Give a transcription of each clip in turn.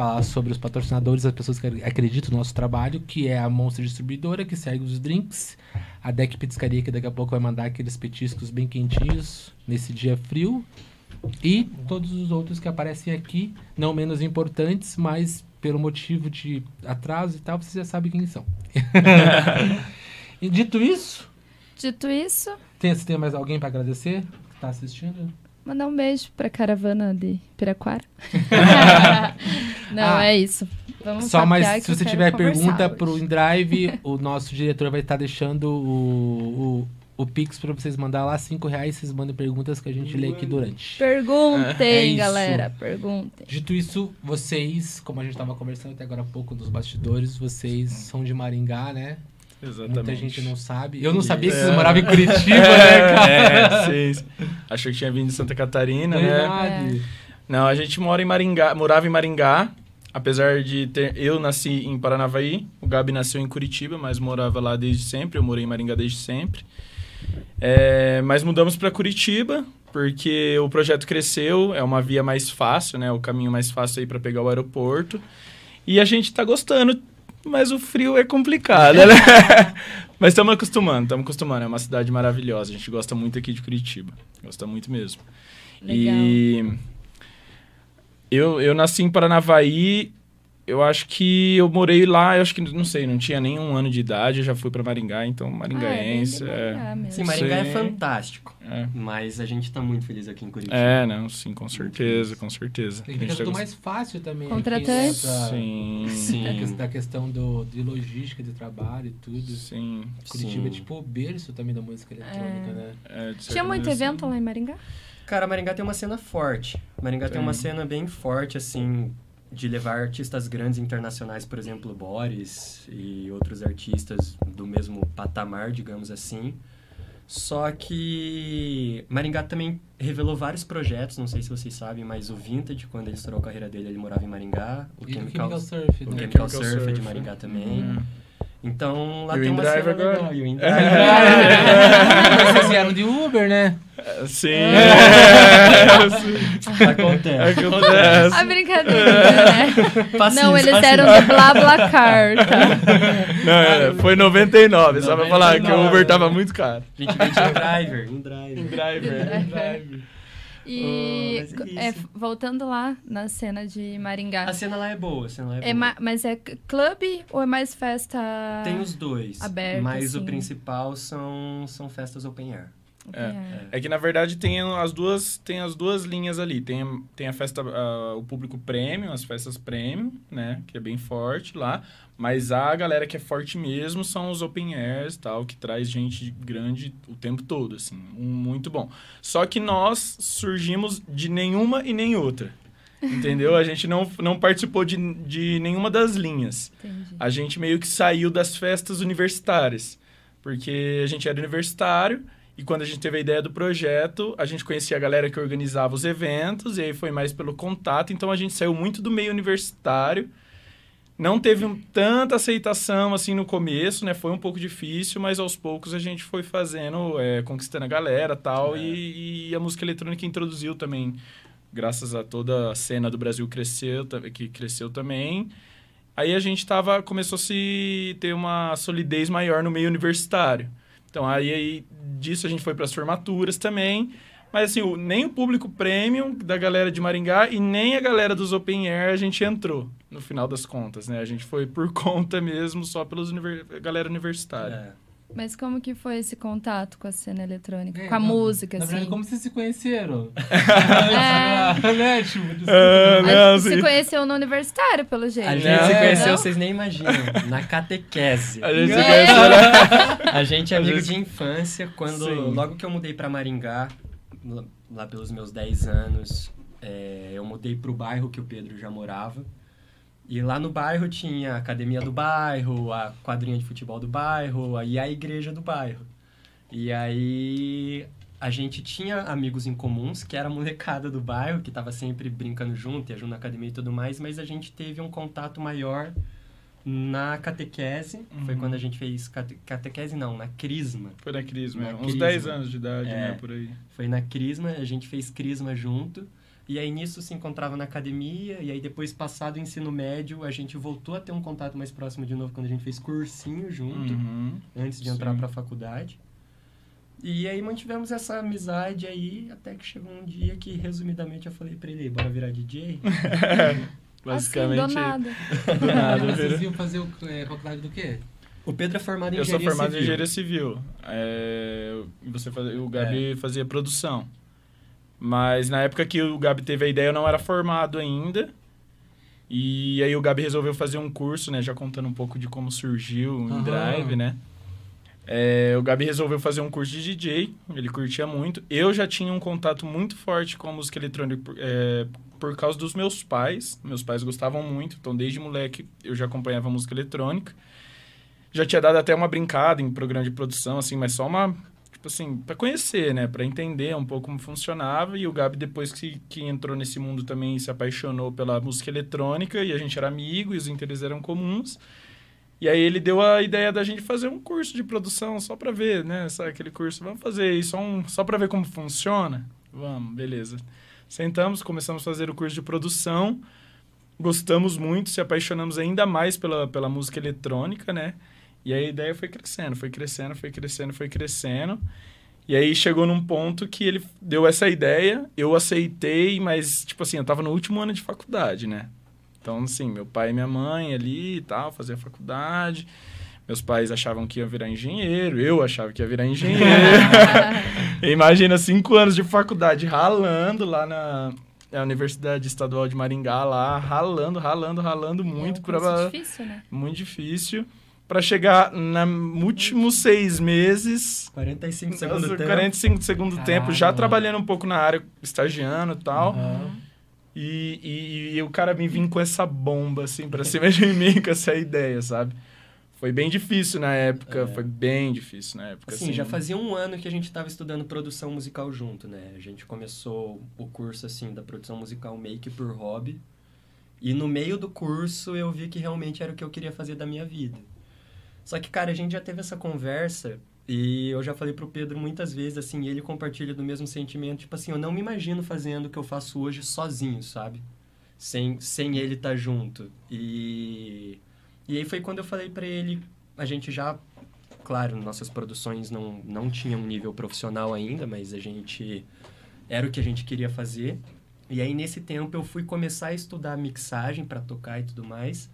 falar sobre os patrocinadores, as pessoas que acreditam no nosso trabalho, que é a Monster Distribuidora, que segue os drinks, a Deck Petiscaria, que daqui a pouco vai mandar aqueles petiscos bem quentinhos nesse dia frio, e todos os outros que aparecem aqui, não menos importantes, mas pelo motivo de atraso e tal, você já sabe quem são. e dito isso, Dito isso, tem, tem mais alguém para agradecer que está assistindo? mandar um beijo pra caravana de Piraquara. Não, Ah, é isso. Vamos Só que se você tiver pergunta hoje. pro InDrive, o nosso diretor vai estar deixando o, o, o Pix para vocês mandar lá, cinco reais, vocês mandem perguntas que a gente lê aqui durante. Perguntem, É isso. galera, perguntem. Dito isso, vocês, como a gente estava conversando até agora há pouco nos bastidores, vocês são de Maringá, né? Exatamente. Muita gente não sabe. Eu não sabia que É. vocês moravam em Curitiba, né, cara? É, sim, sim. Achou que tinha vindo de Santa Catarina, né? Verdade. Não, a gente mora em Maringá, morava em Maringá, apesar de ter. Eu nasci em Paranavaí, o Gabi nasceu em Curitiba, mas morava lá desde sempre, eu morei em Maringá desde sempre. É, mas mudamos para Curitiba, porque o projeto cresceu, é uma via mais fácil, né? O caminho mais fácil aí para pegar o aeroporto. E a gente tá gostando, mas o frio é complicado, né? mas estamos acostumando, estamos acostumando. É uma cidade maravilhosa, a gente gosta muito aqui de Curitiba. Gosta muito mesmo. Legal. E eu, eu nasci em Paranavaí, eu acho que eu morei lá, eu acho que, não sei, não tinha nem um ano de idade, eu já fui para Maringá, então Ah, é maringaense. é, Maringá mesmo. Sim, Maringá é fantástico. é, Mas a gente tá muito feliz aqui em Curitiba. é, não, sim, com certeza, com certeza. Tem A gente fica tá tudo gost- mais fácil também. Contratante. aqui, né, pra- Sim, Sim. Da, ques- da questão do, de logística de trabalho e tudo. sim. Curitiba é Sim. tipo o berço também da música eletrônica, né? É, de Tinha muito evento sim. lá em Maringá? Cara, Maringá tem uma cena forte. Maringá tem, Tem. uma cena bem forte, assim, de levar artistas grandes internacionais, por exemplo, Boris e outros artistas do mesmo patamar, digamos assim. Só que Maringá também revelou vários projetos, não sei se vocês sabem, mas o Vintage, quando ele estourou a carreira dele, ele morava em Maringá. O E o Chemical, Chemical Surf, o né? Chemical Chemical Surf é de. Maringá também. Hum. Então, lá E tem uma cena agora? legal. E o É. InDrive. Vocês vieram de Uber, né? É, Sim. Acontece. Acontece. A brincadeira, né? Facinho, Não, eles facinho. eram do BlaBlaCar, tá? Não, é, foi 99, só pra falar que o 99. Uber tava muito caro. A gente vende em driver, em driver. Driver, driver. E Oh, é é, voltando lá na cena de Maringá. A cena lá é boa, a cena lá é, É boa. ma- mas é clube ou é mais festa? Tem os dois, aberto, mas assim. o principal são, são festas open air. É. É que na verdade tem as duas, tem as duas linhas ali. Tem, tem a festa, ah, o público premium, as festas premium, né? Que é bem forte lá. Mas a galera que é forte mesmo são os open airs tal, que traz gente grande o tempo todo, assim. Um, muito bom. Só que nós surgimos de nenhuma e nem outra. Entendeu? A gente não, não participou de, de nenhuma das linhas. Entendi. a gente meio que saiu das festas universitárias. Porque a gente era universitário e quando a gente teve a ideia do projeto, a gente conhecia a galera que organizava os eventos e aí foi mais pelo contato. Então a gente saiu muito do meio universitário. Não teve um- tanta aceitação assim no começo, né? Foi um pouco difícil, mas aos poucos a gente foi fazendo, é, conquistando a galera tal. É. E, e a música eletrônica introduziu também, graças a toda a cena do Brasil cresceu, que cresceu também. Aí a gente tava, começou a se ter uma solidez maior no meio universitário. Então aí, aí disso a gente foi para as formaturas também. Mas assim, o- nem o público premium da galera de Maringá e nem a galera dos Open Air a gente entrou, no final das contas, né? A gente foi por conta mesmo, só univer... galera universitária. É. Mas como que foi esse contato com a cena eletrônica? É, com a na- música, Na assim? verdade, como vocês se conheceram? É. né? Tipo, Ah, A não, gente se sim. conheceu no universitário, pelo jeito. A gente Não. se conheceu, Não? vocês nem imaginam, na catequese. A gente se É. conheceu lá. A gente é amigo gente- de infância, quando Sim. logo que eu mudei pra Maringá, lá- lá pelos meus 10 anos, é, eu mudei pro bairro que o Pedro já morava. E lá no bairro tinha a academia do bairro, a quadrinha de futebol do bairro e a igreja do bairro. E aí a gente tinha amigos em comuns, que era a molecada do bairro, que tava sempre brincando junto, ia junto na academia e tudo mais, mas a gente teve um contato maior na catequese. Foi Uhum. quando a gente fez cate- catequese, não, na crisma. Foi na Crisma, Na é, uns Crisma. 10 anos de idade, É. né, por aí. Foi na Crisma, a gente fez Crisma junto. E aí nisso se encontrava na academia, e aí depois, passado o ensino médio, a gente voltou a ter um contato mais próximo de novo quando a gente fez cursinho junto, Uhum. antes de entrar Sim. pra faculdade. E aí mantivemos essa amizade aí, até que chegou um dia que, resumidamente, eu falei pra ele, bora virar DJ? Basicamente. Assim, do nada. do nada, Vocês iam fazer o, é, faculdade do quê? O Pedro é formado em Eu sou engenharia formado em civil. engenharia civil. É, e você faz, o Gabi fazia produção. Mas na época que o Gabi teve a ideia, eu não era formado ainda. E aí o Gabi resolveu fazer um curso, né? Já contando um pouco de como surgiu o. InDrive, né? É, o Gabi resolveu fazer um curso de DJ, ele curtia muito. Eu já tinha um contato muito forte com a música eletrônica por, é, por causa dos meus pais. Meus pais gostavam muito, então desde moleque eu já acompanhava música eletrônica. Já tinha dado até uma brincada em programa de produção, assim, mas só uma, tipo assim, pra conhecer, né? Pra entender um pouco como funcionava. E o Gabi, depois que, que entrou nesse mundo, também se apaixonou pela música eletrônica e a gente era amigo e os interesses eram comuns. E aí ele deu a ideia da gente fazer um curso de produção só pra ver, né? Sabe aquele curso, vamos fazer isso só, um, só pra ver como funciona? Vamos, beleza. Sentamos, começamos a fazer o curso de produção. Gostamos muito, se apaixonamos ainda mais pela, pela música eletrônica, né? E aí a ideia foi crescendo, foi crescendo, foi crescendo, foi crescendo. E aí chegou num ponto que ele deu essa ideia, eu aceitei, mas, tipo assim, eu tava no último ano de faculdade, né? Então, assim, meu pai e minha mãe ali e tal, fazia faculdade. Meus pais achavam que ia virar engenheiro, eu achava que ia virar engenheiro. Imagina, cinco anos de faculdade ralando lá na, na Universidade Estadual de Maringá, lá, ralando, ralando, ralando muito. é um pra- difícil, né? muito difícil. Pra chegar nos últimos seis meses, 45 segundos nossa, tempo. 45 do segundo Caralho, tempo, já trabalhando um pouco na área, estagiando e tal. Aham. E, e, e o cara me vinha com essa bomba, assim, pra cima de mim, com essa ideia, sabe? Foi bem difícil na época, É. foi bem difícil na época. Assim, já fazia um ano que a gente estava estudando produção musical junto, né? A gente começou o curso, assim, da produção musical make por hobby. E no meio do curso eu vi que realmente era o que eu queria fazer da minha vida. Só que, cara, a gente já teve essa conversa e eu já falei pro Pedro muitas vezes, assim, ele compartilha do mesmo sentimento. Tipo assim, eu não me imagino fazendo o que eu faço hoje sozinho, sabe? Sem, sem ele estar junto. E, e aí foi quando eu falei pra ele, a gente já claro, nossas produções não, não tinham nível profissional ainda, mas a gente era o que a gente queria fazer. E aí nesse tempo eu fui começar a estudar mixagem para tocar e tudo mais.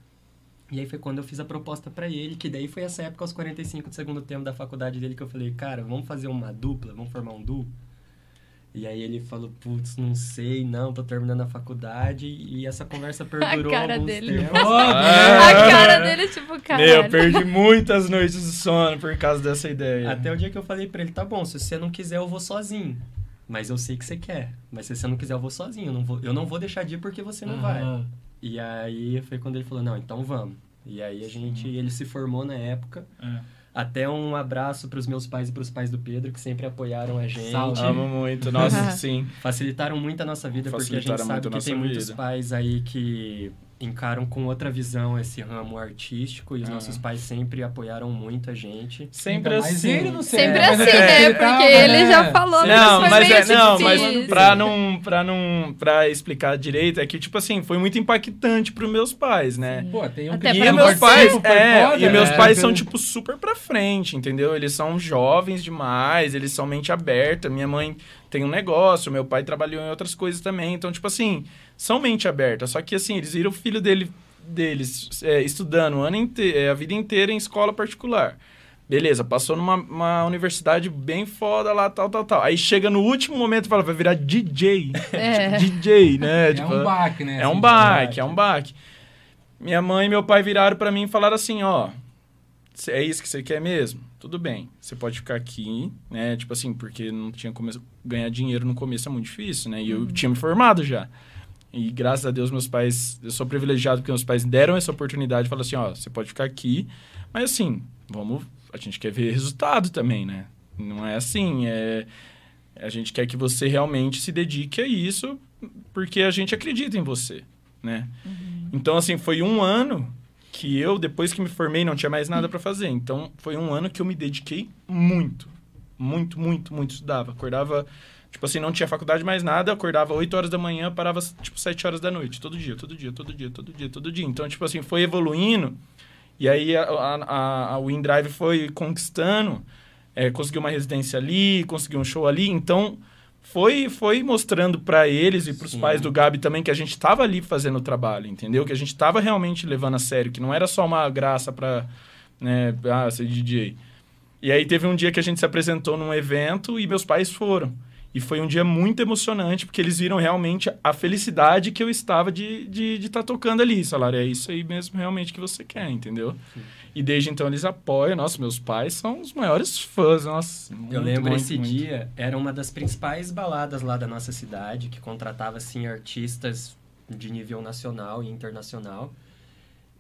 E aí foi quando eu fiz a proposta para ele, que daí foi essa época aos 45 do segundo tempo da faculdade dele que eu falei, cara, vamos fazer uma dupla, vamos formar um duo. E aí ele falou, putz, não sei, não, tô terminando a faculdade. E essa conversa perdurou cara alguns dele. tempos. A cara dele, tipo, Meu, caralho. eu perdi muitas noites de sono por causa dessa ideia. Até o dia que eu falei pra ele, tá bom, se você não quiser, eu vou sozinho. Mas eu sei que você quer. Mas se você não quiser, eu vou sozinho. Eu não vou, eu não vou deixar de ir porque você não vai. E aí foi quando ele falou, não, então vamos. E aí a gente, ele se formou na época. É. Até um abraço pros meus pais e pros pais do Pedro, que sempre apoiaram a gente. Salve. Amo muito, nossa, sim. Facilitaram muito a nossa vida, porque a gente Facilitaram muito sabe que nossa tem muitos vida. pais aí que encaram com outra visão esse ramo artístico. E os Ah. nossos pais sempre apoiaram muito a gente. Sempre mais assim. ele, não sei. Sempre Mas assim, né? ele Porque ele né? já falou Não, mas é, não, mas pra não, pra não, pra explicar direito, é que, tipo assim, foi muito impactante pros meus pais, né? Pô, tem um Até E pra meus você. pais, é, foda, e meus né? pais são, tipo, super pra frente, entendeu? Eles são jovens demais, eles são mente aberta. Minha mãe tem um negócio, meu pai trabalhou em outras coisas também. Então, tipo assim, são mente aberta. Só que, assim, eles viram o filho dele, deles é, estudando o ano inte- é, a vida inteira em escola particular. Beleza, passou numa uma universidade bem foda lá, tal, tal, tal. Aí chega no último momento e fala, vai virar DJ. É. Tipo, DJ, né? É Tipo, um baque, né? é um assim, baque, é um baque. Minha mãe e meu pai viraram pra mim e falaram assim, ó, é isso que você quer mesmo? Tudo bem, você pode ficar aqui, né? Tipo assim, porque não tinha como ganhar dinheiro no começo é muito difícil, né? E eu tinha me formado já. E graças a Deus, meus pais, eu sou privilegiado porque meus pais deram essa oportunidade. Falaram assim: ó, você pode ficar aqui, mas assim, vamos. A gente quer ver resultado também, né? Não é assim, é. A gente quer que você realmente se dedique a isso, porque a gente acredita em você, né? Então, assim, foi um ano que eu, depois que me formei, não tinha mais nada para fazer. Então, foi um ano que eu me dediquei muito. Muito, muito, muito estudava. Acordava, tipo assim, não tinha faculdade mais nada, acordava 8 horas da manhã, parava, tipo, 7 horas da noite. Todo dia, todo dia, todo dia, todo dia, todo dia. Então, tipo assim, foi evoluindo. E aí, a, a, a WinDrive foi conquistando. É, conseguiu uma residência ali, conseguiu um show ali. Então, foi, foi mostrando para eles e para os pais do Gabi também que a gente estava ali fazendo o trabalho, entendeu? Que a gente estava realmente levando a sério, que não era só uma graça para né, ah, ser DJ. E aí teve um dia que a gente se apresentou num evento e meus pais foram. E foi um dia muito emocionante, porque eles viram realmente a felicidade que eu estava de estar de, de tá tocando ali. Falaram, é isso aí mesmo realmente que você quer, entendeu? E desde então eles apoiam. Nossa, meus pais são os maiores fãs. Nossa, Eu muito, lembro muito, esse muito. dia, era uma das principais baladas lá da nossa cidade, que contratava, assim, artistas de nível nacional e internacional.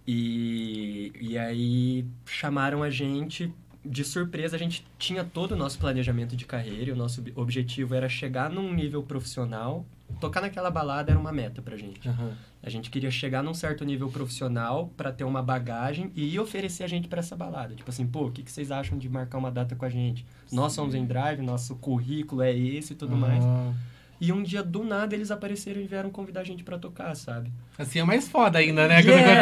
E, e aí chamaram a gente de surpresa. A gente tinha todo o nosso planejamento de carreira e o nosso ob- objetivo era chegar num nível profissional. Tocar naquela balada era uma meta pra gente. Aham. A gente queria chegar num certo nível profissional pra ter uma bagagem e oferecer a gente pra essa balada. Tipo assim, pô, o que, que vocês acham de marcar uma data com a gente? Nós somos em drive, nosso currículo é esse e tudo mais. E um dia, do nada, eles apareceram e vieram convidar a gente pra tocar, sabe? Assim é mais foda ainda, né? Quando Yeah!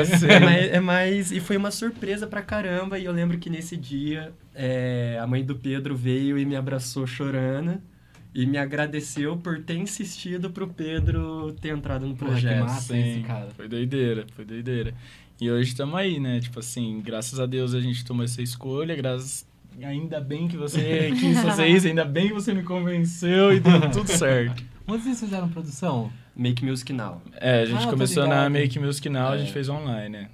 acontece assim. sim. É mais, é mais- E foi uma surpresa pra caramba. E eu lembro que nesse dia, é, a mãe do Pedro veio e me abraçou chorando. E me agradeceu por ter insistido pro Pedro ter entrado no Porra, que projeto. massa isso, cara. Foi doideira, foi doideira. E hoje estamos aí, né? Tipo assim, graças a Deus a gente tomou essa escolha, graças. Ainda bem que você quis fazer isso, ainda bem que você me convenceu e deu tudo certo. Onde vocês fizeram produção? Make Music Now. É, a gente Ah, tô começou na. Make Music Now, a gente É. fez online, né?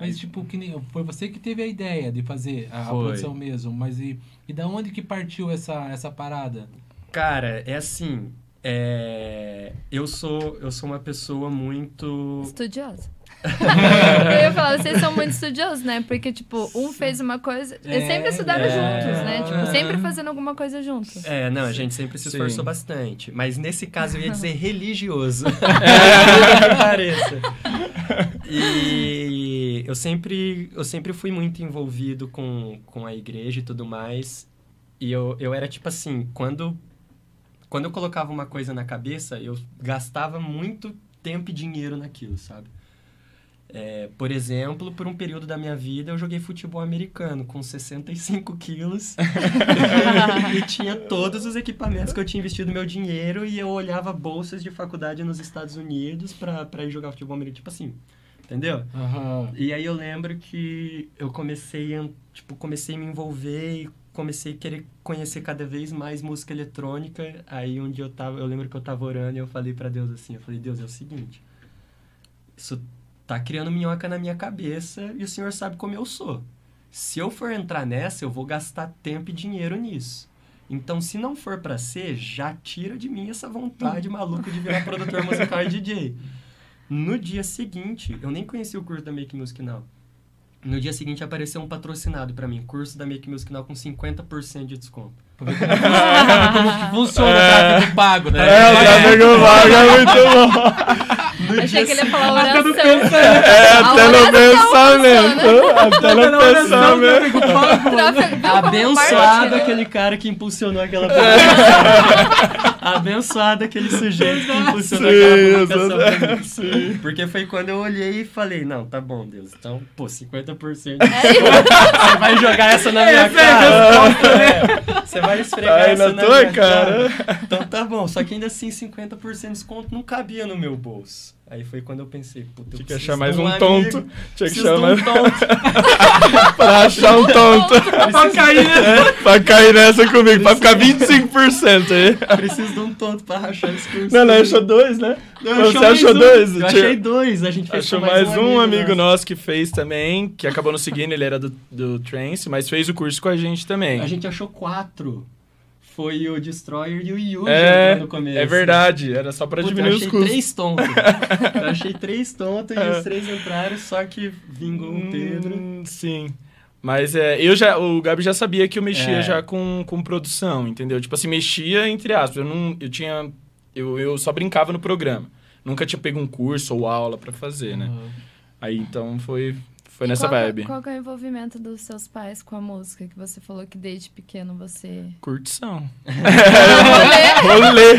Mas, tipo, que nem, foi você que teve a ideia de fazer a, a produção mesmo. Mas e, e da onde que partiu essa, essa parada? Cara, é assim. é, Eu sou eu sou uma pessoa muito. Estudiosa. Eu ia falar, vocês são muito estudiosos, né? Porque, tipo, um fez uma coisa. Eles É, sempre estudaram é. juntos, né? Tipo, Ah. sempre fazendo alguma coisa juntos. É, não, a gente sempre se Sim. esforçou bastante. Mas nesse caso eu ia dizer religioso. Por que pareça. E eu sempre, eu sempre fui muito envolvido com, com a igreja e tudo mais. E eu, eu era tipo assim, quando, quando eu colocava uma coisa na cabeça, eu gastava muito tempo e dinheiro naquilo, sabe? É, por exemplo, por um período da minha vida, eu joguei futebol americano com 65 quilos e tinha todos os equipamentos que eu tinha investido meu dinheiro e eu olhava bolsas de faculdade nos Estados Unidos pra ir jogar futebol americano. Tipo assim, entendeu? Aham. E aí eu lembro que eu comecei a, tipo, comecei a me envolver e comecei a querer conhecer cada vez mais música eletrônica. Aí um dia eu tava, eu lembro que eu tava orando e eu falei pra Deus assim, eu falei, Deus, é o seguinte, isso tá criando minhoca na minha cabeça e o Senhor sabe como eu sou. Se eu for entrar nessa, eu vou gastar tempo e dinheiro nisso. Então, se não for pra ser, já tira de mim essa vontade maluca de virar produtor musical e DJ. No dia seguinte, eu nem conheci o curso da Make Music Now. No dia seguinte apareceu um patrocinado pra mim, curso da Make Music Now com 50% de desconto. Como que funciona o tráfego pago, né? É, o tráfego vago é muito bom. Achei que ele ia falar no oração. É, A até no pensamento. Até no não, pensamento. Abençoado aquele cara que impulsionou aquela publicação. Abençoado aquele sujeito que impulsionou aquela publicação. Porque foi quando eu olhei e falei, não, tá bom, Deus. Então, pô, 50% É, Você vai jogar essa na minha cara. É, Você vai esfregar Aí essa na na tua minha cara. Então tá bom, só que ainda assim 50% de desconto não cabia no meu bolso. Aí foi quando eu pensei, puta, eu Tinha que preciso achar mais um amigo, tonto. Tinha que preciso mais um tonto. pra achar um tonto. Pra cair É, pra cair nessa comigo, pra ficar 25% aí. Preciso de um tonto pra rachar esse curso. Não, não, achou dois, né? Eu Você achou mais achou um. dois? Eu achei dois, a gente fez Achou com mais um amigo nosso. nosso que fez também, que acabou nos seguindo, ele era do, do Trance, mas fez o curso com a gente também. A gente achou quatro. Foi o Destroyer e o Yuji É, no começo. é verdade. Era só pra Puta, diminuir eu os achei custos. três tontos. eu achei três tontos e os três entraram, só que vingou o Pedro. Sim. Mas é, eu já, o Gabi já sabia que eu mexia É. já com, com produção, entendeu? Tipo assim, mexia entre aspas. Eu não, eu tinha, eu, eu só brincava no programa. Nunca tinha pego um curso ou aula pra fazer, né? Uhum. Aí então foi, foi E nessa qual que- vibe. Qual que é o envolvimento dos seus pais com a música? Que você falou que desde pequeno você. Curtição. Rolê.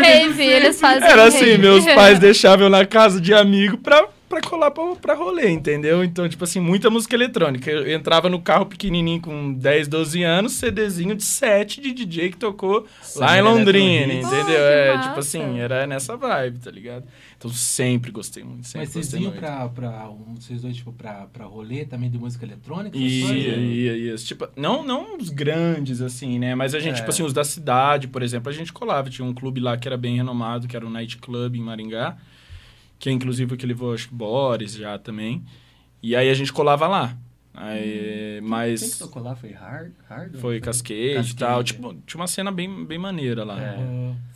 Rave, eles fazem. Era assim, rave. meus pais deixavam eu na casa de amigo pra, pra colar pra, pra rolê, entendeu? Então, tipo assim, muita música eletrônica. Eu entrava no carro pequenininho com 10, 12 anos, CDzinho de 7 de DJ que tocou lá em Londrina, entendeu? Oh, que é, massa. tipo assim, era nessa vibe, tá ligado? Então, sempre gostei muito, sempre Mas vocês gostei iam muito. pra, pra um, vocês dois, tipo, pra, pra rolê também de música eletrônica? Ia, ia, ia. Tipo, não, não os grandes, assim, né? Mas a gente, É. tipo assim, os da cidade, por exemplo, a gente colava. Tinha um clube lá que era bem renomado, que era o Night Club em Maringá. Que é inclusive o que levou, acho que Boris já também. E aí a gente colava lá. Aí, Quem que mas tocou lá? Foi Hard? Hard foi Cascade e tal. Tipo, tinha uma cena bem, bem maneira lá. É.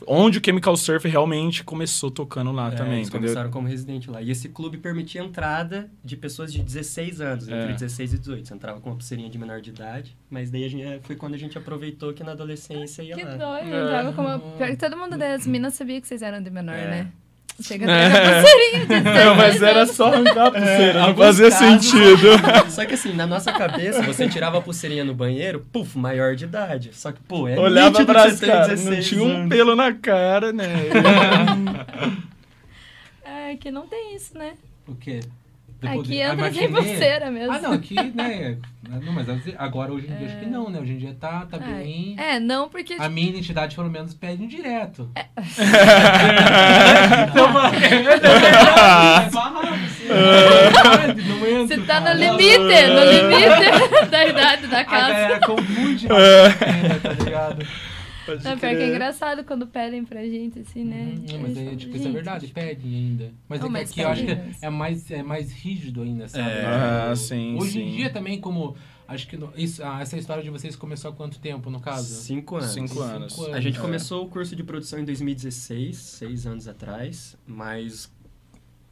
Onde o Chemical Surf realmente começou tocando lá É, também, eles entendeu? começaram como residente lá. E esse clube permitia entrada de pessoas de 16 anos, entre É. 16 e 18. Você entrava com uma pulseirinha de menor de idade, mas daí a gente, é, foi quando a gente aproveitou que na adolescência ia Que lá. doido. É. Entrava como... Pior que todo mundo das minas sabia que vocês eram de menor, É. né? Chega até na pulseirinha de Não, mas 16 era só arrancar a pulseira, não alguns fazia casos. sentido. Só que assim, na nossa cabeça, você tirava a pulseirinha no banheiro, puf, maior de idade. Só que, pô, é Olhava pra que você tem cara, não 16 tinha um pelo na cara, né? É, que não tem isso, né? O quê? Aqui Ah, entra mas sem pulseira mesmo. Ah, não, aqui, né? Não, mas agora hoje em dia acho que não, né? Hoje em dia tá, tá É. bem. É, não porque... A minha identidade, pelo menos, pede um direto. É. Então, é entra, Você tá no limite, no limite da idade da A casa. galera confunde, tá ligado? Pode Não, pior que é engraçado quando pedem pra gente, assim, né? Hum, mas aí, tipo, isso é verdade, pedem ainda. Mas Não, é que aqui eu acho que é, é mais, é mais rígido ainda, sabe? É. Ah, sim, Hoje em sim. dia também, como. Acho que no- isso, ah, essa história de vocês começou há quanto tempo, no caso? Cinco anos. Cinco anos. Cinco A gente É. começou o curso de produção em 2016, seis anos atrás, mas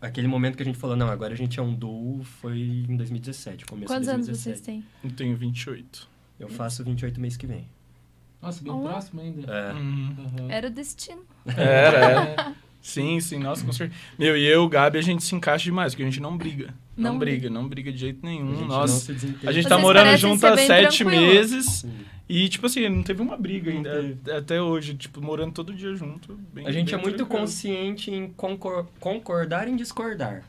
aquele momento que a gente falou, não, agora a gente é um duo, foi em 2017, começo Quantos de anos 2017. vocês têm? Eu tenho 28. Eu faço 28 mês que vem. Nossa, bem próximo ainda. É. Uhum. Era o destino. Era, era. Sim, sim, nossa, com certeza. Meu, e eu, o Gabi, a gente se encaixa demais, porque a gente não briga. Não, Não briga, não briga de jeito A nenhum. não Nossa, a gente Vocês tá morando junto há sete tranquilo. meses Sim. e, tipo assim, não teve uma briga ainda. Até hoje, tipo, morando todo dia junto. bem- A gente é muito tranquilo. consciente em concor- concordar em discordar.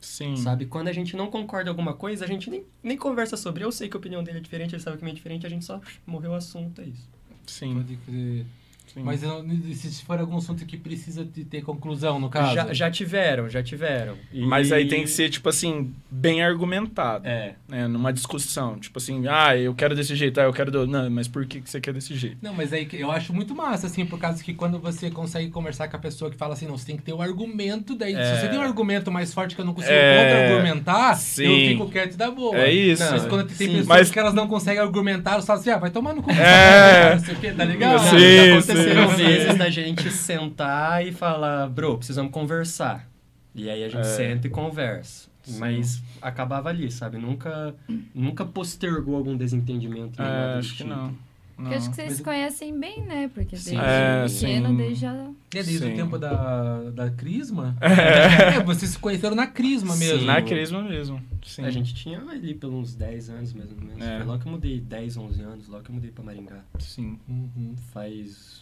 Sim. Sabe? Quando a gente não concorda em alguma coisa, a gente nem, nem conversa sobre. Eu sei que a opinião dele é diferente, ele sabe que a minha é diferente, a gente só morreu o assunto, é isso. Sim. Pode crer. Sim. Mas eu- se for algum assunto que precisa de ter conclusão, no caso. Já, já tiveram, já tiveram. E- Mas aí tem que ser, tipo assim, bem argumentado. É. Né? Numa discussão. Tipo assim, ah, eu quero desse jeito, ah, eu quero do. Não, mas por que que você quer desse jeito? Não, mas aí eu acho muito massa, assim, por causa que quando você consegue conversar com a pessoa que fala assim, não, você tem que ter o argumento, daí É. se você tem um argumento mais forte que eu não consigo É. contra-argumentar, eu fico quieto e dá boa. É isso. Mas quando tem Sim. pessoas Mas- que elas não conseguem argumentar, elas falam assim, ah, vai tomar no cu. É. Não sei o quê, tá ligado? Sim, sim, sim. vezes da gente sentar e falar, bro, precisamos conversar. E aí a gente É. senta e conversa. Sim. Mas acabava ali, sabe? Nunca, nunca postergou algum desentendimento. É, acho que tipo. não. não. Porque acho que vocês Mas- se conhecem bem, né? Porque desde É, pequeno, sim. desde já... É desde Sim. o tempo da, da Crisma? É. vocês se conheceram na Crisma mesmo. Sim. Na crisma mesmo. Sim. A gente tinha ali pelos uns 10 anos, mais ou menos. É. Foi logo que eu mudei, 10, 11 anos, logo que eu mudei pra Maringá. Sim. Uhum. Faz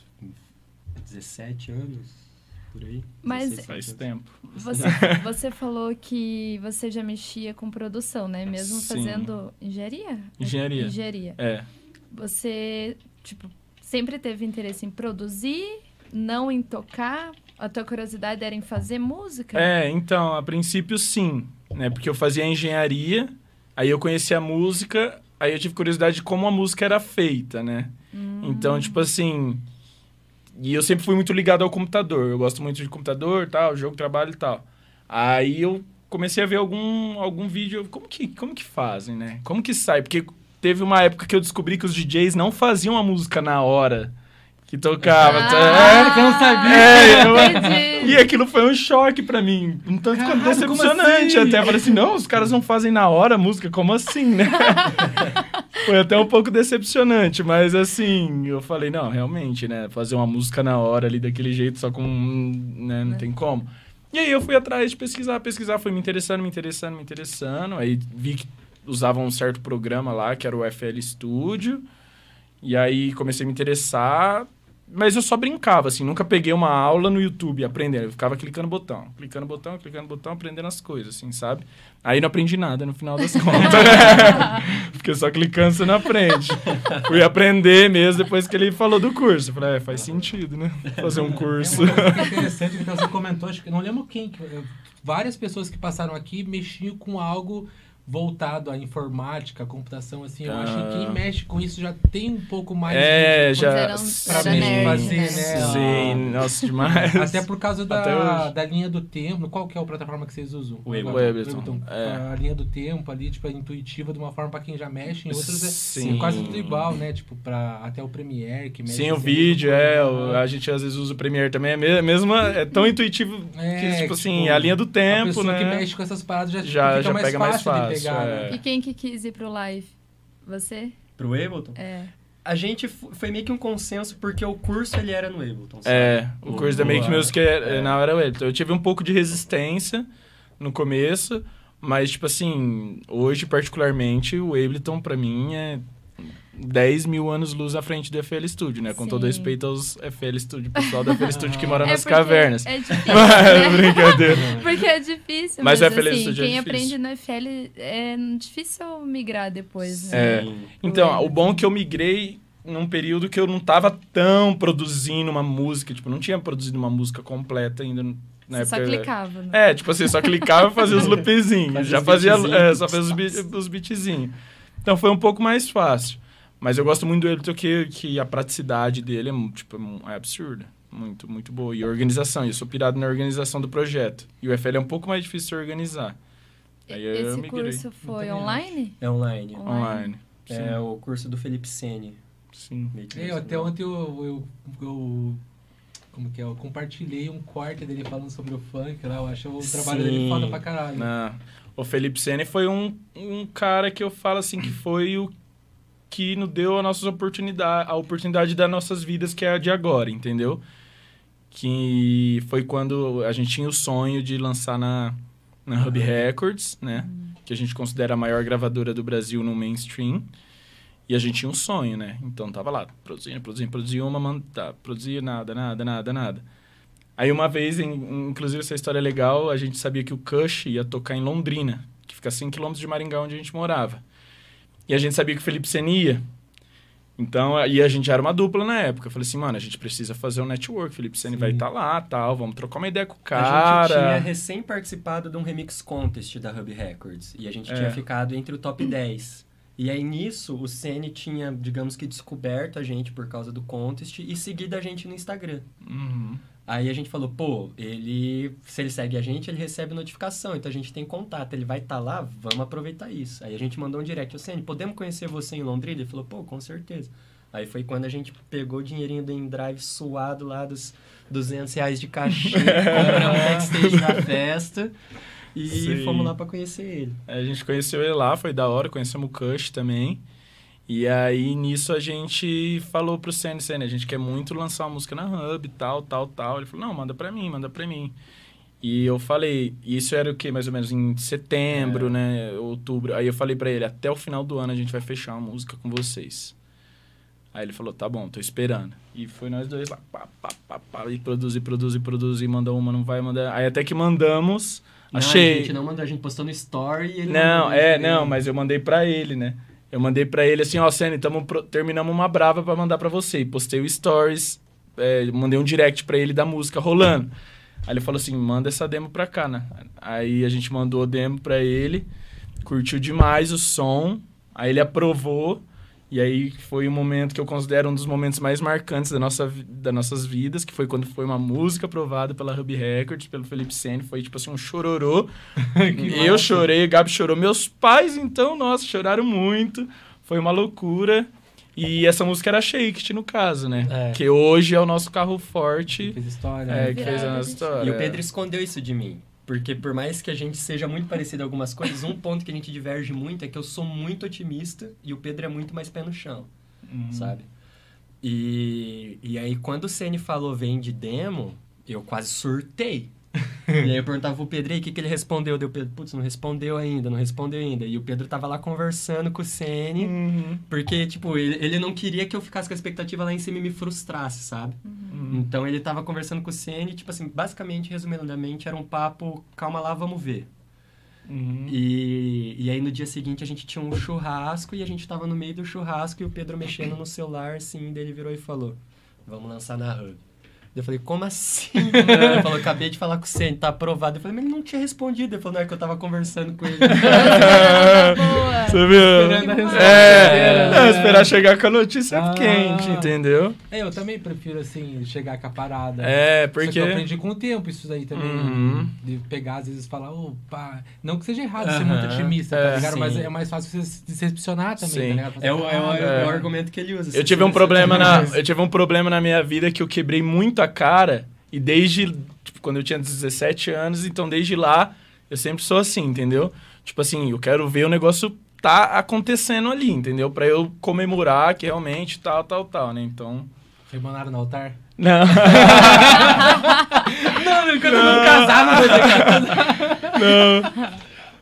17 anos, por aí. Mas- 16 Faz anos. tempo. Você, você falou que você já mexia com produção, né? Mesmo Sim. fazendo engenharia? Engenharia. Engenharia. É. Você, tipo, sempre teve interesse em produzir, não em tocar? A tua curiosidade era em fazer música? É, então, a princípio sim, né? Porque eu fazia engenharia, aí eu conheci a música, aí eu tive curiosidade de como a música era feita, né? Hum. Então, tipo assim. E eu sempre fui muito ligado ao computador. Eu gosto muito de computador, tal, jogo, trabalho e tal. Aí eu comecei a ver algum, algum vídeo. Como que, como que fazem, né? Como que sai? Porque teve uma época que eu descobri que os DJs não faziam a música na hora que tocava. Ah, É, que eu não sabia. É, eu- Entendi. E aquilo foi um choque pra mim. Um tanto quanto decepcionante. assim? Até eu falei assim: não, os caras não fazem na hora a música, como assim, né? foi até um pouco decepcionante, mas assim, eu falei: não, realmente, né? Fazer uma música na hora ali daquele jeito, só com. né, não tem como. E aí eu fui atrás de pesquisar, pesquisar, fui me interessando, me interessando, me interessando. Aí vi que usavam um certo programa lá, que era o FL Studio. E aí comecei a me interessar, mas eu só brincava, assim, nunca peguei uma aula no YouTube aprendendo. Eu ficava clicando botão, clicando botão, clicando botão, aprendendo as coisas, assim, sabe? Aí não aprendi nada no final das contas. Porque só clicando você não aprende. Fui aprender mesmo depois que ele falou do curso. Eu falei, é, faz sentido, né? Fazer um curso. É é interessante que você comentou, acho que não lembro quem, várias pessoas que passaram aqui mexiam com algo voltado à informática, à computação, assim. Eu acho que Ah. quem mexe com isso já tem um pouco mais É, de- já. Pra fazer, né? né? Sim, nossa, demais. Até por causa da, da linha do tempo. Qual que é a plataforma que vocês usam? O Ableton. É. A linha do tempo ali, tipo, é intuitiva de uma forma pra quem já mexe, em outras é, Sim. é quase tudo igual, né? Tipo, pra, até o Premiere, que mexe... Sim, o vídeo, mesma é. o- a gente às vezes usa o Premiere também. É me- mesmo, é tão intuitivo É, que, tipo assim, tipo, a linha do a tempo, pessoa né? que mexe com essas paradas já, Já- fica já mais pega fácil mais de fácil, pegar, é. né? E quem que quis ir pro live? Você? Pro Ableton? É. A gente foi meio que um consenso porque o curso ele era no Ableton. sabe? É, o curso da Make o- Music é, é, na hora é Ableton. Eu tive um pouco de resistência no começo, mas, tipo assim, hoje, particularmente, o Ableton, pra mim, é 10 mil anos luz à frente do FL Studio, né? Com todo Sim. respeito aos FL Studio, pessoal do FL Studio que mora É nas cavernas. É difícil, né? brincadeira. Porque é difícil, Mas mas, FL assim, Studio é quem difícil. aprende no FL é difícil migrar depois, né? É. Sim. Então, o bom é que eu migrei num período que eu não tava tão produzindo uma música, tipo, não tinha produzido uma música completa ainda na Você só época. clicava. né? É, tipo assim, só clicava e fazia os loopzinhos. Já fazia, é, só fazia os, beat, os beatzinhos. Então foi um pouco mais fácil. Mas eu gosto muito do Elton que, que a praticidade dele é, tipo, é absurda. Muito, muito boa. E a organização. Eu sou pirado na organização do projeto. E o FL é um pouco mais difícil de organizar. Aí eu Esse curso foi online? É online. Online. Online. É o curso do Felipe Sene. sim. Eu, até ontem eu, eu, eu- Como que é? Eu compartilhei um corte dele falando sobre o funk lá. Eu acho o trabalho dele Sim. foda pra caralho. Não. O Felipe Sene foi um, um cara que eu falo assim que foi o que nos deu a nossas oportunidade, a oportunidade das nossas vidas, que é a de agora, entendeu? Que foi quando a gente tinha o sonho de lançar na, na Hub Records, né? Que a gente considera a maior gravadora do Brasil no mainstream. E a gente tinha um sonho, né? Então tava lá, produzindo, produzindo, produzia uma, man- tá, produzia nada, nada, nada, nada. Aí uma vez, em- inclusive essa história é legal, a gente sabia que o Cush ia tocar em Londrina, que fica a 5 km de Maringá, onde a gente morava. E a gente sabia que o Felipe Sene ia. Então, e a gente era uma dupla na época. Eu falei assim, mano, a gente precisa fazer um network. Felipe Sene vai estar lá, tal, vamos trocar uma ideia com o A gente tinha cara. recém participado de um remix contest da Hub Records. E a gente É. tinha ficado entre o top 10. E aí nisso, o Sene tinha, digamos que, descoberto a gente por causa do contest e seguido a gente no Instagram. Uhum. Aí a gente falou, pô, ele. Se ele segue a gente, ele recebe notificação. Então a gente tem contato, ele vai estar lá, vamos aproveitar isso. Aí a gente mandou um direct, ô Sene, podemos conhecer você em Londrina? Ele falou, pô, com certeza. Aí foi quando a gente pegou o dinheirinho do InDrive suado lá dos 200 reais de cachê, compramos backstage na festa e Sim. fomos lá pra conhecer ele. A gente conheceu ele lá, foi da hora, conhecemos o Cush também. E aí, nisso, a gente falou pro Senna, Senna, a gente quer muito lançar uma música na Hub, tal, tal, tal. Ele falou, não, manda pra mim, manda pra mim. E eu falei, isso era o quê? Mais ou menos em setembro, É. né? Outubro. Aí eu falei pra ele, até o final do ano a gente vai fechar uma música com vocês. Aí ele falou, tá bom, tô esperando. E foi nós dois lá, pá, pá, pá, pá, e produzir, produzir, produzir, manda uma, não vai, manda... Aí até que mandamos, Não, achei... a gente não mandou, a gente postou no story e ele Não, mandou é, não, mas eu mandei pra ele, né? Eu mandei pra ele assim, ó, Senna, tamo pro- terminamos uma brava pra mandar pra você. E postei o stories, é, mandei um direct pra ele da música rolando. Aí ele falou assim, manda essa demo pra cá, né? Aí a gente mandou a demo pra ele, curtiu demais o som, aí ele aprovou. E aí foi um momento que eu considero um dos momentos mais marcantes da nossa, das nossas vidas, que foi quando foi uma música aprovada pela Hub Records, pelo Felipe Sene. Foi tipo assim, um chororô. eu chorei, o Gabi chorou. Meus pais, então, nossa, choraram muito. foi uma loucura. E essa música era Shake, no caso, né? É. Que hoje é o nosso carro forte. Fez história. É, né? que fez a nossa história. E o Pedro escondeu isso de mim. Porque por mais que a gente seja muito parecido em algumas coisas, um ponto que a gente diverge muito é que eu sou muito otimista e o Pedro é muito mais pé no chão, Uhum. sabe? E, e aí quando o Ceni falou vem de demo, eu quase surtei. e aí eu perguntava pro Pedro, e aí, o que, que ele respondeu? Deu Pedro, putz, não respondeu ainda, não respondeu ainda. E o Pedro tava lá conversando com o Ceni, Uhum. porque, tipo, ele, ele não queria que eu ficasse com a expectativa lá em cima e me frustrasse, sabe? Uhum. Então ele tava conversando com o Ceni, tipo assim, basicamente, resumidamente, era um papo, calma lá, vamos ver. Uhum. E, e aí no dia seguinte a gente tinha um churrasco e a gente tava no meio do churrasco e o Pedro mexendo no celular, assim, daí ele virou e falou, vamos lançar na Hub. Eu falei, como assim? ele falou, acabei de falar com o Ceni, tá aprovado. Eu falei, mas ele não tinha respondido. Ele falou, não, é que eu tava conversando com ele. Boa. Você viu? A resposta. É, é, esperar chegar com a notícia Ah. quente, entendeu? É, eu também prefiro, assim, chegar com a parada. É, Só que porque. eu aprendi com o tempo isso daí também. Uhum. De pegar, às vezes, falar, opa. Não que seja errado ser Aham. muito otimista, É, tá ligado? Mas sim. é mais fácil você se decepcionar também, Sim. tá ligado? Fazer, É o, é, o, "Caralho, é o É. argumento que ele usa. Eu tive um problema na, eu tive um problema na minha vida que eu quebrei muito a cara e desde tipo, quando eu tinha 17 anos, então desde lá eu sempre sou assim, entendeu? Tipo assim, eu quero ver o negócio tá acontecendo ali, entendeu? Pra eu comemorar que realmente tal, tal, tal, né? Então, Rebanaram no altar? não. Não, quando eu não casar, não vai ter Não.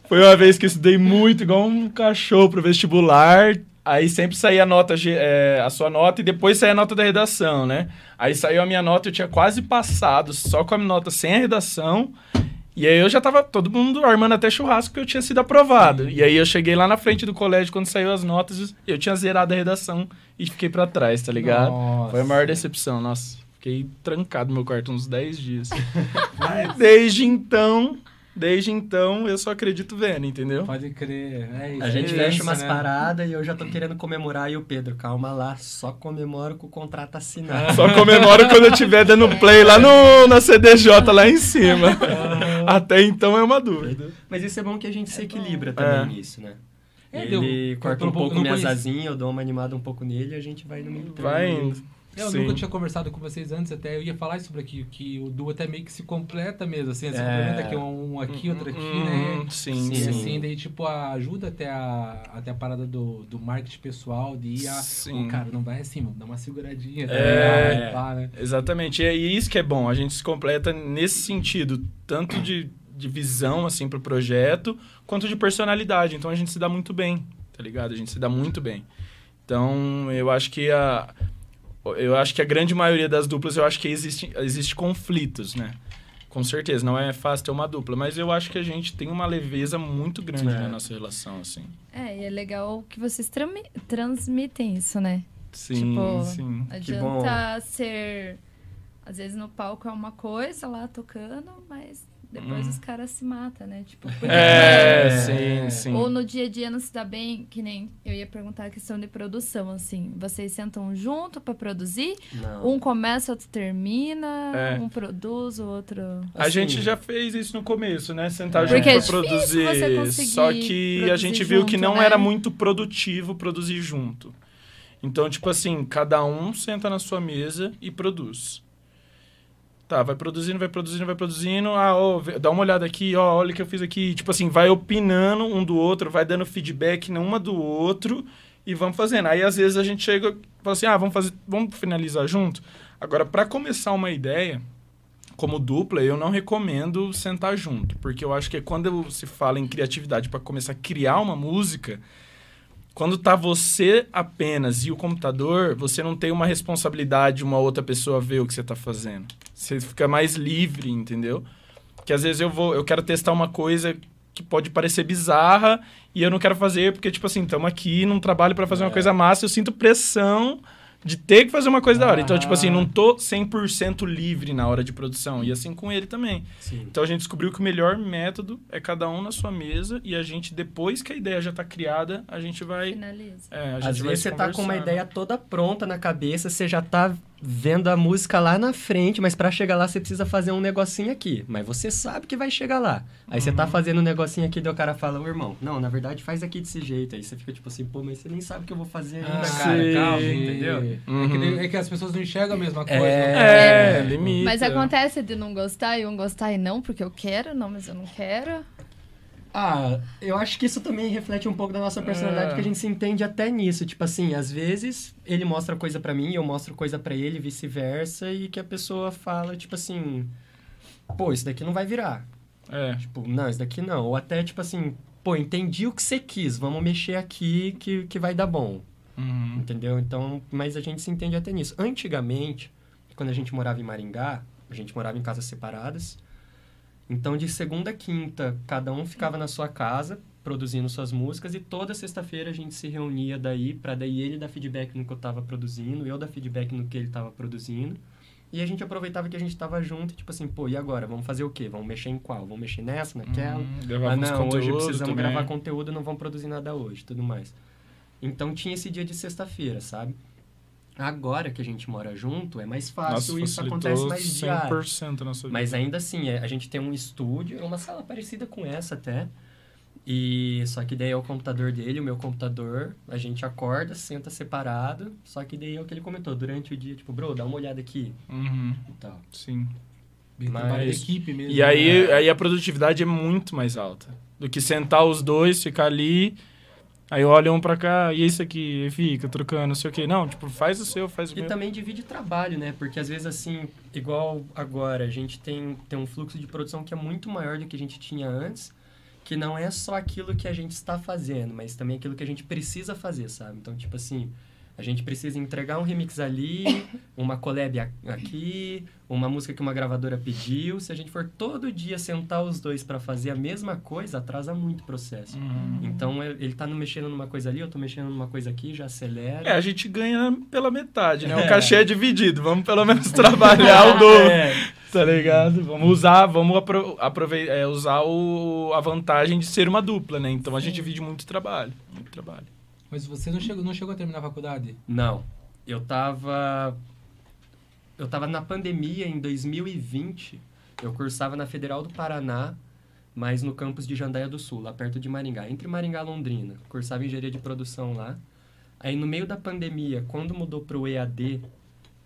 Foi uma vez que eu estudei muito, igual um cachorro pro vestibular. Aí sempre saía a nota, é, a sua nota e depois saía a nota da redação, né? Aí saiu a minha nota, eu tinha quase passado, só com a minha nota sem a redação. E aí eu já tava todo mundo armando até churrasco que eu tinha sido aprovado. E aí eu cheguei lá na frente do colégio quando saiu as notas, eu tinha zerado a redação e fiquei pra trás, tá ligado? Nossa. Foi a maior decepção, nossa. Fiquei trancado no meu quarto uns 10 dias. Mas desde então, desde então, eu só acredito vendo, entendeu? Pode crer. É isso. A gente é fecha umas né? paradas e eu já tô querendo comemorar. E o Pedro, calma lá, só comemoro com o contrato assinado. Só comemoro quando eu estiver dando play lá no, na CDJ, lá em cima. Até então é uma dúvida. Mas isso é bom que a gente se equilibra É. também nisso, né? É, Ele deu- corta um pouco minhas asinhas, eu dou uma animada um pouco nele e a gente vai no meio. Vai indo. Eu Sim. nunca tinha conversado com vocês antes, até eu ia falar sobre aqui, que o duo até meio que se completa mesmo, assim, se É. complementa aqui, um aqui, outro aqui, né? Hum, Sim, E sim. assim, daí, tipo, ajuda até a, até a parada do, do marketing pessoal, de ir a... Sim. "Ô, cara, não vai assim, mano, dá uma seguradinha, tá É. Pá, né? Exatamente. E é isso que é bom. A gente se completa nesse sentido, tanto de, de visão, assim, pro projeto, quanto de personalidade. Então a gente se dá muito bem, tá ligado? A gente se dá muito bem. Então eu acho que a. Eu acho que a grande maioria das duplas, eu acho que existe, existe conflitos, né? Com certeza, não é fácil ter uma dupla, mas eu acho que a gente tem uma leveza muito grande É. na nossa relação, assim. É, e é legal que vocês transmitem isso, né? Sim, Tipo, sim. Que bom. Adianta ser. Às vezes no palco é uma coisa lá tocando, mas depois Hum. os caras se matam, né? Tipo, porque É, É. sim, sim. Ou no dia a dia não se dá bem, que nem eu ia perguntar a questão de produção, assim. Vocês sentam junto pra produzir? Não. Um começa, outro termina, É. um produz, o outro. A Assim, gente já fez isso no começo, né? Sentar Porque junto é pra você produzir. Só que a gente viu que não né? era muito produtivo produzir junto. Então, tipo assim, cada um senta na sua mesa e produz. Tá, vai produzindo, vai produzindo, vai produzindo. Ah, dá uma olhada aqui, ó, olha o que eu fiz aqui. Tipo assim, vai opinando um do outro, vai dando feedback numa do outro e vamos fazendo. Aí às vezes a gente chega e fala assim: "Ah, vamos fazer, vamos finalizar junto". Agora, para começar uma ideia, como dupla, eu não recomendo sentar junto, porque eu acho que quando se fala em criatividade para começar a criar uma música, quando tá você apenas e o computador, você não tem uma responsabilidade de uma outra pessoa ver o que você tá fazendo. Você fica mais livre, entendeu? Que às vezes eu vou, eu quero testar uma coisa que pode parecer bizarra e eu não quero fazer porque tipo assim, estamos aqui num trabalho para fazer uma É. coisa massa, eu sinto pressão de ter que fazer uma coisa da hora. Então, tipo assim, Ah. não tô 100% livre na hora de produção. E assim com ele também. Sim. Então a gente descobriu que o melhor método é cada um na sua mesa e a gente, depois que a ideia já tá criada, a gente vai. Finaliza. É, a gente Às vai vezes você tá com uma ideia toda pronta na cabeça, você já tá vendo a música lá na frente, mas pra chegar lá você precisa fazer um negocinho aqui. Mas você sabe que vai chegar lá. Aí você tá Uhum. fazendo um negocinho aqui, daí o cara fala, ô irmão, não, na verdade faz aqui desse jeito. Aí você fica tipo assim, pô, mas você nem sabe o que eu vou fazer ainda, Ah, cara. sim. Calma, entendeu? É, que, Uhum. é que as pessoas não enxergam a mesma coisa. É, limite. Mas acontece de não gostar e um gostar e não, porque eu quero, não, mas eu não quero. Ah, eu acho que isso também reflete um pouco da nossa personalidade, É. que a gente se entende até nisso. Tipo assim, às vezes ele mostra coisa pra mim, eu mostro coisa pra ele, vice-versa, e que a pessoa fala, tipo assim, pô, isso daqui não vai virar. É. Tipo, não, isso daqui não. Ou até, tipo assim, pô, entendi o que você quis, vamos mexer aqui que, que vai dar bom. Uhum. Entendeu? Então, mas a gente se entende até nisso. Antigamente, quando a gente morava em Maringá, a gente morava em casas separadas. Então, de segunda a quinta, cada um ficava na sua casa, produzindo suas músicas, e toda sexta-feira a gente se reunia daí, pra daí ele dar feedback no que eu tava produzindo, eu dar feedback no que ele tava produzindo. E a gente aproveitava que a gente tava junto, tipo assim, pô, e agora? Vamos fazer o quê? Vamos mexer em qual? Vamos mexer nessa, naquela? Uhum. Levar Ah, não, hoje precisamos também. gravar conteúdo, não vamos produzir nada hoje, tudo mais. Então tinha esse dia de sexta-feira, sabe? Agora que a gente mora junto, é mais fácil, Nossa, isso acontece mais diário. 100% na nossa vida. Mas ainda assim, é, a gente tem um estúdio, é uma sala parecida com essa até. E só que daí é o computador dele, o meu computador, a gente acorda, senta separado, só que daí é o que ele comentou, durante o dia, tipo, bro, dá uma olhada aqui Uhum. e tal. Sim. Bem Mas- equipe mesmo. E aí, né? aí a produtividade é muito mais alta. Do que sentar os dois, ficar ali, aí olha um pra cá, e isso aqui, e fica trocando, não sei o quê. Não, tipo, faz o seu, faz o E meu. também divide trabalho, né? Porque às vezes, assim, igual agora, a gente tem, tem um fluxo de produção que é muito maior do que a gente tinha antes, que não é só aquilo que a gente está fazendo, mas também aquilo que a gente precisa fazer, sabe? Então, tipo assim, a gente precisa entregar um remix ali, uma collab aqui, uma música que uma gravadora pediu. Se a gente for todo dia sentar os dois para fazer a mesma coisa, atrasa muito o processo. Uhum. Então, é- ele tá mexendo numa coisa ali, eu tô mexendo numa coisa aqui, já acelera. É, a gente ganha pela metade, né? O É. cachê é dividido. Vamos pelo menos trabalhar o dobro, É. tá ligado? Vamos usar, vamos apro aproveitar, é, usar o, a vantagem de ser uma dupla, né? Então a gente divide muito trabalho. Muito trabalho. Mas você não chegou, não chegou a terminar a faculdade? Não. Eu tava. Eu tava na pandemia em 2020. Eu cursava na Federal do Paraná, mas no campus de Jandaia do Sul, lá perto de Maringá, entre Maringá e Londrina. Cursava engenharia de produção lá. Aí no meio da pandemia, quando mudou pro EAD,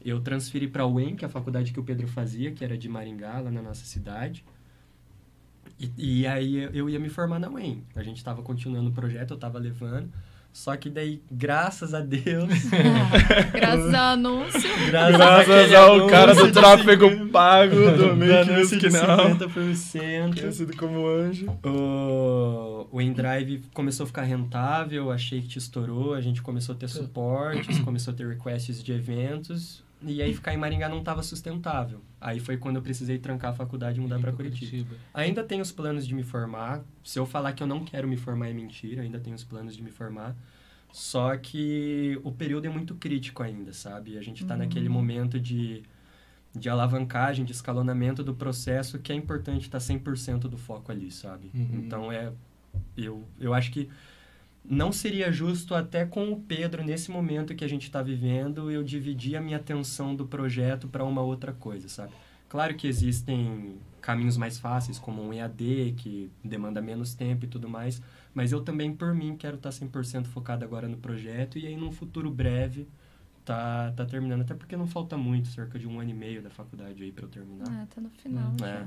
eu transferi para o UEM, que é a faculdade que o Pedro fazia, que era de Maringá, lá na nossa cidade. E, e aí eu ia me formar na UEM. A gente estava continuando o projeto, eu estava levando. Só que daí, graças a Deus, Graças ao anúncio. graças, Graças ao anúncio cara do de tráfego pago do do Make que não. 50%. Conhecido como anjo. O, o InDrive começou a ficar rentável, a Shake estourou, a gente começou a ter suportes, começou a ter requests de eventos, e aí ficar em Maringá não estava sustentável. Aí foi quando eu precisei trancar a faculdade e mudar para Curitiba. Ainda tenho os planos de me formar. Se eu falar que eu não quero me formar é mentira, ainda tenho os planos de me formar. Só que o período é muito crítico ainda, sabe? A gente está naquele momento de, de alavancagem, de escalonamento do processo que é importante estar 100% do foco ali, sabe? Uhum. Então é eu, eu acho que não seria justo até com o Pedro nesse momento que a gente está vivendo eu dividir a minha atenção do projeto para uma outra coisa, sabe? Claro que existem caminhos mais fáceis, como um EAD, que demanda menos tempo e tudo mais, mas eu também, por mim, quero tá estar 100% focado agora no projeto e aí, num futuro breve, tá, tá terminando. Até porque não falta muito, cerca de um ano e meio da faculdade aí para eu terminar. Ah, tá no final É. já.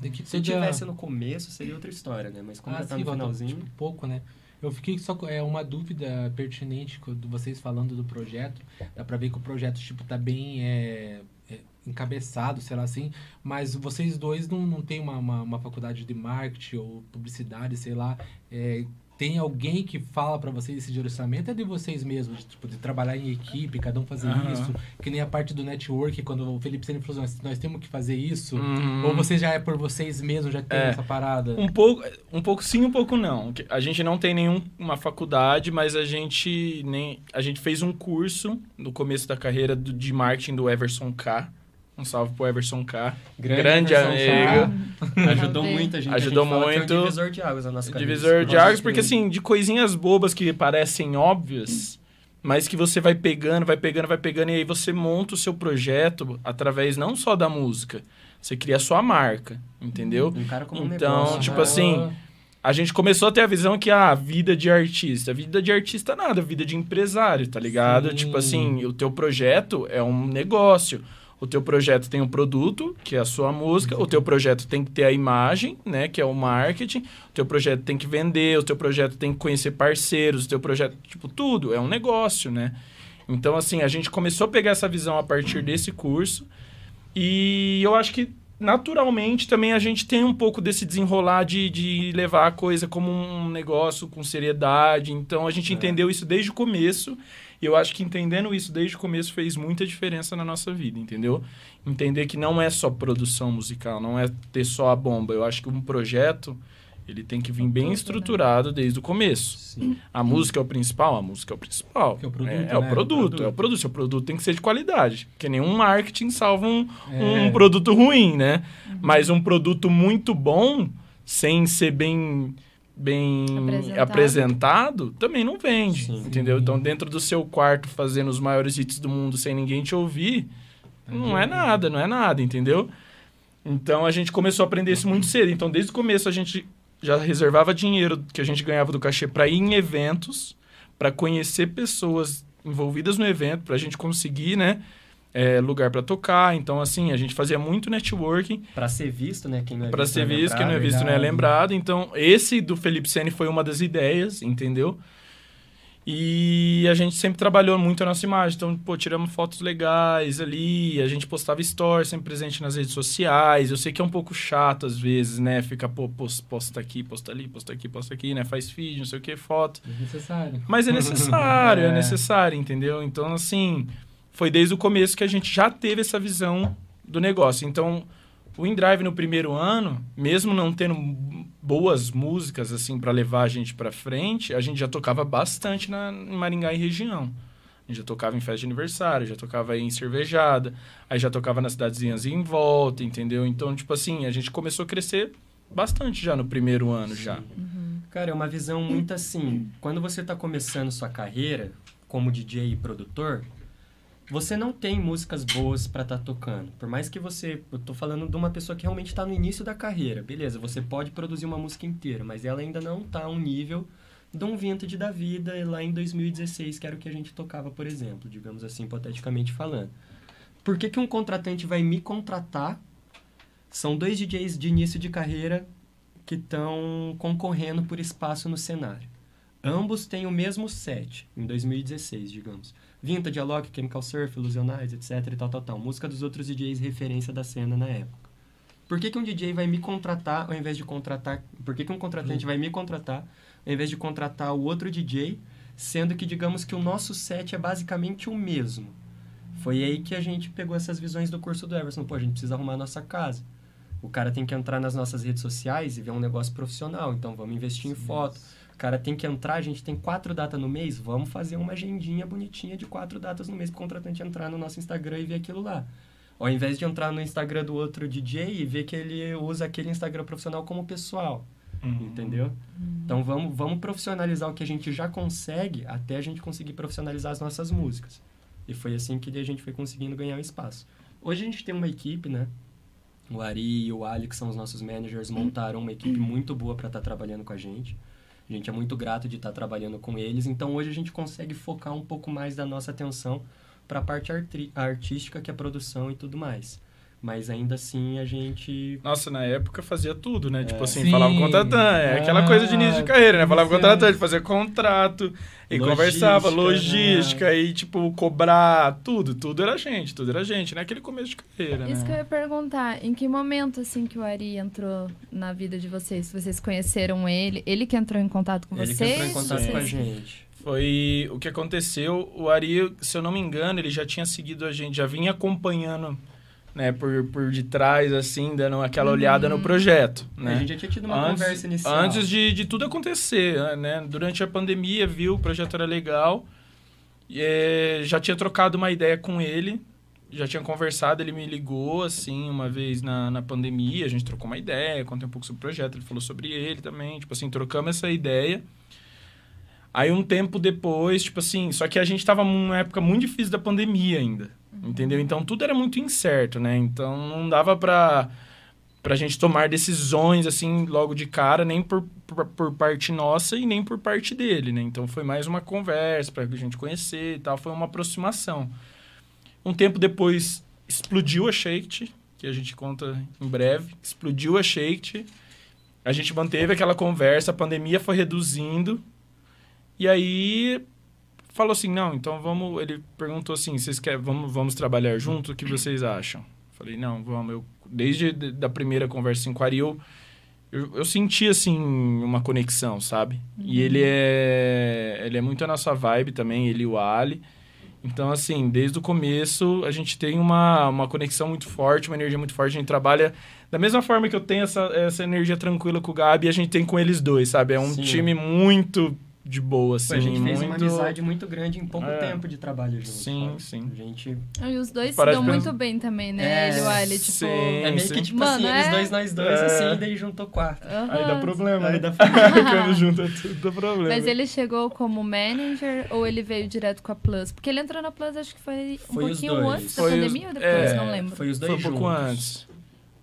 Daqui Se eu tivesse no começo, seria outra história, né? Mas como Ah, já tá sim, no falta, finalzinho... tipo, pouco, né? Eu fiquei só com é, uma dúvida pertinente de vocês falando do projeto. Dá pra ver que o projeto, tipo, tá bem é, é, encabeçado, sei lá assim. Mas vocês dois não, não tem uma, uma, uma faculdade de marketing ou publicidade, sei lá. É, tem alguém que fala pra vocês esse direcionamento? É de vocês mesmos, de, tipo, de trabalhar em equipe, cada um fazer Aham. isso. Que nem a parte do network, quando o Felipe Sene falou, nós, nós temos que fazer isso. Uhum. Ou você já é por vocês mesmos, já tem É. essa parada? Um pouco, um pouco sim, um pouco não. A gente não tem nenhuma faculdade, mas a gente nem a gente fez um curso no começo da carreira de marketing do Everson K. Um salve pro Everson K. Grande Everson amigo. Ajudou muita gente. Ajudou a gente fala que muito. É um divisor de águas a nossa carreira. Divisor de águas, porque assim, de coisinhas bobas que parecem óbvias, mas que você vai pegando, vai pegando, vai pegando, e aí você monta o seu projeto através não só da música, você cria a sua marca, entendeu? Encara como um Então, negócio. tipo né? assim, a gente começou a ter a visão que a vida de artista, vida de artista nada, vida de empresário, tá ligado? Sim. Tipo assim, o teu projeto é um negócio. O teu projeto tem um produto, que é a sua música. O teu projeto tem que ter a imagem, né, que é o marketing. O teu projeto tem que vender, o teu projeto tem que conhecer parceiros, o teu projeto, tipo, tudo é um negócio, né? Então, assim, a gente começou a pegar essa visão a partir desse curso. E eu acho que naturalmente também a gente tem um pouco desse desenrolar de, de levar a coisa como um negócio com seriedade. Então a gente É. entendeu isso desde o começo. E eu acho que entendendo isso desde o começo fez muita diferença na nossa vida, entendeu? Entender que não é só produção musical, não é ter só a bomba. Eu acho que um projeto ele tem que vir bem né? estruturado desde o começo. Sim. A música é o principal? A música é o principal. É o produto, é, é né? o O produto, produto. é o produto. Seu produto tem que ser de qualidade. Porque nenhum marketing salva um, É. um produto ruim, né? Mas um produto muito bom, sem ser bem, bem Apresentado. apresentado, também não vende, Sim. entendeu? Então, dentro do seu quarto, fazendo os maiores hits do mundo sem ninguém te ouvir, não é nada, não é nada, entendeu? Então, a gente começou a aprender isso muito cedo. Então, desde o começo, a gente já reservava dinheiro que a gente ganhava do cachê para ir em eventos, para conhecer pessoas envolvidas no evento, para a gente conseguir, né, é, lugar para tocar. Então, assim, a gente fazia muito networking Pra ser visto, né? Quem não é para visto ser não é visto, quem não é visto não é verdade. lembrado. Então, esse do Felipe Sene foi uma das ideias, entendeu? E a gente sempre trabalhou muito a nossa imagem. Então, pô, tiramos fotos legais ali, a gente postava stories, sempre presente nas redes sociais. Eu sei que é um pouco chato às vezes, né? Fica, pô, pos- posta aqui, posta ali, posta aqui, posta aqui, né? Faz feed, não sei o que, foto. Desnecessário. Mas é necessário, é. É. necessário, entendeu? Então, assim, foi desde o começo que a gente já teve essa visão do negócio. Então, o InDrive no primeiro ano, mesmo não tendo boas músicas, assim, para levar a gente para frente, a gente já tocava bastante na, em Maringá e região. A gente já tocava em festa de aniversário, já tocava em cervejada, aí já tocava nas cidadezinhas em volta, entendeu? Então, tipo assim, a gente começou a crescer bastante já no primeiro ano, já. Cara, é uma visão muito assim. Quando você tá começando sua carreira como DJ e produtor, você não tem músicas boas pra estar tocando. Por mais que você. Eu tô falando de uma pessoa que realmente tá no início da carreira. Beleza, você pode produzir uma música inteira, mas ela ainda não tá a um nível de um vintage da vida lá em 2016, que era o que a gente tocava, por exemplo, digamos assim, hipoteticamente falando. Por que, que um contratante vai me contratar? São dois DJs de início de carreira que estão concorrendo por espaço no cenário. Ambos têm o mesmo set, em 2016, digamos. Vintage, Alok, Chemical Surf, Illusionize, etc e tal, tal, tal. Música dos outros DJs referência da cena na época. Por que, que um DJ vai me contratar ao invés de contratar... Por que, que um contratante vai me contratar ao invés de contratar o outro DJ, sendo que, digamos que o nosso set é basicamente o mesmo? Foi aí que a gente pegou essas visões do curso do Everson. Pô, a gente precisa arrumar a nossa casa. O cara tem que entrar nas nossas redes sociais e ver um negócio profissional. Então, vamos investir em foto. O cara tem que entrar, a gente tem quatro datas no mês, vamos fazer uma agendinha bonitinha de quatro datas no mês para o contratante entrar no nosso Instagram e ver aquilo lá. Ao invés de entrar no Instagram do outro DJ e ver que ele usa aquele Instagram profissional como pessoal. Entendeu? Então vamos, vamos profissionalizar o que a gente já consegue até a gente conseguir profissionalizar as nossas músicas. E foi assim que a gente foi conseguindo ganhar um espaço. Hoje a gente tem uma equipe, né? O Ari e o que são os nossos managers, montaram uma equipe muito boa para estar trabalhando com a gente. A gente é muito grato de estar trabalhando com eles. Então hoje a gente consegue focar um pouco mais da nossa atenção para a parte artística, que é a produção e tudo mais. Mas ainda assim a gente Nossa, na época fazia tudo, né? Tipo assim, Sim. falava com o contratante. É aquela Ah, coisa de início de carreira, né? Falava com o contratante, fazia contrato, e Logística, conversava, né? logística, e tipo, cobrar, tudo. Tudo era gente, tudo era gente, né? Aquele começo de carreira, Isso que eu né? ia perguntar, em que momento, assim, que o Ari entrou na vida de vocês? Vocês conheceram ele? Ele que entrou em contato com ele vocês? que entrou em contato Sim. com a Vocês- gente. Foi o que aconteceu. O Ari, se eu não me engano, ele já tinha seguido a gente, já vinha acompanhando, né, por, por de trás, assim, dando aquela olhada no projeto, A né? gente já tinha tido uma antes, conversa inicial. Antes de, de tudo acontecer, né? Durante a pandemia, viu, o projeto era legal. E, eh, já tinha trocado uma ideia com ele. Já tinha conversado, ele me ligou, assim, uma vez na, na pandemia. A gente trocou uma ideia, contei um pouco sobre o projeto. Ele falou sobre ele também. Tipo assim, trocamos essa ideia. Aí um tempo depois, tipo assim, só que a gente tava numa época muito difícil da pandemia ainda. Entendeu? Então tudo era muito incerto, né? Então não dava pra, pra gente tomar decisões assim logo de cara, nem por, por, por parte nossa e nem por parte dele, né? Então foi mais uma conversa pra gente conhecer e tal, foi uma aproximação. Um tempo depois explodiu a Shake, que a gente conta em breve. Explodiu a Shake. A gente manteve aquela conversa, a pandemia foi reduzindo. E aí falou assim: "Não, então vamos". Ele perguntou assim: "Vocês querem vamos vamos trabalhar junto? O que vocês acham?" Falei: "Não, vamos". Eu desde de- da primeira conversa com o Ari, eu, eu, eu senti assim uma conexão, sabe? E ele é ele é muito a nossa vibe também, ele e o Ali. Então, assim, desde o começo a gente tem uma, uma conexão muito forte, uma energia muito forte. A gente trabalha da mesma forma que eu tenho essa, essa energia tranquila com o Gabi, a gente tem com eles dois, sabe? É um Sim. time muito de boa, assim. Pô, a gente fez uma muito... amizade muito grande em pouco É. tempo de trabalho junto. Sim, sabe? sim. A gente... E os dois se dão muito pensar- bem também, né? É, Ele e o Ali, tipo... sim. É meio sim. que tipo Mano, assim, é- eles dois, nós dois, É. assim, daí juntou quatro. aham. Aí dá problema, Aí né? dá Quando junta tudo, dá problema. Mas ele chegou como manager ou ele veio direto com a Plus? Porque ele entrou na Plus, acho que foi um Foi os pouquinho antes da Foi os- pandemia ou depois, é, não lembro. Foi os Foi dois um pouco juntos. antes.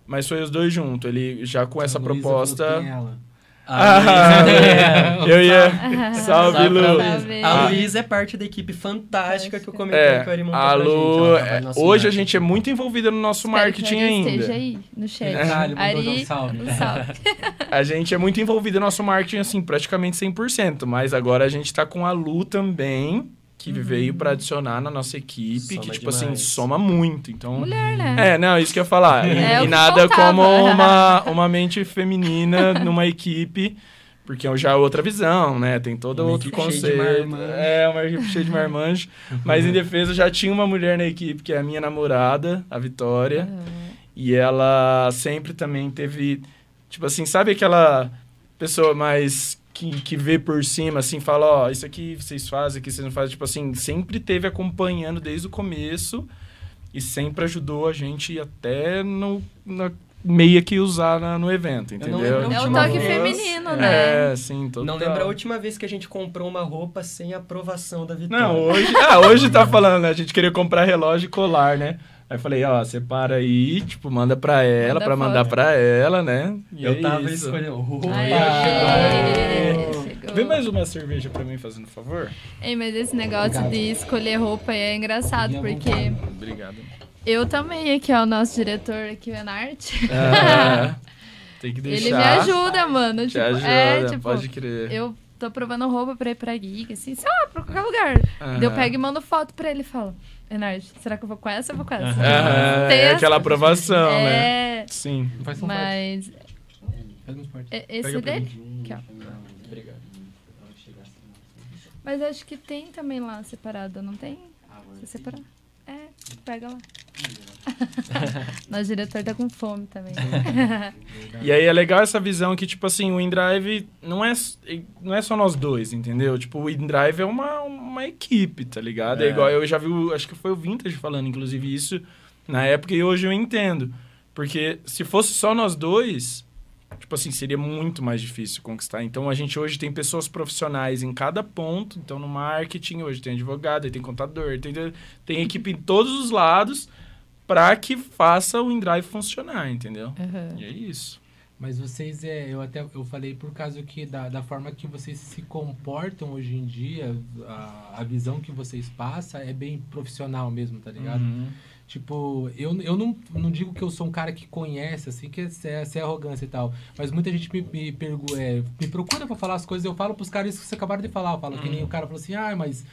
Mas foi os dois juntos. Ele já com essa proposta. falou, "Quem é ela?" A Luísa, é. eu ia. Salve, Lu. Salve. A Luísa é parte da equipe fantástica que eu comentei É, que o Ari montou a pra Lu, gente. Trabalha é, hoje a marketing. gente é muito envolvida no nosso Espero que marketing Ari ainda. esteja aí no chat. Ah, ele mandou Ari, um salve. um salve. A gente é muito envolvido no nosso marketing, assim, praticamente 100%. Mas agora a gente tá com a Lu também, que veio pra adicionar na nossa equipe, Soma que, tipo assim, demais. soma muito. Então. Mulher, né? É, não, isso que eu ia falar. É o e nada faltava. como uma, uma mente feminina numa equipe, porque já é outra visão, né? Tem todo Uma outro equipe cheia de conceito. É, uma equipe cheia de marmanjo. Mas em defesa já tinha uma mulher na equipe, que é a minha namorada, a Vitória. Aham. E ela sempre também teve, tipo assim, sabe aquela pessoa mais que, que vê por cima, assim, fala, ó, isso aqui vocês fazem, aqui vocês não fazem, tipo assim, sempre teve acompanhando desde o começo e sempre ajudou a gente até no, na meia que usar na- no evento, não entendeu? É o toque vez- feminino, né? É, sim, total. Não lembro a última vez que a gente comprou uma roupa sem aprovação da Vitória. Não, hoje, ah, hoje tá falando, né? A gente queria comprar relógio e colar, né? Aí eu falei, ó, separa aí, tipo, manda pra ela, Manda pra mandar foto. pra ela, né? E Eu é tava isso. escolhendo roupa. Aê, Chegou. chegou. Vê mais uma cerveja pra mim, fazendo favor? Ei, mas esse negócio Obrigado. de escolher roupa é engraçado, porque. Obrigado. eu também, aqui, ó, o nosso diretor aqui, o Enarte, Ah, tem que deixar. ele me ajuda, mano. Te tipo, ajuda, é, tipo, pode crer. eu tô provando roupa pra ir pra Giga, assim, sei lá, pra qualquer lugar. Daí Eu pego e mando foto pra ele e falo, Enarte, será que eu vou com essa ou vou com essa? Tem é essa- aquela aprovação, né? É, Sim. Faz um mas um é- esse dele? Aqui, ó. Obrigado. Mas acho que tem também lá separado, não tem? Se separar. Pega lá. Nosso diretor tá com fome também. E aí é legal essa visão que, tipo assim, o InDrive não é, não é só nós dois, entendeu? Tipo, o InDrive é uma, uma equipe, tá ligado? É. É. igual, eu já vi, o- acho que foi o Vintage falando, inclusive, isso na época, e hoje eu entendo. Porque se fosse só nós dois, tipo assim, seria muito mais difícil conquistar. Então, a gente hoje tem pessoas profissionais em cada ponto. Então, no marketing, hoje tem advogado, aí tem contador, tem, tem equipe em todos os lados para que faça o InDrive funcionar, entendeu? Aham. E é isso. Mas vocês, é, eu até eu falei por causa que da, da forma que vocês se comportam hoje em dia, a, a visão que vocês passam é bem profissional mesmo, tá ligado? Uhum. Tipo, eu, eu não, não digo que eu sou um cara que conhece, assim, que é, é arrogância e tal. Mas muita gente me, me, pergu- é, me procura pra falar as coisas, eu falo pros caras isso que você acabaram de falar. Eu falo que nem o cara falou assim, ah, mas.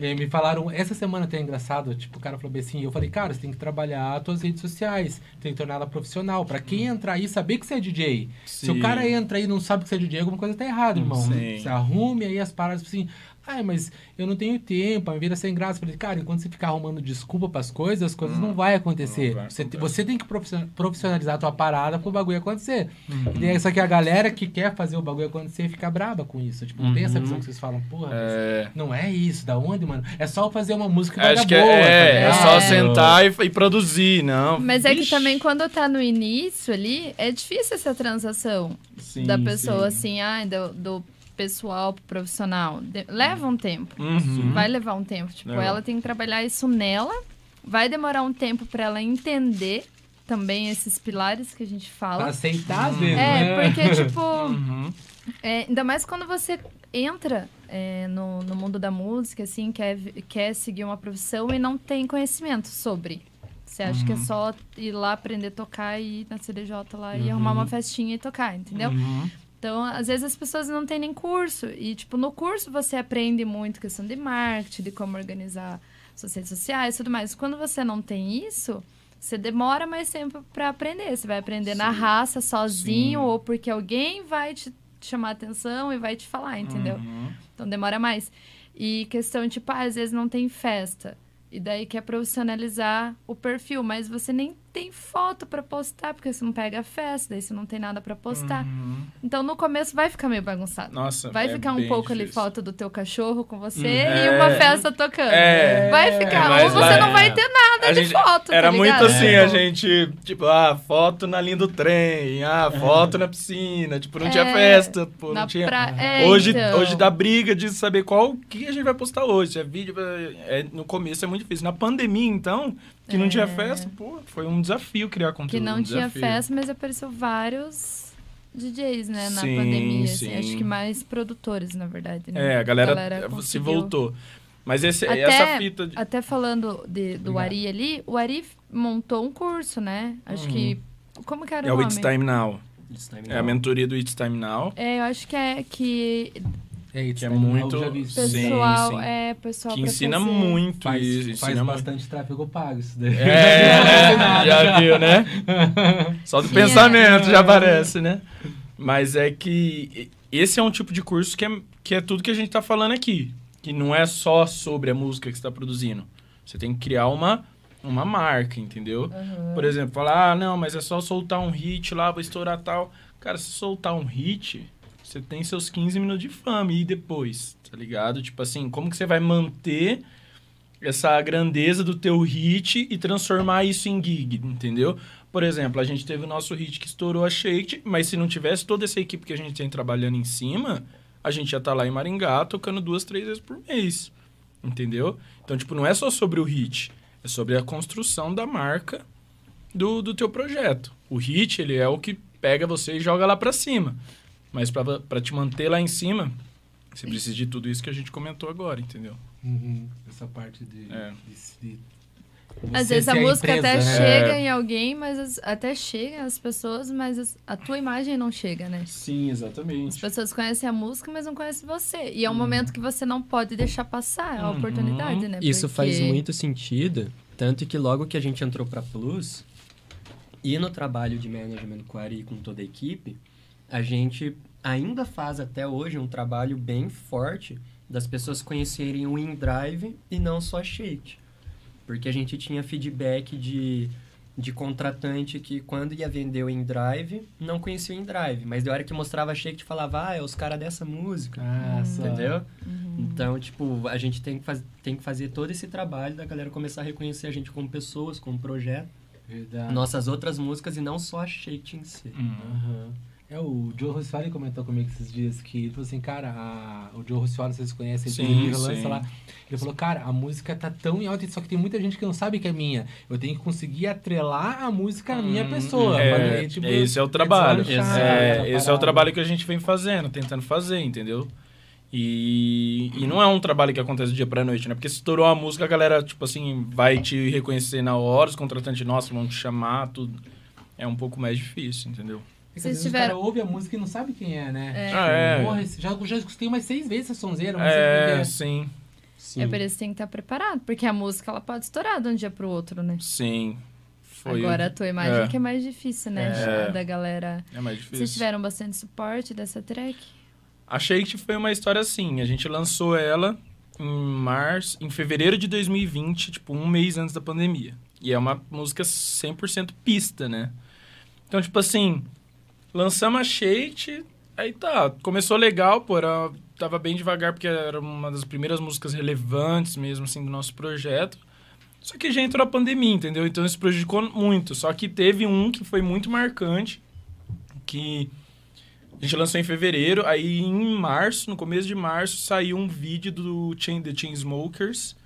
é, me falaram, essa semana até é engraçado, tipo, o cara falou bem assim, eu falei, cara, você tem que trabalhar as tuas redes sociais, tem que tornar ela profissional. Pra quem entrar aí, saber que você é DJ. Se o Sim. cara entra aí e não sabe que você é DJ, alguma coisa tá errada, irmão. Sim. Você arrume aí as paradas, tipo assim, ah, mas eu não tenho tempo, a minha vida é sem graça. Falei, cara, enquanto você ficar arrumando desculpa pras coisas, as coisas não vai acontecer. Não vai você, acontecer. você tem que profission- profissionalizar a tua parada pro bagulho acontecer. Uhum. E daí, só que a galera que quer fazer o bagulho acontecer fica braba com isso. Tipo, não tem essa Uhum. visão que vocês falam, porra, mas É, não é isso, da onde, mano? É só fazer uma música que acho que boa, é, tá é, é só É. sentar e, e produzir, não. Mas é que Vixe. também quando tá no início ali, é difícil essa transação Sim, da pessoa, sim. assim, ah, do, do pessoal pro profissional, de- leva um tempo. Uhum. Vai levar um tempo. Tipo, Leva. ela tem que trabalhar isso nela. Vai demorar um tempo pra ela entender também esses pilares que a gente Pra fala. aceitar, às vezes, É, né? porque, tipo, Uhum. é, ainda mais quando você entra é, no, no mundo da música, assim, quer, quer seguir uma profissão e não tem conhecimento sobre. Você acha que é só ir lá aprender a tocar e ir na CDJ lá e arrumar uma festinha e tocar, entendeu? Uhum. Então, às vezes as pessoas não têm nem curso. E, tipo, no curso você aprende muito questão de marketing, de como organizar suas redes sociais e tudo mais. Quando você não tem isso, você demora mais tempo pra aprender. Você vai aprender na raça, sozinho, Sim. ou porque alguém vai te chamar atenção e vai te falar, entendeu? Uhum. Então demora mais. E questão, tipo, ah, às vezes não tem festa. E daí quer profissionalizar o perfil, mas você nem tem foto pra postar, porque você não pega a festa, daí você não tem nada pra postar. Uhum. Então no começo vai ficar meio bagunçado. Nossa, Vai é ficar um pouco ali difícil. foto do teu cachorro com você É. e uma festa tocando. É. Vai ficar. Ou você vai- não vai ter nada A de gente- foto. Era tá muito assim, Tipo, a gente, tipo, ah, foto na linha do trem, ah, foto na piscina, tipo, não tinha É, festa, pô, na não tinha... pra- é, hoje, então. hoje dá briga de saber qual que a gente vai postar hoje. Se é vídeo, é, no começo é muito difícil. Na pandemia, então, que não tinha É. festa, pô, foi um desafio criar conteúdo. Que não um tinha desafio. festa, mas apareceu vários DJs, né, na Sim, pandemia. assim. sim. Acho que mais produtores, na verdade. Né? É, a galera, se conseguiu. voltou. Mas esse, Até- essa fita... De... Até falando de- do Obrigado. Ari ali, o Ari montou um curso, né? Acho Uhum. que. Como que era É o o nome? It's Time Now. This time É a now. mentoria do It's Time Now. É, eu acho que é que É, Que é aí, muito- isso. Sim, pessoal, sim. é, pessoal Que ensina fazer. muito Faz, isso. faz ensina muito. bastante tráfego pago isso daí. É, já viu, né? Só do Sim, pensamento é. já aparece, né? Mas é que esse é um tipo de curso que é, que é tudo que a gente tá falando aqui. Que não é só sobre a música que você tá produzindo. Você tem que criar uma, uma marca, entendeu? Por exemplo, falar, ah, não, mas é só soltar um hit lá, vou estourar tal. Cara, se soltar um hit, você tem seus 15 minutos de fama e depois, tá ligado? Tipo assim, como que você vai manter essa grandeza do teu hit e transformar isso em gig, entendeu? Por exemplo, a gente teve o nosso hit que estourou a Shake, mas se não tivesse toda essa equipe que a gente tem trabalhando em cima, a gente ia estar lá em Maringá tocando duas, três vezes por mês, entendeu? Então, tipo, não é só sobre o hit, é sobre a construção da marca do, do teu projeto. O hit, ele é o que pega você e joga lá pra cima. Mas pra pra te manter lá em cima, você precisa de tudo isso que a gente comentou agora, entendeu? Uhum, Essa parte de. É. de- de- Às vezes a música empresa, até né? chega em alguém, mas as- até chega as pessoas, mas as- a tua imagem não chega, né? Sim, As exatamente. pessoas conhecem a música, mas não conhecem você. E é um momento que você não pode deixar passar, é a Uhum. oportunidade, né? Isso faz Porque- muito sentido, tanto que logo que a gente entrou para Plus e no trabalho de management com a Ari e com toda a equipe, a gente ainda faz até hoje um trabalho bem forte das pessoas conhecerem o InDrive e não só a Shake. Porque a gente tinha feedback de, de contratante que quando ia vender o InDrive, não conhecia o InDrive, mas da hora que mostrava a Shake falava, ah, é os caras dessa música. Ah, só. Entendeu? Uhum. Então, tipo, a gente tem que, faz, tem que fazer todo esse trabalho da galera começar a reconhecer a gente como pessoas, como projeto, Verdade. nossas outras músicas e não só a Shake em si. Hum. Aham. É, o Joe Rossifari comentou comigo esses dias que ele falou assim, cara, a- o Joe Rossifari, vocês conhecem, ele Sim, tem um sim. lá. Ele falou, cara, a música tá tão em alta, só que tem muita gente que não sabe que é minha. Eu tenho que conseguir atrelar a música à minha Hum, pessoa. É, daí, tipo, esse é o trabalho. deslanchar É, aquela esse é o trabalho que a gente vem fazendo, tentando fazer, entendeu? E, e não é um trabalho que acontece do dia pra noite, né? Porque se estourou a música, a galera, tipo assim, vai te reconhecer na hora, os contratantes nossos vão te chamar, tudo. É um pouco mais difícil, entendeu? É que às tiveram- O cara ouve a música e não sabe quem é, né? É. Ah, é. Porra, já, já escutei umas seis vezes essa sonzeira. É, é. sim, Sim. É por isso que tem que estar preparado, porque a música ela pode estourar de um dia pro outro, né? sim. Foi Agora a tua imagem é. que é mais difícil, né? É. Da galera. É mais difícil. Vocês tiveram bastante suporte dessa track? A Shake foi uma história assim. A gente lançou ela em março, em fevereiro de 2020, tipo, um mês antes da pandemia. E é uma música 100% pista, né? Então, tipo assim, lançamos a Shake, aí tá, começou legal, pô, era, tava bem devagar porque era uma das primeiras músicas relevantes mesmo, assim, do nosso projeto. Só que já entrou a pandemia, entendeu? Então isso prejudicou muito. Só que teve um que foi muito marcante, que A gente lançou em fevereiro, aí em março, no começo de março, saiu um vídeo do Chain, The Chainsmokers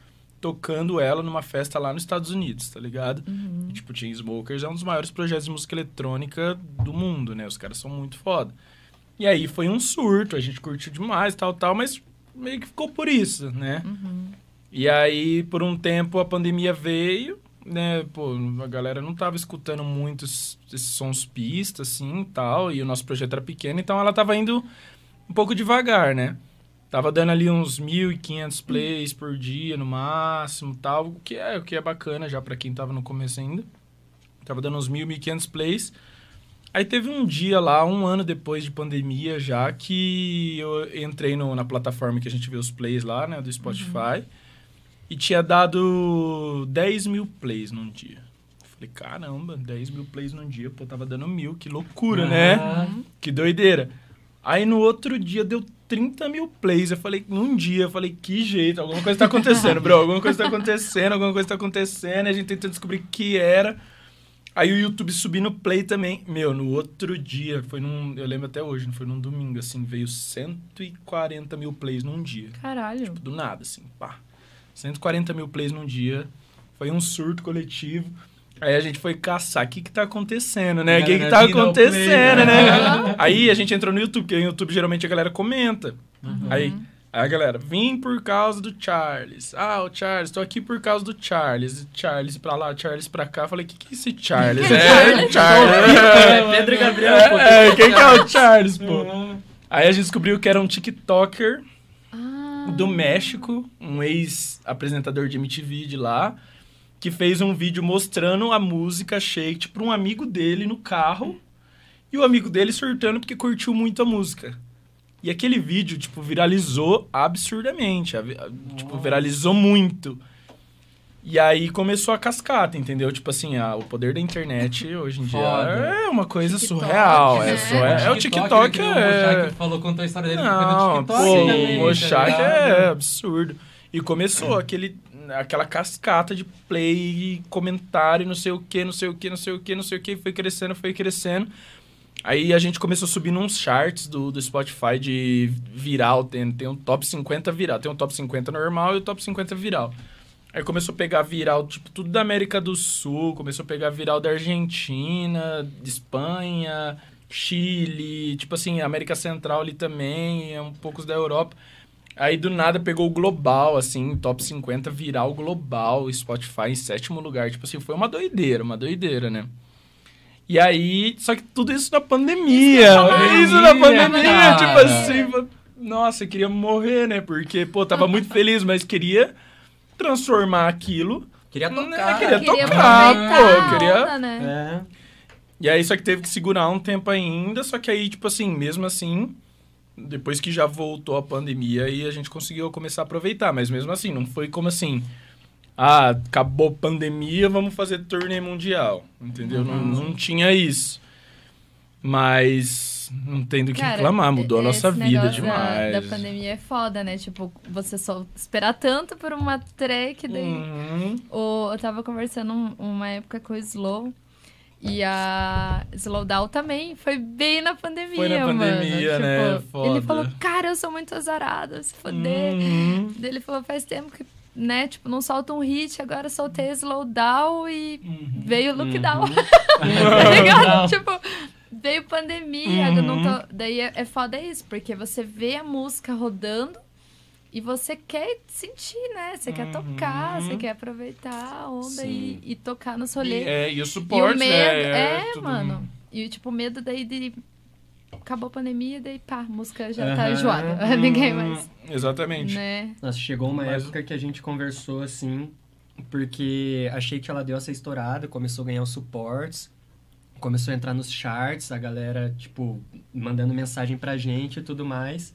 tocando ela numa festa lá nos Estados Unidos, tá ligado? Uhum. E, tipo, Chainsmokers é um dos maiores projetos de música eletrônica do mundo, né? Os caras são muito foda. E aí foi um surto, a gente curtiu demais, tal, tal, mas meio que ficou por isso, né? Uhum. E aí, por um tempo, a pandemia veio, né? Pô, a galera não tava escutando muito esses sons pista, assim, tal. E o nosso projeto era pequeno, então ela tava indo um pouco devagar, né? Tava dando ali uns 1.500 plays por dia, no máximo, tal. O que é, o que é bacana já pra quem tava no começo ainda. Tava dando uns 1.000, 1.500 plays. Aí teve um dia lá, um ano depois de pandemia já, que eu entrei no- na plataforma que a gente vê os plays lá, né, do Spotify. E tinha dado 10 mil plays num dia. Falei, caramba, 10 mil plays num dia, pô, tava dando mil, que loucura, né? Que doideira. Aí no outro dia deu 30 mil plays. Eu falei, num dia, eu falei, que jeito, alguma coisa tá acontecendo, bro. Alguma coisa tá acontecendo, alguma coisa tá acontecendo. E a gente tentando descobrir o que era. Aí o YouTube subindo play também. Meu, no outro dia, foi num. Eu lembro até hoje, não foi num domingo, assim, veio 140 mil plays num dia. Caralho. Do nada, assim, pá. 140 mil plays num dia. Foi um surto coletivo. Aí a gente foi caçar o que que tá acontecendo, né? O que que tá acontecendo, né? Aí a gente entrou no YouTube, porque no YouTube geralmente a galera comenta. Aí, aí a galera, vim por causa do Charles. Ah, o Charles, tô aqui por causa do Charles. Charles pra lá, Charles pra cá. Falei, o que que é esse Charles? é, Charles. É, Pedro e Gabriel, pô. É, é, quem que é o Charles, pô? Aí a gente descobriu que era um TikToker Ah, do México, um ex-apresentador de MTV de lá, que fez um vídeo mostrando a música Shake para um amigo dele no carro, e o amigo dele surtando porque curtiu muito a música. E aquele vídeo, tipo, viralizou absurdamente, tipo, viralizou muito. E aí começou a cascata, entendeu? Tipo assim, a- o poder da internet hoje em dia Foda. é uma coisa TikTok, surreal. É, né? só- é, é o TikTok, que o é... Mochak falou, contou a história dele foi no Não, TikTok pô, também, o tá Mochak ligado? é absurdo. E começou aquele, aquela cascata de play, comentário, não sei o que, não sei o que, não sei o que, não sei o que, foi crescendo, foi crescendo. Aí a gente começou a subir nos charts do, do Spotify de viral, tem, tem um top 50 viral, tem um top 50 normal e o top 50 viral. Aí começou a pegar viral, tipo, tudo da América do Sul, começou a pegar viral da Argentina, de Espanha, Chile, tipo assim, América Central ali também, um poucos da Europa. Aí do nada pegou o global, assim, top 50 viral global, Spotify em sétimo lugar. Tipo assim, foi uma doideira, uma doideira, né? E aí, só que tudo isso na pandemia. Isso, na Pandemia, cara. tipo assim, nossa, eu queria morrer, né? Porque, pô, tava muito feliz, mas queria transformar aquilo. Queria Né, tocar. queria queria tocar, pô, queria- onda, né? É. E aí, só que teve que segurar um tempo ainda, só que aí, tipo assim, mesmo assim, depois que já voltou a pandemia, aí a gente conseguiu começar a aproveitar. Mas mesmo assim, não foi como assim, ah, acabou a pandemia, vamos fazer turnê mundial, entendeu? Não, não tinha isso. Mas não tem do que Cara, reclamar, mudou a nossa vida demais. Da, da pandemia é foda, né? Tipo, você só esperar tanto por uma track, daí Uhum. O- eu tava conversando um- uma época com o Slow. E a Slowdown também foi bem na pandemia, Foi na mano. pandemia, né? Tipo, Foda. Ele falou, cara, eu sou muito azarado, se foder. Uhum. Ele falou, faz tempo que, né, tipo, não solta um hit, agora soltei Slowdown e veio o Lookdown. tá ligado? tipo, veio pandemia, eu não tô... Daí é, é foda isso, porque você vê a música rodando e você quer sentir, né? Você quer tocar, você quer aproveitar a onda e, e tocar nos E, rolês. é, e o E o suporte, medo, né? é, tudo- mano. E tipo, o medo daí de. Acabou a pandemia, daí pá, a música já tá Aham. enjoada. Ninguém Hum, mais. Exatamente. Né? Nossa, chegou uma Mas- época que a gente conversou assim, porque achei que ela deu essa estourada, começou a ganhar os suportes, começou a entrar nos charts, a galera, tipo, mandando mensagem pra gente e tudo mais.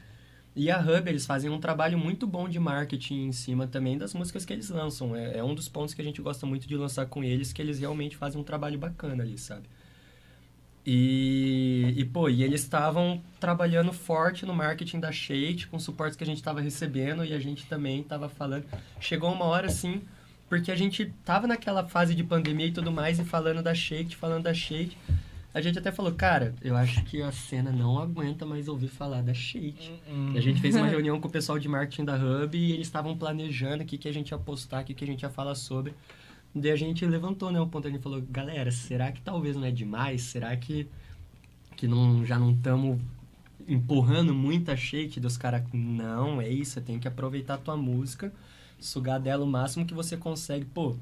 E a Hub, eles fazem um trabalho muito bom de marketing em cima também das músicas que eles lançam. É, é um dos pontos que a gente gosta muito de lançar com eles, que eles realmente fazem um trabalho bacana ali, sabe? E, e pô, e eles estavam trabalhando forte no marketing da Shade, com suportes que a gente estava recebendo e a gente também estava falando. Chegou uma hora assim, porque a gente tava naquela fase de pandemia e tudo mais, e falando da Shade, falando da Shade. A gente até falou, cara, eu acho que a cena não aguenta mais ouvir falar da Shake. E a gente fez uma reunião com o pessoal de marketing da Hub e eles estavam planejando o que, que a gente ia postar, o que, que a gente ia falar sobre. Daí a gente levantou, né, o ponto ali e falou, galera, será que talvez não é demais? Será que, que não, já não estamos empurrando muita shake dos caras? Não, é isso, você tem que aproveitar a tua música, sugar dela o máximo que você consegue. Pô,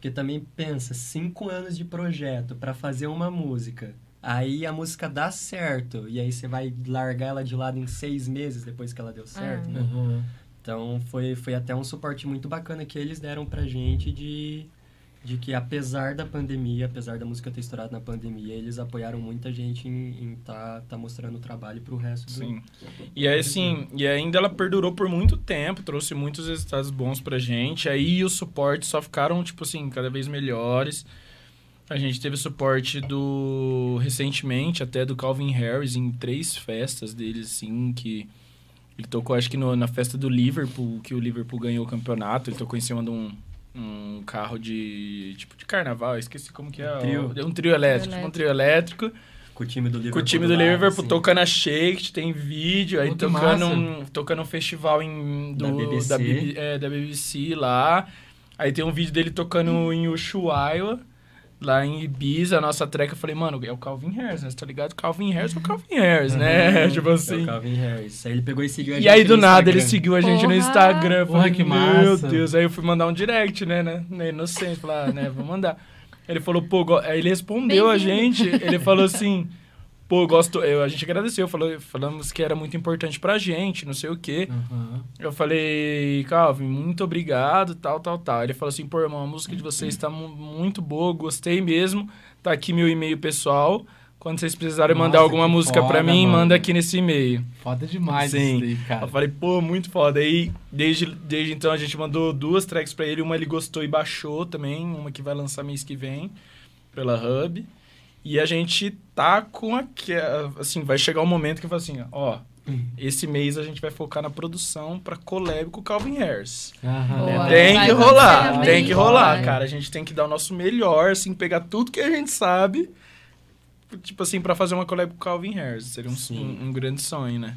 porque também pensa, cinco anos de projeto para fazer uma música. Aí a música dá certo. E aí você vai largar ela de lado em seis meses depois que ela deu certo, Ah. né? Uhum. Então foi, foi até um suporte muito bacana que eles deram pra gente de, de que apesar da pandemia, apesar da música ter estourado na pandemia, eles apoiaram muita gente em estar tá, tá mostrando o trabalho pro resto do, Sim. E aí, assim, e ainda ela perdurou por muito tempo, trouxe muitos resultados bons pra gente. Aí os suportes só ficaram, tipo assim, cada vez melhores. A gente teve suporte do. recentemente, até do Calvin Harris, em três festas dele, assim, que. Ele tocou, acho que no- na festa do Liverpool, que o Liverpool ganhou o campeonato. Ele tocou em cima de um, um carro de. tipo de carnaval, eu esqueci como que é. Trio. Um trio elétrico, tipo um trio elétrico. Com o time do Liverpool. Com o time do do lado, Liverpool assim. tocando a Shake, tem vídeo, aí Pô, que tocando massa. um, tocando um festival em, do, Da BBC. Da, é, da BBC lá. Aí tem um vídeo dele tocando em Ushuaia, lá em Ibiza, a nossa track. Eu falei, mano, é o Calvin Harris, né? Você tá ligado? Calvin Harris é o Calvin Harris, né? tipo É assim. o Calvin Harris. Aí ele pegou e seguiu a E gente aí, do no nada, ele Instagram. seguiu a gente no Porra! Instagram. Eu Porra, falei, que meu massa. Deus. Aí eu fui mandar um direct, né? né? Inocência, falar, ah, né? Vou mandar. Ele falou, pô, go- aí ele respondeu a gente. Ele falou assim, pô, gosto. Eu, a gente agradeceu, falou, falamos que era muito importante pra gente, não sei o quê. Uhum. Eu falei, Calvin, muito obrigado, tal, tal, tal. Ele falou assim, pô, irmão, a música de vocês tá mu- muito boa, gostei mesmo. Tá aqui meu e-mail pessoal. Quando vocês precisarem Nossa, mandar alguma música pra foda, mim, mano. manda aqui nesse e-mail. Foda demais Sim. isso daí, cara. Eu falei, pô, muito foda. Aí, desde, desde então, a gente mandou duas tracks pra ele. Uma ele gostou e baixou também. Uma que vai lançar mês que vem, pela Hub. E a gente tá com a... Assim, vai chegar um momento que eu falo assim, ó... Esse mês a gente vai focar na produção pra collab com o Calvin Harris. Aham. Boa. Tem Vai que rolar, tem que rolar, Vai. cara. A gente tem que dar o nosso melhor, assim, pegar tudo que a gente sabe, tipo assim, pra fazer uma collab com o Calvin Harris. Seria um, um, um grande sonho, né?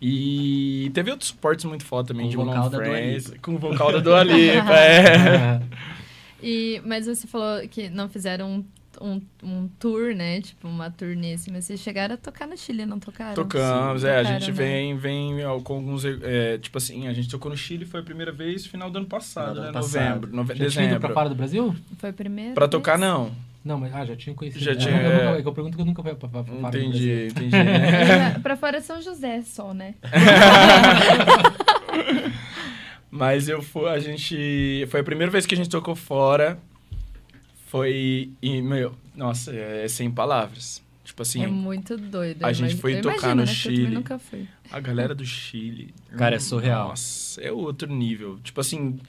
E teve outros suportes muito foda também, Com de vocal da Dua Friends, Lipa. com o vocal da Dua Lipa, é. E, mas você falou que não fizeram um, um, tour, né? Tipo, uma turnê assim. Mas vocês chegaram a tocar no Chile, não tocaram? Tocamos, Sim, é, a tocaram, gente né? vem, vem com alguns, é, tipo assim, a gente tocou no Chile, foi a primeira vez, final do ano passado, Final do né, ano passado. novembro, nove, Já ido pra dezembro. fora do Brasil? Foi a primeira Pra tocar, vez? não. Não, mas ah, já tinha conhecido. Já É, tinha, Eu, nunca- é. é que eu pergunto que eu nunca fui pra, pra, pra fora do Entendi, Brasil. entendi. É, pra fora é São José só, né? Mas eu fui, a gente. Foi a primeira vez que a gente tocou fora. Foi. E, meu, nossa, é, sem palavras. Tipo assim, é muito doido. a gente foi eu tocar imagino, no né, Chile. nunca fui. a galera do Chile. Cara, é surreal. Nossa, é outro nível. Tipo assim,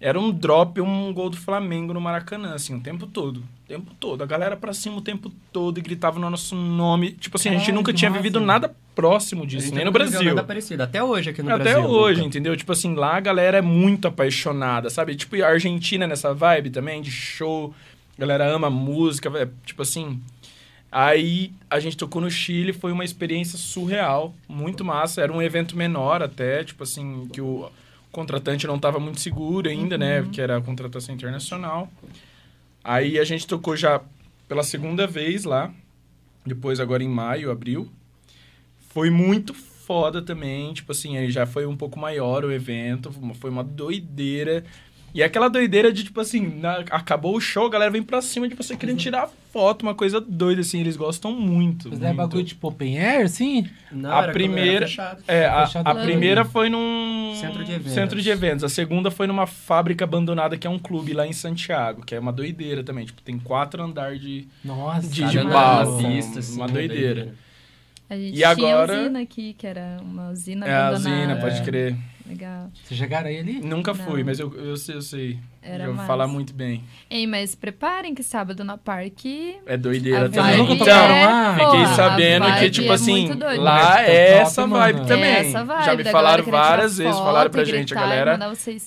era um drop, um gol do Flamengo no Maracanã, assim, o tempo todo. O tempo todo. A galera pra cima o tempo todo e gritava no nosso nome. Tipo assim, a gente nunca tinha massa. vivido nada próximo disso, nem no Brasil. Nada parecido. Até hoje aqui no Até Brasil. hoje, nunca. entendeu? Tipo assim, lá a galera é muito apaixonada, sabe? Tipo, a Argentina nessa vibe também, de show. A galera ama música, é, tipo assim. Aí a gente tocou no Chile, foi uma experiência surreal, muito massa. Era um evento menor até, tipo assim, que o contratante não estava muito seguro ainda, né? Que era a contratação internacional. Aí a gente tocou já pela segunda vez lá, depois agora em maio, abril. Foi muito foda também, tipo assim, aí já foi um pouco maior o evento, foi uma doideira. E aquela doideira de, tipo assim, na- acabou o show, a galera vem pra cima de você querendo tirar foto, uma coisa doida, assim, eles gostam muito. Mas é muito. bagulho tipo open air, sim? Não, A primeira- era fechado. É, a, a primeira foi num Centro de eventos. centro de eventos. A segunda foi numa fábrica abandonada que é um clube lá em Santiago, que é uma doideira também. Tipo, tem quatro andares de. Nossa. De- de pista, assim, uma doideira. A gente E tinha agora- a usina aqui, que era uma usina É a abandonada. usina, pode É. crer. Legal. Vocês chegaram aí ali? Nunca fui, Não. mas eu, eu sei, eu sei. Era Já vou falar muito bem. Ei, mas preparem que sábado na parque. É doideira a também. nunca Então, tocaram é- lá? Fiquei sabendo que, tipo é assim, lá é top, essa mano. vibe É também. É essa vibe Já me falaram várias vezes, foto falaram pra gente, a galera,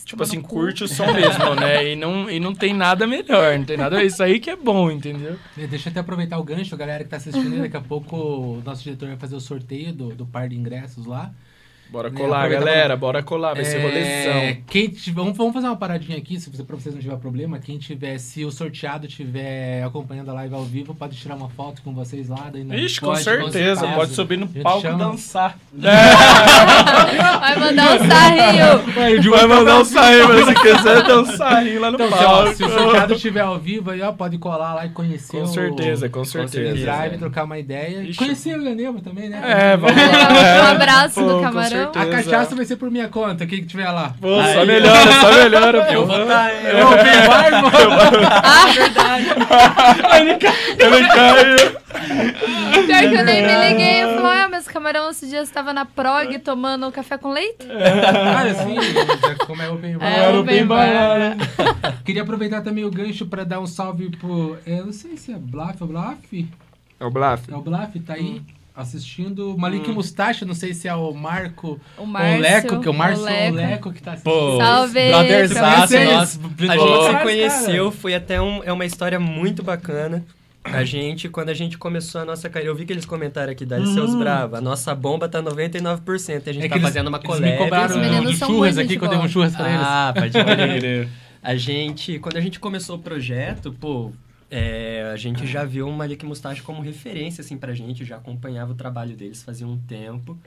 tipo assim, curte o som mesmo, né? E não, e não tem nada melhor, não tem nada. Isso aí que é bom, entendeu? Deixa eu até aproveitar o gancho, a galera que tá assistindo, daqui a pouco o nosso diretor vai fazer o sorteio do, do par de ingressos lá. Bora Né, colar, aproveitar galera, bora colar, vai ser É, rolezão. Quem tiver, vamos, vamos fazer uma paradinha aqui, se você, pra vocês não tiver problema. Quem tiver, se o sorteado estiver acompanhando a live ao vivo, pode tirar uma foto com vocês lá. Daí não Ixi, com pode, certeza, certeza. pode subir no palco e chama. dançar. Vai mandar um sarrinho. Vai mandar um sair, mas se quiser um sair lá no Então, se, ó, palco. se o sorteado estiver ao vivo, aí, ó, pode colar lá e conhecer Com o- certeza, com certeza. drive, trocar uma ideia. Ixi. Conhecer o Ganema também, né? É, vamos Um abraço Pô, do com camarão. A certeza. cachaça vai ser por minha conta, quem que tiver lá. Pô, só Aí. melhora, só melhora, pô. Eu vou estar. Eu vou ver bar, mano. Ele caiu. Pior que eu nem me liguei. Eu falei, ah, mas o camarão esses dias estava na prog tomando café com leite? Ah, sim, como é open bar. É, Era o open bem bar. Queria aproveitar também o gancho pra dar um salve pro. Eu não sei se é Blaf ou Blaf. É o Blaf. É o Blaf, tá aí assistindo. Malik Hum. Mustache, não sei se é o Marco O ou Márcio. o Leco, que é o Márcio o ou o Leco. Leco que tá assistindo. Pô, Salve! Brotherzaço. A Pô, gente se conheceu, foi até um, é uma história muito bacana. A gente, quando a gente começou a nossa carreira, eu vi que eles comentaram aqui, Dali Seus Brava, a nossa bomba tá 99%, a gente É tá eles- fazendo uma eles me cobraram são churras aqui quando eu dei um churras pra eles. Ah, pode crer. a gente, quando a gente começou o projeto, pô, é, a gente já viu o Malik Mustache como referência, assim, pra gente, já acompanhava o trabalho deles fazia um tempo.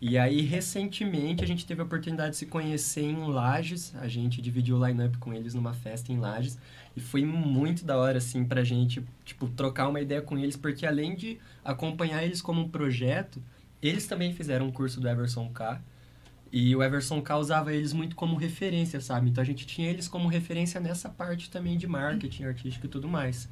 E aí, recentemente, a gente teve a oportunidade de se conhecer em Lages. A gente dividiu o line-up com eles numa festa em Lages. E foi muito da hora, assim, pra gente, tipo, trocar uma ideia com eles, porque além de acompanhar eles como um projeto, eles também fizeram um curso do Everson K. E o Everson K usava eles muito como referência, sabe? Então a gente tinha eles como referência nessa parte também de marketing artístico e tudo mais.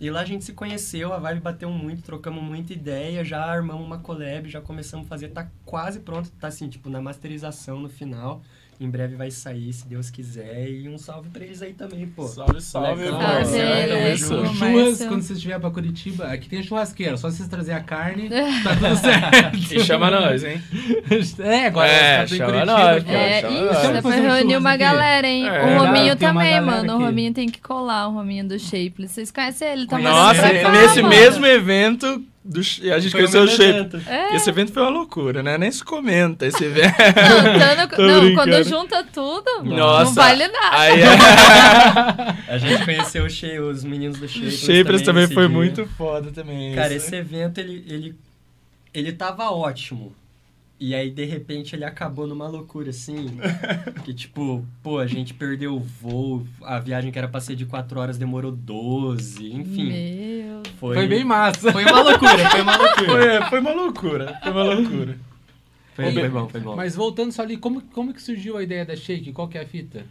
E lá a gente se conheceu, a vibe bateu muito, trocamos muita ideia, já armamos uma collab, já começamos a fazer, tá quase pronto, tá assim, tipo, na masterização no final. Em breve vai sair, se Deus quiser. E um salve pra eles aí também, pô. Salve, salve, Legal. irmão. Salve, isso. O Márcio. churras, quando você estiver pra Curitiba, aqui tem churrasqueira, só vocês trazer a carne, tá tudo certo. E chama nós, hein? É, agora É, tá em chama Curitiba, nós, pô. É, Chama ixi, nós. dá Vamos pra fazer um reunir uma aqui. galera, hein? É, o Rominho também, mano. O aqui. Rominho tem que colar, o Rominho do Shapeless. Vocês conhecem ele? Tá Nossa, morando pra cá, nesse mano. mesmo evento, do, a gente Foi conheceu o Shape. É. Esse evento foi uma loucura, né? Nem se comenta esse evento. Não, Tô não, quando junta tudo, não Nossa. vale nada. Aí, A gente conheceu o Shea- os meninos do o Shapeless Shapers também nesse foi dia. muito foda também. Cara, esse- esse evento, ele, ele, ele tava ótimo. E aí, de repente, ele acabou numa loucura, assim. que, tipo, pô, a gente perdeu o voo. A viagem que era pra ser de 4 horas demorou 12. Enfim. Meu Foi, Foi bem massa. Foi uma loucura, foi uma loucura. Foi, foi uma loucura, foi uma loucura. Foi, foi bom, foi bom. Mas voltando só ali, como, como que surgiu a ideia da Shake? Qual que é a fita?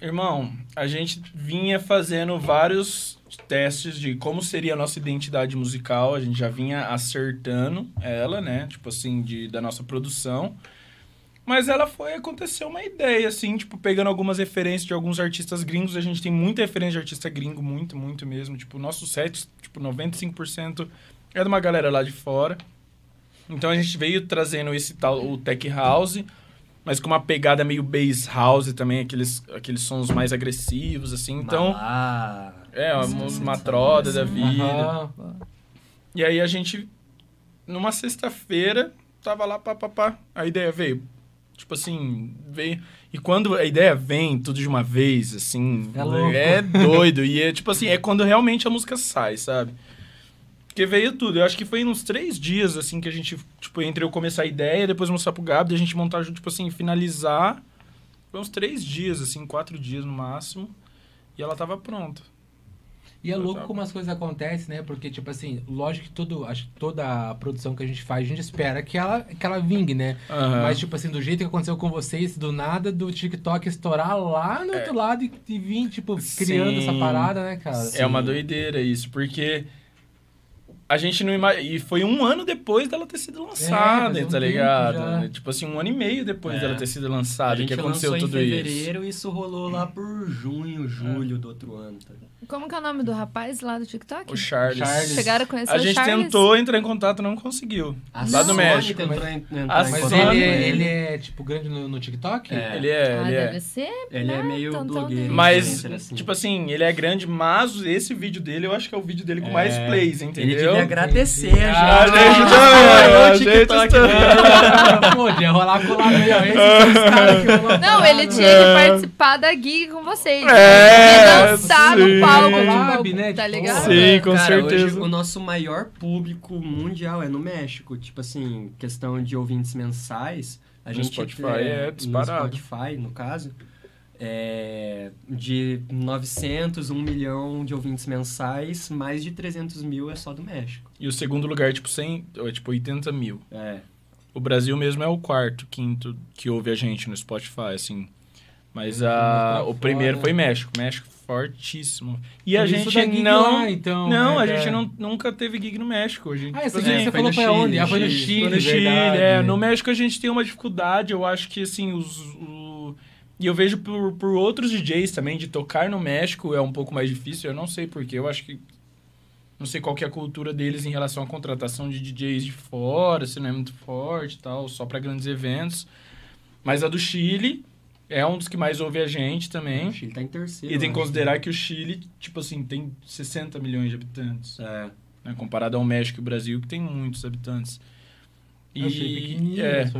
Irmão, a gente vinha fazendo vários testes de como seria a nossa identidade musical, a gente já vinha acertando ela, né? Tipo assim, de, da nossa produção. Mas ela foi acontecer uma ideia, assim, tipo, pegando algumas referências de alguns artistas gringos. A gente tem muita referência de artista gringo, muito, muito mesmo. Tipo, nosso set, tipo, 95% é de uma galera lá de fora. Então a gente veio trazendo esse tal, o Tech House, mas com uma pegada meio bass house também, aqueles, aqueles sons mais agressivos, assim. Então, Malá. É, uma, uma sim, troda da vida. Aham. E aí a gente, numa sexta-feira, tava lá, pá, pá, pá. A ideia veio. Tipo assim, veio. E quando a ideia vem tudo de uma vez, assim, É louco. é doido. E é tipo assim, é quando realmente a música sai, sabe? Porque veio tudo. Eu acho que foi uns três dias, assim, que a gente, tipo, entre eu começar a ideia, depois mostrar pro Gabi, a gente montar junto, tipo assim, finalizar. Foi uns três dias, assim, quatro dias no máximo. E ela tava pronta. E é louco como as coisas acontecem, né? Porque, tipo assim, lógico que tudo, acho que toda a produção que a gente faz, a gente espera que ela, que ela vingue, né? Aham. Mas, tipo assim, do jeito que aconteceu com vocês, do nada do TikTok estourar lá no outro lado e, e vir, tipo, criando Sim. essa parada, né, cara? É uma doideira isso, porque a gente não ima... E foi um ano depois dela ter sido lançada, fazia um tá ligado? já. Tipo assim, um ano e meio depois É. dela ter sido A lançada que aconteceu tudo em isso. fevereiro e isso rolou lá por junho, julho do outro ano. Tá? Como que é o nome do rapaz lá do TikTok? O Charles. Charles. Chegaram a conhecer A o gente Charles? tentou entrar em contato, não conseguiu. A Lá do México. tentou entrar A em Mas ele, é- ele é, tipo, grande no, no TikTok? É. Ele é, Ah, ele é. deve ser. Ele é né? meio Então, então, blogueiro. tem- Mas, assim. tipo assim, ele é grande, mas esse vídeo dele, eu acho que é o vídeo dele com mais É. plays, Ele entendeu? devia agradecer Ah, a gente. a gente Ah, a gente TikTok também. Ah, Pô, ia rolar colar ó. Esses caras que Não, ele tinha que participar da gig com vocês. É, e dançar no palco, Collab, né? tá ligado? Sim, com Cara, certeza. hoje o nosso maior público mundial é no México. Tipo assim, questão de ouvintes mensais, a No gente Spotify é disparado. No Spotify, no caso, é de 900, 1 milhão de ouvintes mensais, mais de 300 mil é só do México. E o segundo lugar, tipo, 100, é, tipo 80 mil. É. O Brasil mesmo é o quarto, quinto que ouve a gente no Spotify, assim. Mas a, pra o primeiro foi México. México fortíssimo. E a gente não... lá, então, não, a né, gente é. não, nunca teve gig no México. A gente, Ah, tipo esse dia assim, você foi falou Chile, onde? Ah, foi no Chile. Foi no Chile, é. No México a gente tem uma dificuldade, eu acho que, assim, os... o- E eu vejo por, por outros DJs também, de tocar no México é um pouco mais difícil, eu não sei porquê, eu acho que... Não sei qual que é a cultura deles em relação à contratação de DJs de fora, se não é muito forte e tal, só para grandes eventos. Mas a do Chile é um dos que mais ouve a gente também. O Chile tá em terceiro. E tem que considerar que o Chile, tipo assim, tem 60 milhões de habitantes É. né, comparado ao México e o Brasil, que tem muitos habitantes. Eu achei E, pequenininho, é,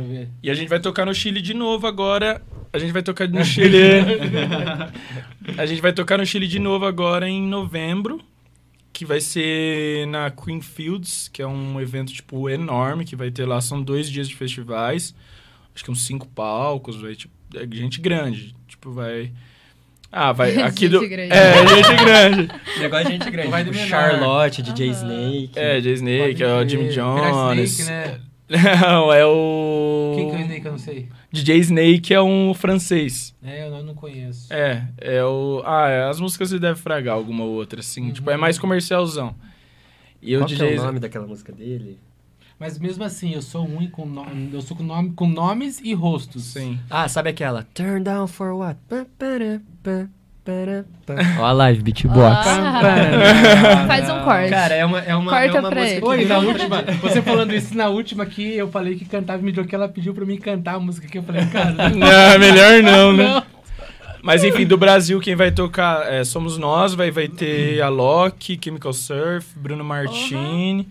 e a gente vai tocar no Chile de novo agora. A gente vai tocar no Chile. a gente vai tocar no Chile de novo agora em novembro, que vai ser na Queen Fields, que é um evento tipo enorme que vai ter lá. São dois dias de festivais, acho que uns cinco palcos, vai tipo é gente grande, tipo vai. Ah, vai aqui do. Gente grande. É, gente grande. Negócio de gente grande. Vai do tipo. Charlotte, DJ Aham. Snake. É, Jay Snake, é o Jimmy. Jones. Snake, né? Não, é o. Quem que é o Snake? Eu não sei. DJ Snake é um francês. É, eu não, conheço. É, é o. Ah, é, as músicas você deve fragar alguma outra, assim. Uhum. Tipo, é mais comercialzão. E Qual o DJ. é o nome daquela música dele? Mas mesmo assim, eu sou ruim com nome, eu sou com nome com nomes e rostos. Sim. Ah, sabe aquela? Turn down for what? Ó a live, beatbox. Ah. Faz um corte. Cara, é uma, é uma, Corta é uma pra música ele. que Oi, na última, você falando isso na última aqui, eu falei que cantava e me que ela pediu pra mim cantar a música que eu falei, cara, não, Não, melhor não, né? não. Mas enfim, do Brasil, quem vai tocar é, somos nós, vai, vai ter a Loki, Chemical Surf, Bruno Martini.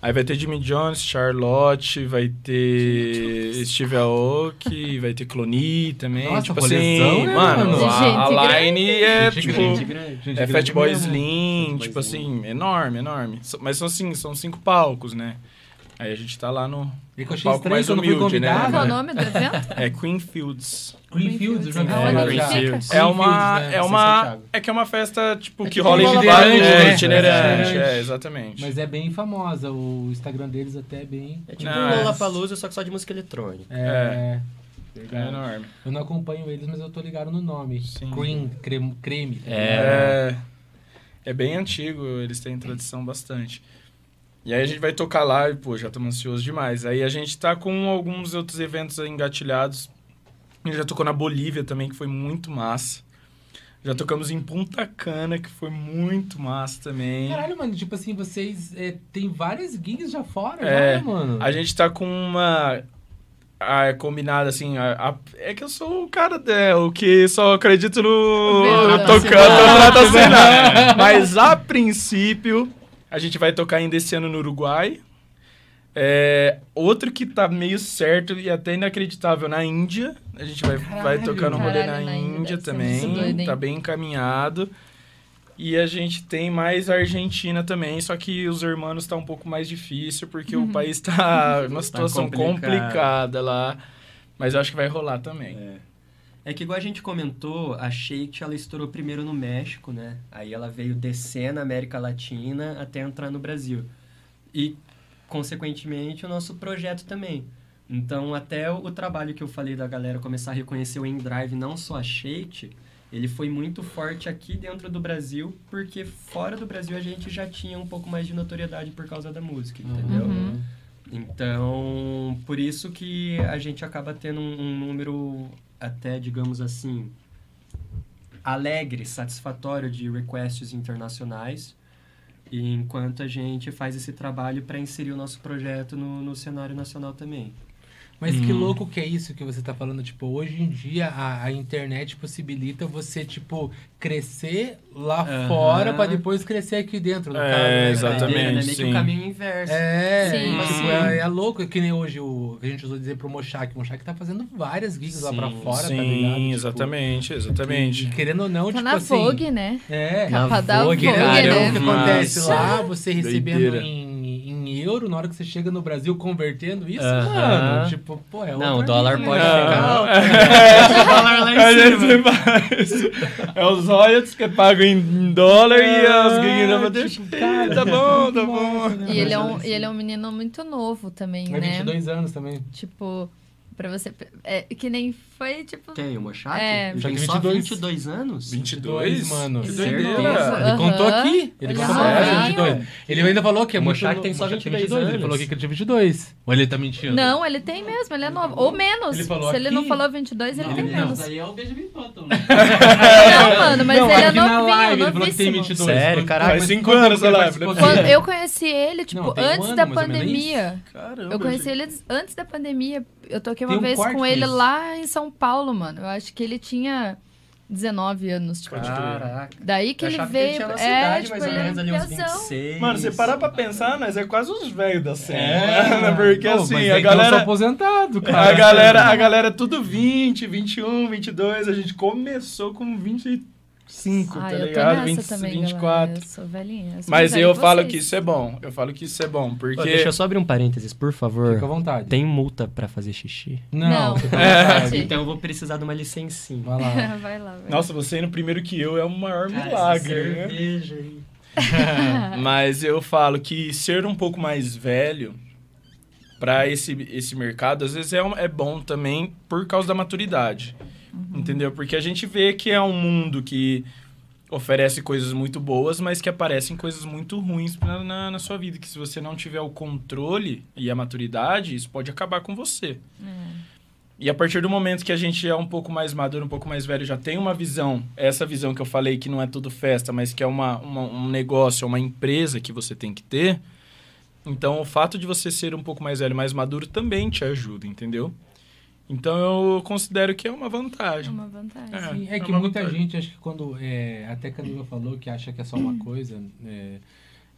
Aí vai ter Jimmy Jones, Charlotte, vai ter Steve Aoki, vai ter Cloni também. Nossa, tipo assim, né, mano, mano? a, a line é Gente tipo. grande. Grande. É grande Fatboy mesmo. Slim, tipo assim, enorme, enorme. Mas são assim, são cinco palcos, né? Aí a gente tá lá no E que eu achei palco estranho mais humilde, né? Qual é o nome do evento? é Queen Fields. Greenfields, É, fica? É Greenfields, uma, né? é uma, é que é uma festa tipo É que rola em uma vários, itinerante, é, né? itinerante, Itinerante. é, exatamente. Mas é bem famosa, o Instagram deles até é bem... É tipo um é. Lollapalooza, só que só de música eletrônica. É, É verdade. enorme. Eu não acompanho eles, mas eu tô ligado no nome. Sim. Cream, creme, creme. tá? É, é bem antigo, eles têm tradição bastante. E aí a gente vai tocar lá e, pô, já estamos ansiosos demais. Aí a gente tá com alguns outros eventos engatilhados. A gente já tocou na Bolívia também, que foi muito massa. Já tocamos em Punta Cana, que foi muito massa também. Caralho, mano, tipo assim, vocês é, tem várias gigs já fora, É, já, né, mano? A gente tá com uma. Ah, combinada assim. a- a- é que eu sou o cara, né, o que só acredito no. Verdade. tocando assinado. Mas a princípio, a gente vai tocar ainda esse ano no Uruguai. É, outro que tá meio certo e até inacreditável na Índia. A gente vai, vai Caralho. tocar no rolê Caralho, na, na Índia também. doido, tá bem encaminhado. E a gente tem mais a Argentina também, só que os hermanos tá um pouco mais difícil, porque Uhum. o país tá numa situação complicado. complicada lá. Mas eu acho que vai rolar também. É. É que igual a gente comentou, a Shake ela estourou primeiro no México, né? Aí ela veio descer na América Latina até entrar no Brasil. E, consequentemente, o nosso projeto também. Então, até o, trabalho que eu falei da galera começar a reconhecer o Endrive, não só a Shake, ele foi muito forte aqui dentro do Brasil, porque fora do Brasil a gente já tinha um pouco mais de notoriedade por causa da música, entendeu? Uhum. Então, por isso que a gente acaba tendo um, um número até, digamos assim, alegre, satisfatório de requests internacionais, enquanto a gente faz esse trabalho para inserir o nosso projeto no, no cenário nacional também. Mas que louco que é isso que você tá falando, tipo, hoje em dia a, a internet possibilita você, tipo, crescer lá Aham. fora pra depois crescer aqui dentro, no É, caso, né, exatamente. cara? Doideira, né? Meio que sim. o caminho inverso. É, Sim, tipo, sim. é, é louco, que nem hoje o que a gente usou dizer pro Mochak. O Mochak tá fazendo várias gigs lá pra Sim, fora, tá Sim, ligado? Tipo, exatamente, e exatamente. querendo ou não, Tá tipo na assim... Vogue, né? É, Na Capa da Vogue, Vogue, Querendo ou não, né? o que Nossa. acontece lá, você recebendo Doideira. em euro, na hora que você chega no Brasil convertendo isso, Aham. mano, tipo, pô, é Não, o dólar pode né? alto. É. O dólar lá em A gente cima. faz. É os royalties que é pago em dólar e as ganhas É, deixa. tipo, cara, Tá bom, tá bom. né? E ele é um, e ele é um menino muito novo também, É né? 22 anos também. Tipo, pra você... É, que nem foi, tipo... Quem? O Mochak? É. Ele tem só 22. 22 anos? 22, mano. Que Certeza. doideira. Ele contou aqui. Ele Ele contou é pra nós, 22. Ele ainda falou que é O muito Mochak tem só Mochak 22 Ele anos. falou que ele tinha 22. Ou ele tá mentindo? Não, ele tem mesmo, ele é novo. Ou menos. Ele falou Se ele não aqui? falou 22, ele Não, tem ele não. menos. Aí é o Benjamin Button, né? Não, mano, mas Não, ele é aqui novinho, live ele falou que tem novíssimo. 22. Sério, caraca. mas Faz cinco quando anos que a ele live, né? Aqui? eu conheci ele, tipo, Não, tem um antes ano, da pandemia. Caramba. Eu conheci ele antes da pandemia. Eu toquei Tem uma um vez com ele lá em São Paulo, mano. Eu acho que ele tinha 19 anos, tipo. Caraca. Daí que Eu ele veio. ele tinha é, idade, tipo, mais ou menos ali, uns piazão. 26. Mano, você parar pra pensar, nós é quase os velhos da cena. É, né? Porque Pô, assim, mas a é que eu sou galera. aposentado, cara. A galera, a galera é tudo 20, 21, 22. A gente começou com 25, Ah, tá eu tô ligado? nessa 20, também, 24. galera. Eu sou velhinha. eu sou Mas eu falo vocês. que isso é bom. Eu falo que isso é bom, porque. Pô, deixa eu só abrir um parênteses, por favor. Fica à vontade. Tem multa pra fazer xixi? Não, Não. É. Então eu vou precisar de uma licencinha. Vai lá. vai lá, vai. Nossa, você indo primeiro que eu é o maior Cara, milagre, né? cerveja aí. Mas eu falo que ser um pouco mais velho para esse, esse mercado, às vezes é, um- é bom também por causa da maturidade. Entendeu? Porque a gente vê que é um mundo que oferece coisas muito boas, mas que aparecem coisas muito ruins na, na, na sua vida. Que se você não tiver o controle e a maturidade, isso pode acabar com você. E a partir do momento que a gente é um pouco mais maduro, um pouco mais velho, já tem uma visão, essa visão que eu falei que não é tudo festa, mas que é uma, uma- um negócio, uma empresa que você tem que ter. Então, o fato de você ser um pouco mais velho, mais maduro, também te ajuda, entendeu? Então, eu considero que é uma É vantagem. uma vantagem. É. Sim, é que muita vantagem. gente, acho que quando. É, até que a Camila falou que acha que é só uma coisa, é,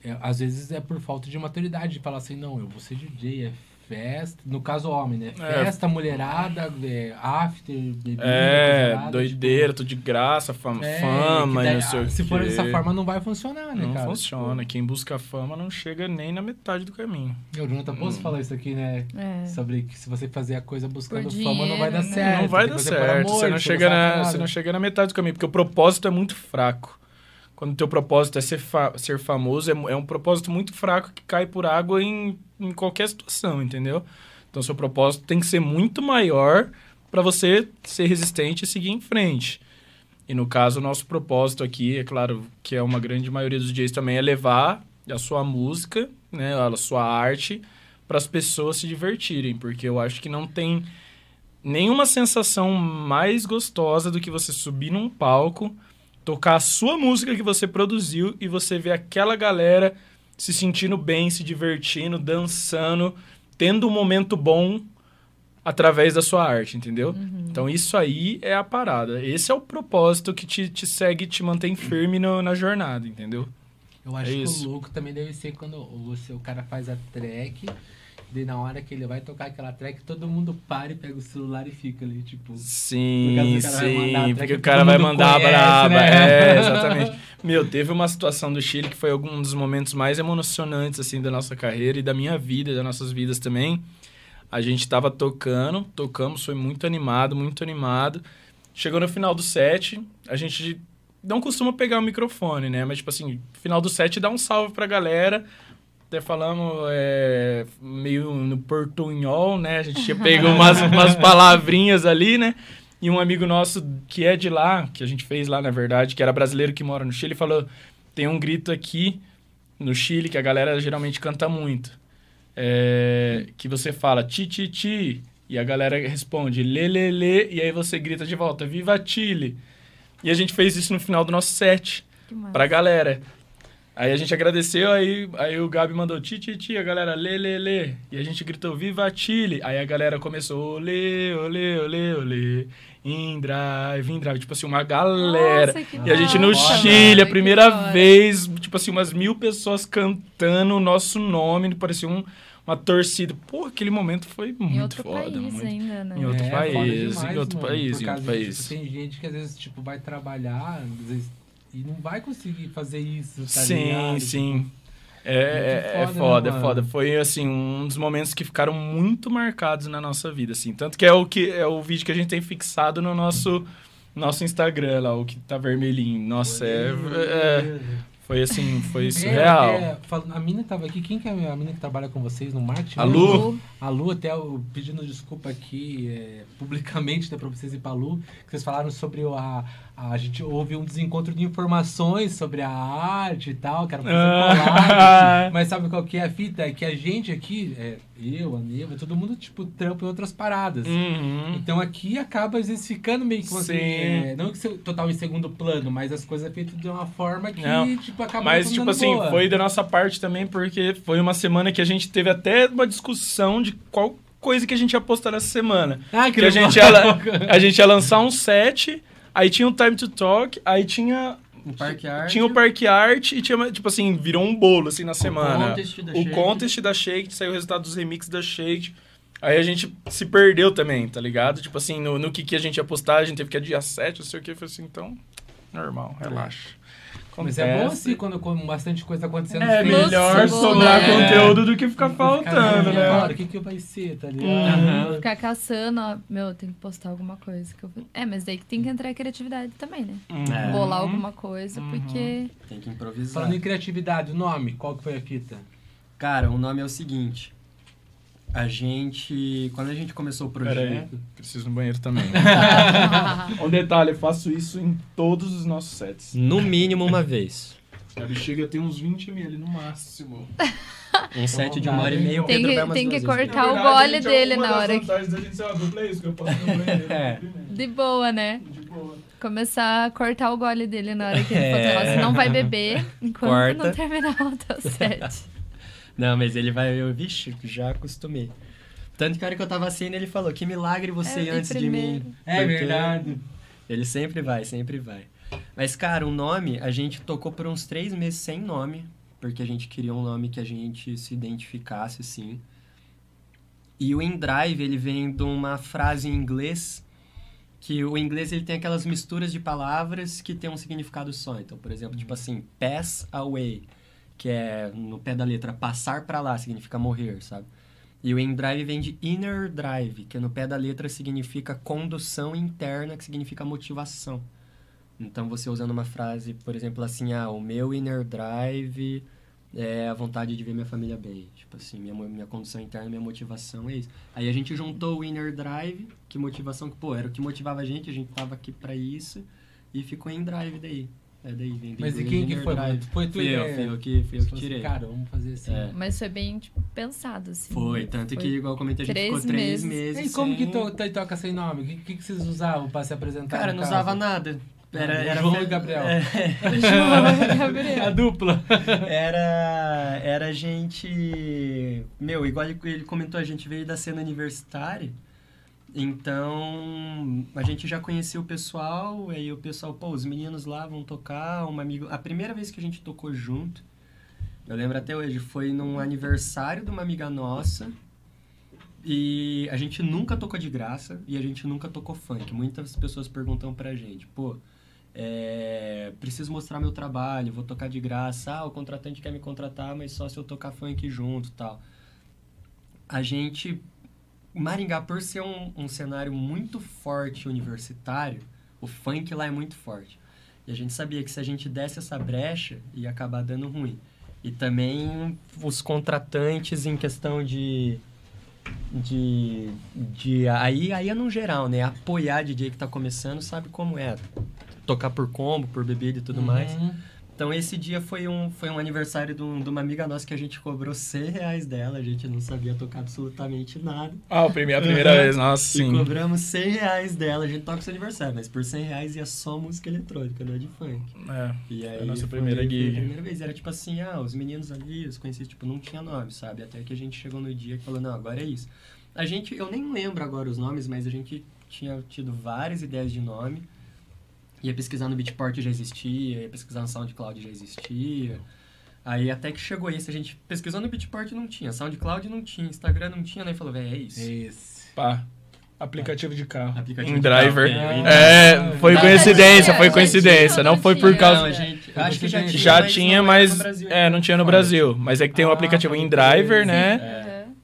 é, às vezes é por falta de maturidade, de falar assim, não, eu vou ser DJ, é festa. No caso, homem, né? É. Festa, mulherada, é, after, bebida. É, doideira, tudo de graça, tipo, é, fama que e daí, não sei o Se for dessa forma, não vai funcionar, né, Não cara? funciona. Quem busca fama não chega nem na metade do caminho. Tipo, o Jonathan Poço Hum. falou isso aqui, né? É. Sobre que se você fazer a coisa buscando Por fama, não vai dar dinheiro, né? certo. não vai dar certo. amor, você, não chega na, você não chega na metade do caminho, porque o propósito é muito fraco. Quando o teu propósito é ser, fa- ser famoso, é, é um propósito muito fraco que cai por água em, em qualquer situação, entendeu? Então, seu propósito tem que ser muito maior para você ser resistente e seguir em frente. E no caso, o nosso propósito aqui, é claro que é uma grande maioria dos dias também, é levar a sua música, né, a sua arte, para as pessoas se divertirem, porque eu acho que não tem nenhuma sensação mais gostosa do que você subir num palco, tocar a sua música que você produziu e você ver aquela galera se sentindo bem, se divertindo, dançando, tendo um momento bom através da sua arte, entendeu? Então isso aí é a parada. Esse é o propósito que te, te segue, te mantém firme no- na jornada, entendeu? Eu acho É que isso. o louco também deve ser quando você, o cara faz a track, e na hora que ele vai tocar aquela track, todo mundo para e pega o celular e fica ali, tipo. Sim, Por causa do cara vai mandar sim, track porque o cara vai mandar conhece, a braba. né? É, exatamente. Meu, teve uma situação do Chile que foi algum dos momentos mais emocionantes, assim, da nossa carreira e da minha vida, das nossas vidas também. A gente tava tocando, tocamos, foi muito animado, muito animado. Chegou no final do set, a gente não costuma pegar o microfone, né? Mas, tipo assim, final do set dá um salve pra galera. Até falamos é, meio no portunhol, né? A gente tinha pego umas, umas palavrinhas ali, né? E um amigo nosso que é de lá, que a gente fez lá, na verdade, que era brasileiro que mora no Chile, falou: tem um grito aqui no Chile que a galera geralmente canta muito. É, que você fala ti, ti, ti, e a galera responde lê, lê, lê, e aí você grita de volta, Viva Chile! E a gente fez isso no final do nosso set, pra galera. Aí a gente agradeceu, aí, aí o Gabi mandou ti, ti, ti, a galera lê, lê, lê. E a gente gritou Viva Chile! Aí a galera começou olê, olê, olê, olê, in drive, in drive. Tipo assim, uma galera. Nossa, que E a gente no Chile, a primeira vez, tipo assim, umas mil pessoas cantando o nosso nome, parecia um, uma torcida. Pô, aquele momento foi Em muito outro foda. país muito... ainda, né? Em outro É, país, foda em demais, outro mano, país, em outro país. tipo, tem gente que às vezes tipo, vai trabalhar às vezes, e não vai conseguir fazer isso, tá sim, ligado? sim. É, é, é Muito foda, foda, né, é foda. Foi, assim, um dos momentos que ficaram muito marcados na nossa vida, assim. Tanto que é o, que, é o vídeo que a gente tem fixado no nosso, nosso Instagram lá, o que tá vermelhinho. Nossa, é, é- foi assim, foi É, surreal. é, fal- a mina tava aqui, quem que é a mina que trabalha com vocês no marketing? A? Lu? A Lu, até eu pedindo desculpa aqui é, publicamente né, pra vocês e pra Lu, que vocês falaram sobre a, a. gente houve um desencontro de informações sobre a arte e tal, que era pra fazer collab. Mas sabe qual que é a fita? É que a gente aqui, é, eu, a Neva, todo mundo, tipo, trampa em outras paradas. Uhum. Então aqui acaba às vezes ficando meio que assim, Sim. é, não que se- total em segundo plano, mas as coisas é feito de uma forma que Não, tipo acaba Mas, tipo assim, boa. foi da nossa parte também, porque foi uma semana que a gente teve até uma discussão de qual coisa que a gente ia postar nessa semana. Ah, Que a gente, ia, a gente ia lançar um set, aí tinha o Time to Talk, aí tinha, O Parque Arte. tinha o Parque Art e tinha, tipo assim, virou um bolo, assim, na semana. contest da o Shake. contest da Shake, saiu o resultado dos remixes da Shake. Aí a gente se perdeu também, tá ligado? Tipo assim, no, no que, que a gente ia postar, a gente teve que adiar 7, não sei o que. Foi assim, então, normal, relaxa. Mas é bom assim quando com bastante coisa acontecendo. É melhor sobrar né? conteúdo do que ficar faltando, né? cara, O que que vai ser, tá ligado? Uhum. Ficar caçando, ó, meu, tem que postar alguma coisa. Que eu... É, mas daí que tem que entrar a criatividade também, né? É. Bolar alguma coisa, Uhum. porque. Tem que improvisar. Falando em criatividade, o nome, qual que foi a fita? Cara, o nome é o seguinte. A gente. Quando a gente começou o projeto. preciso no banheiro também. um detalhe, eu faço isso em todos os nossos sets. No mínimo uma vez. A bexiga tem uns 20 ml no máximo. Um set de uma hora e meia, o Tem Pedro que- vai tem que cortar o gole dele na hora que- da gente ser uma dupla é isso, que eu posso no banheiro. É. De boa, né? De boa. Começar a cortar o gole dele na hora que ele for É. Você não vai beber enquanto Corta. não terminar o teu set. Não, mas ele vai. Eu, vixe, já acostumei. Tanto que a hora que eu tava assim, ele falou: Que milagre você É, ir antes de mim. É Porque verdade. Ele sempre vai, sempre vai. Mas, cara, o nome, a gente tocou por uns três meses sem nome, porque a gente queria um nome que a gente se identificasse, assim. E o InDrive, ele vem de uma frase em inglês, que o inglês ele tem aquelas misturas de palavras que tem um significado só. Então, por exemplo, tipo assim, pass away, que é no pé da letra, passar pra lá, significa morrer, sabe? E o InDrive vem de inner drive, que no pé da letra significa condução interna, que significa motivação. Então, você usando uma frase, por exemplo, assim, ah, o meu inner drive é a vontade de ver minha família bem. Tipo assim, minha, minha condução interna, minha motivação é isso. Aí a gente juntou o inner drive, que motivação, que, pô, era o que motivava a gente, a gente tava aqui pra isso, e ficou em drive daí. É daí, vem Mas e quem que foi? drive. Foi tu Fui eu, fui eu que, fui eu que tirei. Cara, vamos fazer assim. É. Mas foi bem, tipo, pensado, assim. Foi, tanto que, Foi igual eu comentei, a gente três ficou três meses. meses. E como que sem- to, to- toca sem nome? O que, que, que vocês usavam pra se apresentar? Cara, não caso? usava nada. Era, Ah, era João fe- e Gabriel. É, João e Gabriel. A dupla. era, era gente. Meu, igual ele, ele comentou, a gente veio da cena universitária. Então, a gente já conhecia o pessoal, aí o pessoal, pô, os meninos lá vão tocar, um amigo. A primeira vez que a gente tocou junto, eu lembro até hoje, foi num aniversário de uma amiga nossa. E a gente nunca tocou de graça e a gente nunca tocou funk. Muitas pessoas perguntam pra gente, pô, é, preciso mostrar meu trabalho, vou tocar de graça. Ah, o contratante quer me contratar, mas só se eu tocar funk junto tal. A gente. Maringá, por ser um, um cenário muito forte universitário, o funk lá é muito forte. E a gente sabia que se a gente desse essa brecha, ia acabar dando ruim. E também os contratantes em questão de de, de aí, aí é no geral, né? Apoiar DJ que tá começando, sabe como é. Tocar por combo, por bebida e tudo mais. Então esse dia foi um, foi um aniversário de, um- de uma amiga nossa que a gente cobrou 100 reais dela, a gente não sabia tocar absolutamente nada. Ah, a primeira, a primeira vez, nossa, E sim. cobramos 100 reais dela, a gente toca seu aniversário, mas por 100 reais ia só música eletrônica, não é de funk. É. E aí a nossa primeira gig. a primeira vez, era tipo assim, ah, os meninos ali, os conhecidos, tipo, não tinha nome, sabe? Até que a gente chegou no dia que falou, não, agora é isso. A gente, eu nem lembro agora os nomes, mas a gente tinha tido várias ideias de nome. Ia pesquisar no Beatport já existia, ia pesquisar no SoundCloud já existia. Aí até que chegou esse, a gente pesquisou no Beatport não tinha, SoundCloud não tinha, Instagram não tinha, né? Falou, velho, é isso. Esse. Pá. Aplicativo de carro. Aplicativo de carro, driver. veio, em É, foi Não, coincidência, já foi tinha, coincidência. já Não foi por causa. Não, gente, acho que já tinha, Já mas tinha, não mas. era no Brasil É, não tinha no. Brasil. Mas é que tem o Ah, aplicativo em driver, né?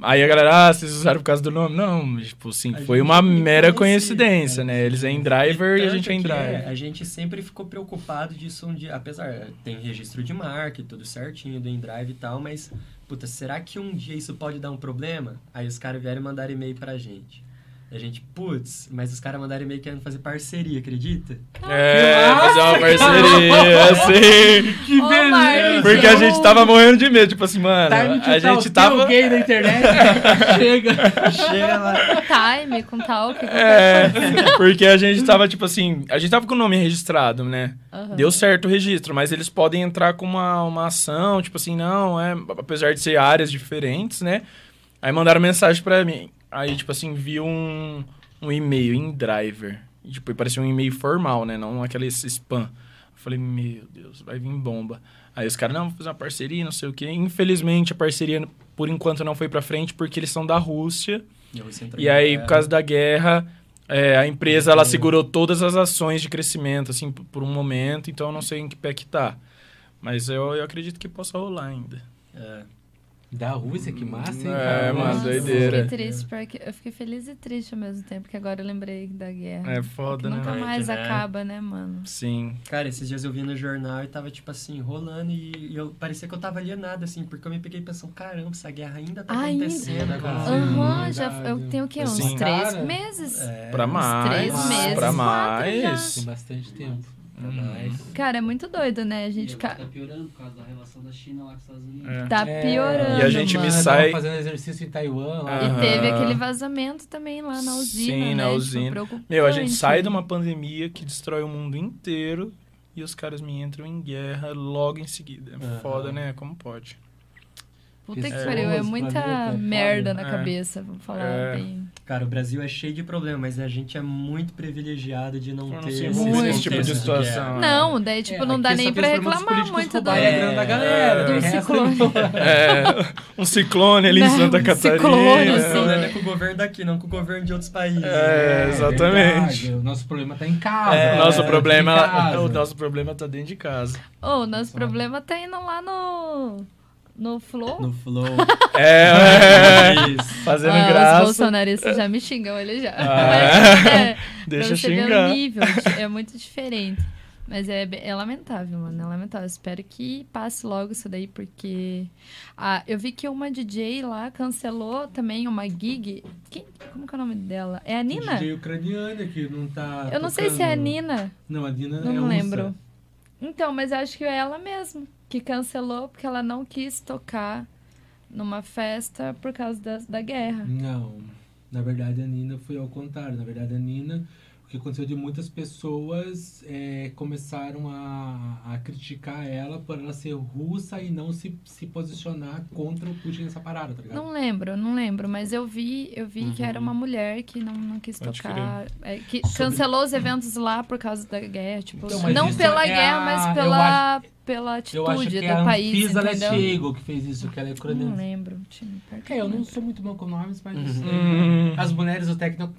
Aí a galera, ah, vocês usaram por causa do nome? Não, tipo, sim, A foi uma mera conhecia, coincidência, cara. né? Eles é em driver e a gente é em que driver. a gente sempre ficou preocupado disso um dia, apesar tem registro de marca e tudo certinho do InDrive e tal, mas puta, será que um dia isso pode dar um problema? Aí os caras vieram mandar e-mail pra gente. E a gente, putz, mas os caras mandaram e-mail querendo fazer parceria, acredita? É, fazer uma parceria, assim. Que Ô, beleza! Porque a gente tava morrendo de medo, tipo assim, mano, Time to a gente tava. gay na internet. Chega. Chega lá. Com time, com talk, com É, porque a gente tava, tipo assim, a gente tava com o nome registrado, né? Aham. Deu certo o registro, mas eles podem entrar com uma, uma ação, tipo assim, não, é, apesar de ser áreas diferentes, né? Aí mandaram mensagem pra mim. Aí, tipo assim, vi um, um e-mail em driver. E, tipo, parecia um e-mail formal, né? Não aquele spam. Eu falei, meu Deus, vai vir bomba. Aí os caras, não, vou fazer uma parceria, não sei o quê. Infelizmente, a parceria, por enquanto, não foi pra frente, porque eles são da Rússia. E, E aí, por causa da guerra, é, a empresa ela segurou todas as ações de crescimento, assim, por por um momento, então eu não sei em que pé que tá. Mas eu, eu acredito que possa rolar ainda. É. Da Rússia, que massa, hein? É, cara? mano, doideira. Eu fiquei triste, porque eu fiquei feliz e triste ao mesmo tempo, que agora eu lembrei da guerra. É foda, nunca né? mais né? acaba, né, mano? Sim. Cara, esses dias eu vi no jornal e tava, tipo assim, rolando e, e eu parecia que eu tava alienado, assim, porque eu me peguei pensando, caramba, essa guerra ainda tá Ainda? acontecendo. Sim, Aham, já verdade. eu tenho o quê? Uns Sim. três Cara. meses? É, Pra mais. três meses, Pra mais. já. Tem bastante tempo. Mais. Cara, é muito doido, né? A gente E ca- tá piorando por causa da relação da China lá com os Estados Unidos. É. tá É. piorando. E a gente me mano. Ela sai- fazendo exercício em Taiwan. lá. E teve aquele vazamento também lá na usina, Sim, né? na Tipo, usina. preocupante. Meu, a gente sai de uma pandemia que destrói o mundo inteiro e os caras me entram em guerra logo em seguida. É. Foda, né? Como pode? Puta que pariu, é muita planeta, merda na É. cabeça, vou falar É. bem. Cara, o Brasil é cheio de problemas, mas a gente é muito privilegiado de não não ter se esses envolver nesse tipo de situação. Não, daí, tipo, É, não dá nem pra reclamar muito da... grana da galera. do resto ciclone. É, um ciclone ali em Não, Santa um Catarina. ciclone, O assim. problema é com o governo daqui, não com o governo de outros países. É, exatamente. verdade. O nosso problema tá em casa. É, É, nosso tá problema, em casa. o nosso problema tá dentro de casa. Ô, o nosso problema tá indo lá no... No Flow. No flow. É, é, Isso. fazendo Ah, Os graça. bolsonaristas já me xingam, ele já. Ah, Mas, é, Deixa ver xingar. o nível, é muito diferente. Mas é, é lamentável, mano, é lamentável. Espero que passe logo isso daí, porque... Ah, eu vi que uma DJ lá cancelou também uma gig. Quem, como que é o nome dela? É a Nina? DJ ucraniana que não tá. Eu não sei se é a. Nina. Não, a Nina Não é russa. lembro. Então, mas acho que é ela mesmo que cancelou porque ela não quis tocar numa festa por causa da, da guerra. Não. Na verdade, a Nina foi ao contrário. Na verdade, a Nina, o que aconteceu de muitas pessoas é, começaram a, a criticar ela por ela ser russa e não se, se posicionar contra o Putin nessa parada, tá ligado? Não lembro, não lembro, mas eu vi, eu vi que era uma mulher que não, não quis Pode tocar, é, que Sobre- cancelou os eventos lá por causa da guerra, tipo, Então, não pela é guerra, a- mas pela pela Eu acho atitude que do é a país, Anfisa entendeu? Letigo que fez isso, que ela é Não ucraniana. lembro, time, É, eu não não sou muito bom com nomes, mas Uhum. as mulheres do técnico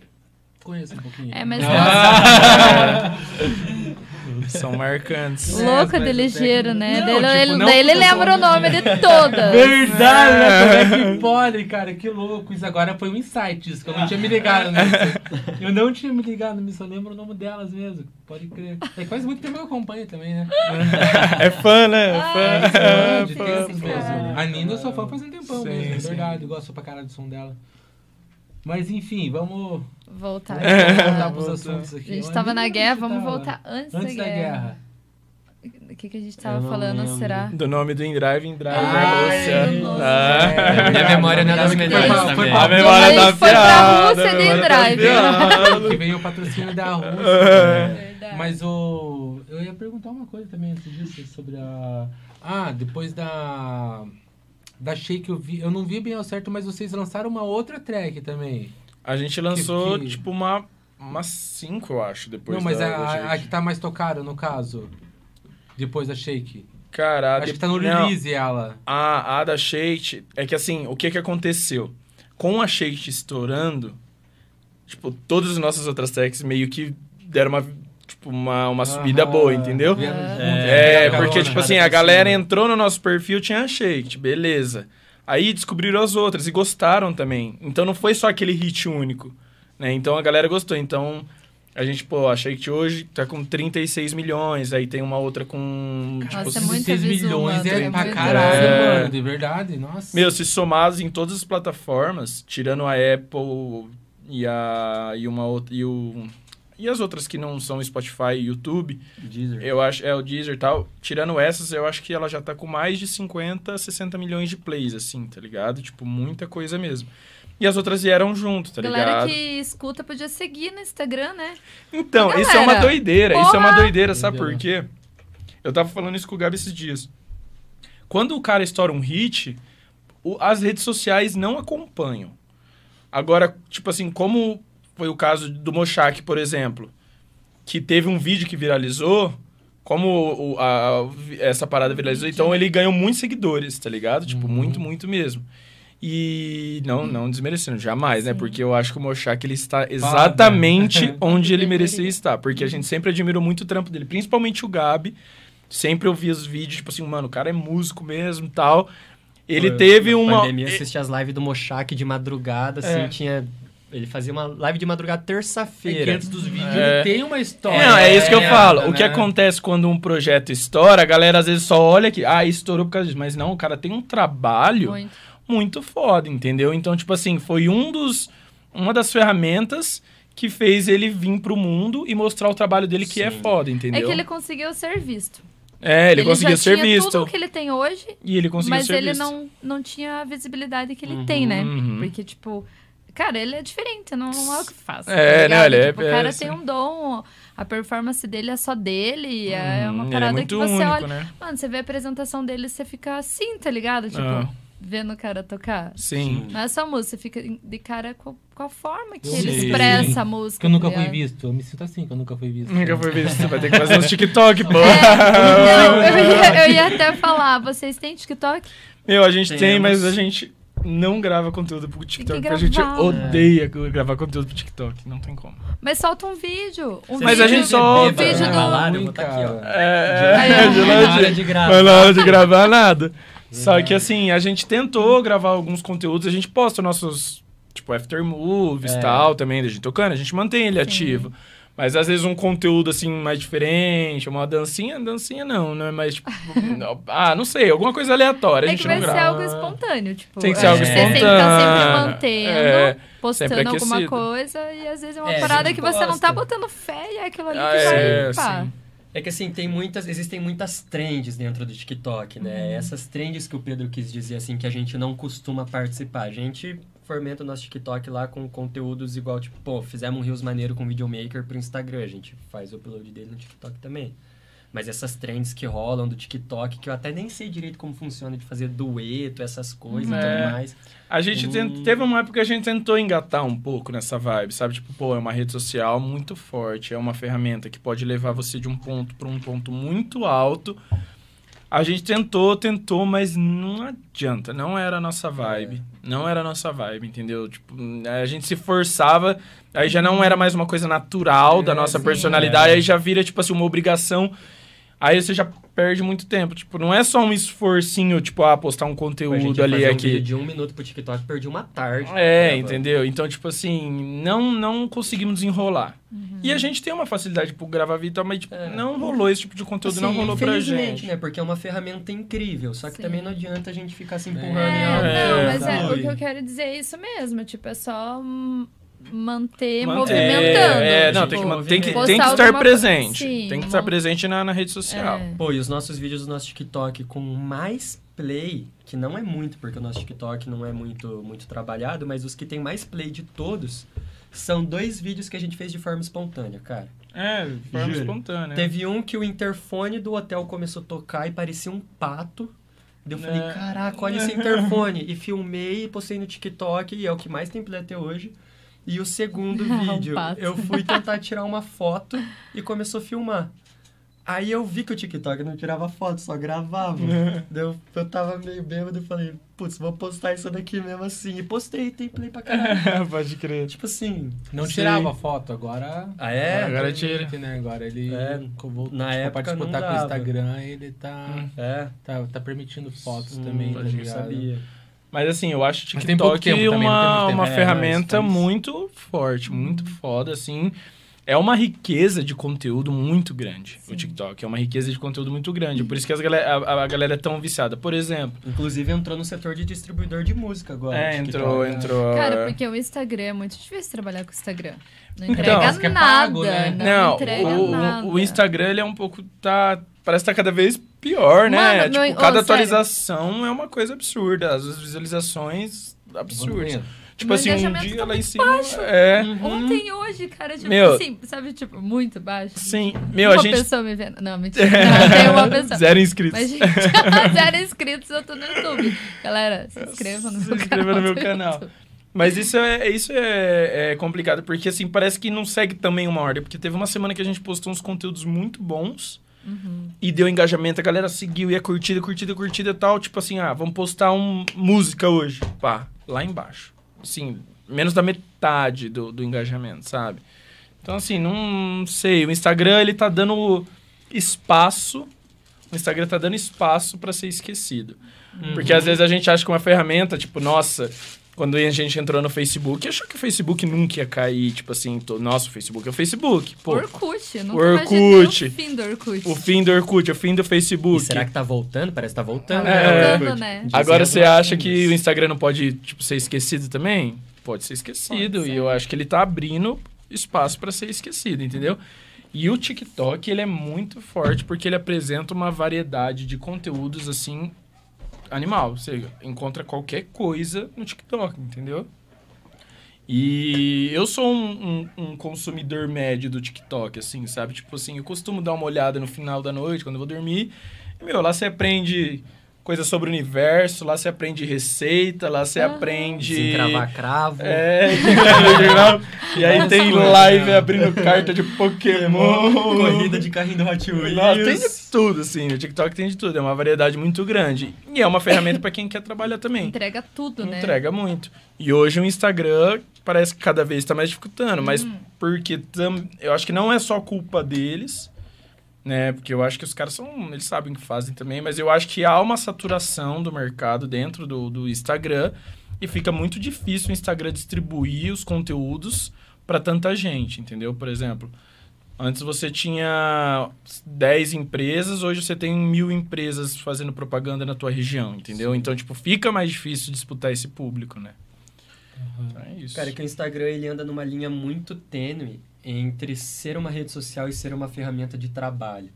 conheço um pouquinho. É, mas Ah. São marcantes. É, Louca de ligeiro, né? Não, Daí ele, tipo, não daí ele lembra o nome de todas. Verdade, né? Como é que pode, cara? Que louco. Isso agora foi um insight, isso que eu não tinha me ligado nisso. Eu não tinha me ligado nisso, eu lembro o nome delas mesmo. Pode crer. É faz muito tempo que eu acompanho também, né? É fã, né? É fã. que É fã, tempos fã. mesmo. A Nina eu sou fã faz um tempão Sim, mesmo, é verdade. Eu gosto pra caralho do som dela. Mas enfim, vamos Voltar. vamos voltar pros voltar. assuntos A aqui. gente Onde tava na a guerra, gente vamos tava? voltar antes, Antes da, da guerra. guerra. O que, que a gente Eu tava não falando, lembro. será? Do nome do InDrive, InDrive Rússia. nossa. Ah. Minha memória não é das Foi melhores foi também. A memória Aí tá foi pra Rússia a de tá InDrive. afiada. que veio o patrocínio da Rússia. É. Verdade. Mas o. Eu ia perguntar uma coisa também antes disso, sobre a. Ah, depois da. Da Shake eu vi. Eu não vi bem ao certo, mas vocês lançaram uma outra track também. A gente lançou, Que- que- tipo, uma, umas cinco, eu acho, depois não, mas da, a, da a, que tá mais tocada, no caso. Depois da Shake. Cara, Acho que tá no não, release ela. A, a da Shake, é que assim, o que que aconteceu? Com a Shake estourando, tipo, todas as nossas outras tracks meio que deram uma, tipo, uma, uma subida Aham. boa, entendeu? É. É, porque, tipo assim, a galera entrou no nosso perfil, tinha a Shake, beleza. Aí descobriram as outras e gostaram também. Então não foi só aquele hit único, né? Então a galera gostou. Então a gente, pô, a Shake hoje tá com 36 milhões, aí tem uma outra com, tipo, Nossa, é muita 16 visual, milhões mano, é é pra caralho, É. mano. De verdade, nossa. Meu, se somados em todas as plataformas, tirando a Apple e a e uma outra e o e as outras que não são Spotify e YouTube, Deezer. eu acho é o Deezer e tal, tirando essas, eu acho que ela já tá com mais de 50, 60 milhões de plays assim, tá ligado? Tipo, muita coisa mesmo. E as outras vieram junto, tá Galera ligado? que escuta podia seguir no Instagram, né? Então, isso é uma galera, doideira, isso é uma porra! doideira, sabe por quê? Eu tava falando isso com o Gabi esses dias. Quando o cara estoura um hit, o- as redes sociais não acompanham. Agora, tipo assim, como foi o caso do Mochak, por exemplo, que teve um vídeo que viralizou, como o- a- essa parada viralizou, então ele ganhou muitos seguidores, tá ligado? Tipo, Uhum. muito, muito mesmo. E não, não desmerecendo, jamais, né? Sim. Porque eu acho que o Mochak, ele está exatamente onde ele merecia estar. Porque a gente sempre admirou muito o trampo dele, principalmente o Gabi. Sempre eu vi os vídeos, tipo assim, mano, o cara é músico mesmo e tal. Ele Pô, teve uma. pandemia, assisti as lives do Mochak de madrugada, assim, É. tinha... Ele fazia uma live de madrugada É terça-feira. antes dos vídeos É. ele tem uma história. Não, é isso que eu É, falo. O que né? acontece quando um projeto estoura, a galera às vezes só olha que, ah, estourou por causa disso. Mas não, o cara tem um trabalho Muito. muito foda, entendeu? Então, tipo assim, foi um dos. Uma das ferramentas que fez ele vir pro mundo e mostrar o trabalho dele que é Sim. foda, É entendeu? que ele conseguiu ser visto. É, ele, conseguiu já ser tinha visto. tudo que ele tem hoje, E ele conseguiu mas ser ele visto. não, não tinha a visibilidade que ele Uhum, tem, né? uhum. Porque, tipo, cara, ele é diferente, não, não é o que faz. É, tá não, ele é- tipo, o cara é, tem sim. um dom, a performance dele é só dele, é Hum, uma ele parada é muito que você único, olha. né? Mano, você vê a apresentação dele e você fica assim, tá ligado? Tipo, Ah. vendo o cara tocar. Sim. Não é só música, você fica de cara com, com a forma que Eu ele expressa a música. Que eu nunca tá fui visto. Eu me sinto assim que eu nunca fui visto. Nunca foi visto. Você vai ter que fazer uns TikTok, pô. É, não, eu ia, eu ia até falar, vocês têm TikTok? Meu, a gente tem, mas a gente não grava conteúdo pro TikTok. que porque a gente odeia gravar conteúdo pro TikTok. Não tem como. Mas solta um vídeo. Um Mas a gente solta. Um vídeo na do... balada, eu tá aqui, ó. É, é, de Não é na hora longe. de gravar. Mas na hora de gravar, nada. Só que assim, a gente tentou gravar alguns conteúdos, a gente posta nossos, tipo, after movies e É. tal, também, da gente tocando, a gente mantém ele ativo. Mas às vezes um conteúdo assim mais diferente, uma dancinha, dancinha não, não é mais tipo. não- ah, não sei, alguma coisa aleatória. a É gente que vai não ser grava. algo espontâneo, tipo. Tem que ser é, algo Você tem que estar espontâneo. sempre mantendo, É, postando sempre alguma coisa, e às vezes é uma É, parada sempre que você não tá botando fé e é aquilo ali Ah, que é, vai. pá. sim. É que assim, tem muitas, existem muitas trends dentro do TikTok, né? Essas trends que o Pedro quis dizer assim, que a gente não costuma participar. A gente fomenta o nosso TikTok lá com conteúdos igual, tipo, pô, fizemos um Reels maneiro com videomaker pro Instagram. A gente faz o upload dele no TikTok também. Mas essas trends que rolam do TikTok, que eu até nem sei direito como funciona de fazer dueto, essas coisas e É. tudo mais. A gente Hum. teve uma época que a gente tentou engatar um pouco nessa vibe, sabe? Tipo, pô, é uma rede social muito forte, é uma ferramenta que pode levar você de um ponto para um ponto muito alto. A gente tentou, tentou, mas não adianta, não era a nossa vibe. Não era a nossa vibe, entendeu? Tipo, a gente se forçava, aí já não era mais uma coisa natural da É, nossa sim. personalidade, É. aí já vira, tipo assim, uma obrigação. Aí você já perde muito tempo. Tipo, não é só um esforcinho, tipo, ah, postar um A conteúdo ali fazer um aqui. vídeo de um minuto pro TikTok, perdi uma tarde. É, entendeu? Então, tipo assim, não, não conseguimos desenrolar. E a gente tem uma facilidade por gravar vídeo, mas tipo, É. não rolou esse tipo de conteúdo, não Assim, rolou pra infelizmente, gente. né? Porque é uma ferramenta incrível. Só que Sim. também não adianta a gente ficar se empurrando É, em algo. É, não, mas é, o que eu quero dizer é isso mesmo. Tipo, é só manter, Manter- movimentando. É, não, tipo, tem que, tem que, postar tem que estar presente. Sim, tem que estar presente na, na rede social. É. Pô, e os nossos vídeos do nosso TikTok com mais play, que não é muito, porque o nosso TikTok não é muito, muito trabalhado, mas os que tem mais play de todos são dois vídeos que a gente fez de forma espontânea, cara. É, de forma Juro. espontânea. Teve um que o interfone do hotel começou a tocar e parecia um pato. Daí eu falei, É. caraca, olha esse interfone. E filmei e postei no TikTok, e é o que mais tem play até hoje. E o segundo Um vídeo, pato. eu fui tentar tirar uma foto e começou a filmar. Aí eu vi que o TikTok não tirava foto, só gravava. Daí eu, eu tava meio bêbado e falei, putz, vou postar isso daqui mesmo assim. E postei, tem play pra caralho. Pode crer. tipo assim. Não sei. tirava foto, agora. Ah, é? Agora tira. Né? Agora ele. É, voltou, na tipo, época pra disputar não com o. Instagram, ele tá, É. tá, tá permitindo fotos Hum, também, tá ligado? sabia. Mas assim, eu acho o TikTok tempo também, uma, tempo. uma ferramenta muito forte, muito foda, assim. É uma riqueza de conteúdo muito grande, o Sim. TikTok. É uma riqueza de conteúdo muito grande. Por isso que as galera, a, a galera é tão viciada. Por exemplo, Inclusive entrou no setor de distribuidor de música agora. é, TikTok. entrou, entrou... Cara, porque o Instagram é muito difícil trabalhar com o Instagram. Não Então, entrega é nada. pago, né? Não, Não, entrega o, o- nada. o Instagram, ele é um pouco, tá... Parece que tá cada vez pior, né? Mano, tipo, meu- cada sério. atualização é uma coisa absurda. As visualizações absurdas. Tipo Meu assim, um dia tá lá em cima... baixo. É... Ontem e hoje, cara, tipo Meu- assim, sabe, tipo, muito baixo. Sim, meu, uma a gente... pessoa me vendo. Não, mentira. Não, tem uma pessoa. Zero inscritos. Mas, gente, zero inscritos, eu tô no YouTube. Galera, se inscreva no Se meu inscreva canal. no meu canal. YouTube. Mas isso é, isso é, é complicado, porque assim, parece que não segue também uma ordem. Porque teve uma semana que a gente postou uns conteúdos muito bons Uhum. e deu engajamento, a galera seguiu, e a curtida, curtida, curtida e tal. Tipo assim, ah, vamos postar um música hoje. Pá, lá embaixo. Assim, menos da metade do, do engajamento, sabe? Então, assim, não sei. O Instagram, ele tá dando espaço. O Instagram tá dando espaço pra ser esquecido. Porque às vezes a gente acha que uma ferramenta, tipo, nossa, quando a gente entrou no Facebook, achou que o Facebook nunca ia cair, tipo assim, to- nossa, o Facebook é o Facebook. Pô, Orkut, nunca Orkut. o fim do Orkut. o fim do Orkut, o fim do E Facebook. será que tá voltando? Parece que tá voltando. Tá É. voltando, né? Agora você acha que o Instagram não pode, tipo, ser esquecido também? Pode ser esquecido. Pode e ser. eu acho que ele tá abrindo espaço pra ser esquecido, entendeu? E o TikTok, ele é muito forte porque ele apresenta uma variedade de conteúdos, assim, animal. Você encontra qualquer coisa no TikTok, entendeu? E eu sou um, um- um consumidor médio do TikTok, assim, sabe? Tipo assim, eu costumo dar uma olhada no final da noite, quando eu vou dormir. E, meu, lá você aprende coisas sobre o universo, lá você aprende receita, lá você Aham. aprende... Desencravar cravo. É, e aí tem live abrindo carta de Pokémon. Corrida de carrinho do Hot Wheels. Nossa, tem de tudo, assim. O TikTok tem de tudo. É uma variedade muito grande. E é uma ferramenta pra quem quer trabalhar também. Entrega tudo, né? Entrega muito. E hoje o Instagram parece que cada vez está mais dificultando, mas Hum. porque tam, eu acho que não é só culpa deles, né? Porque eu acho que os caras são, eles sabem o que fazem também, mas eu acho que há uma saturação do mercado dentro do, do Instagram e fica muito difícil o Instagram distribuir os conteúdos para tanta gente, entendeu? Por exemplo, antes você tinha 10 empresas, hoje você tem mil empresas fazendo propaganda na tua região, entendeu? Então, tipo, fica mais difícil disputar esse público, né? Então é isso. Cara, que o Instagram ele anda numa linha muito tênue entre ser uma rede social e ser uma ferramenta de trabalho.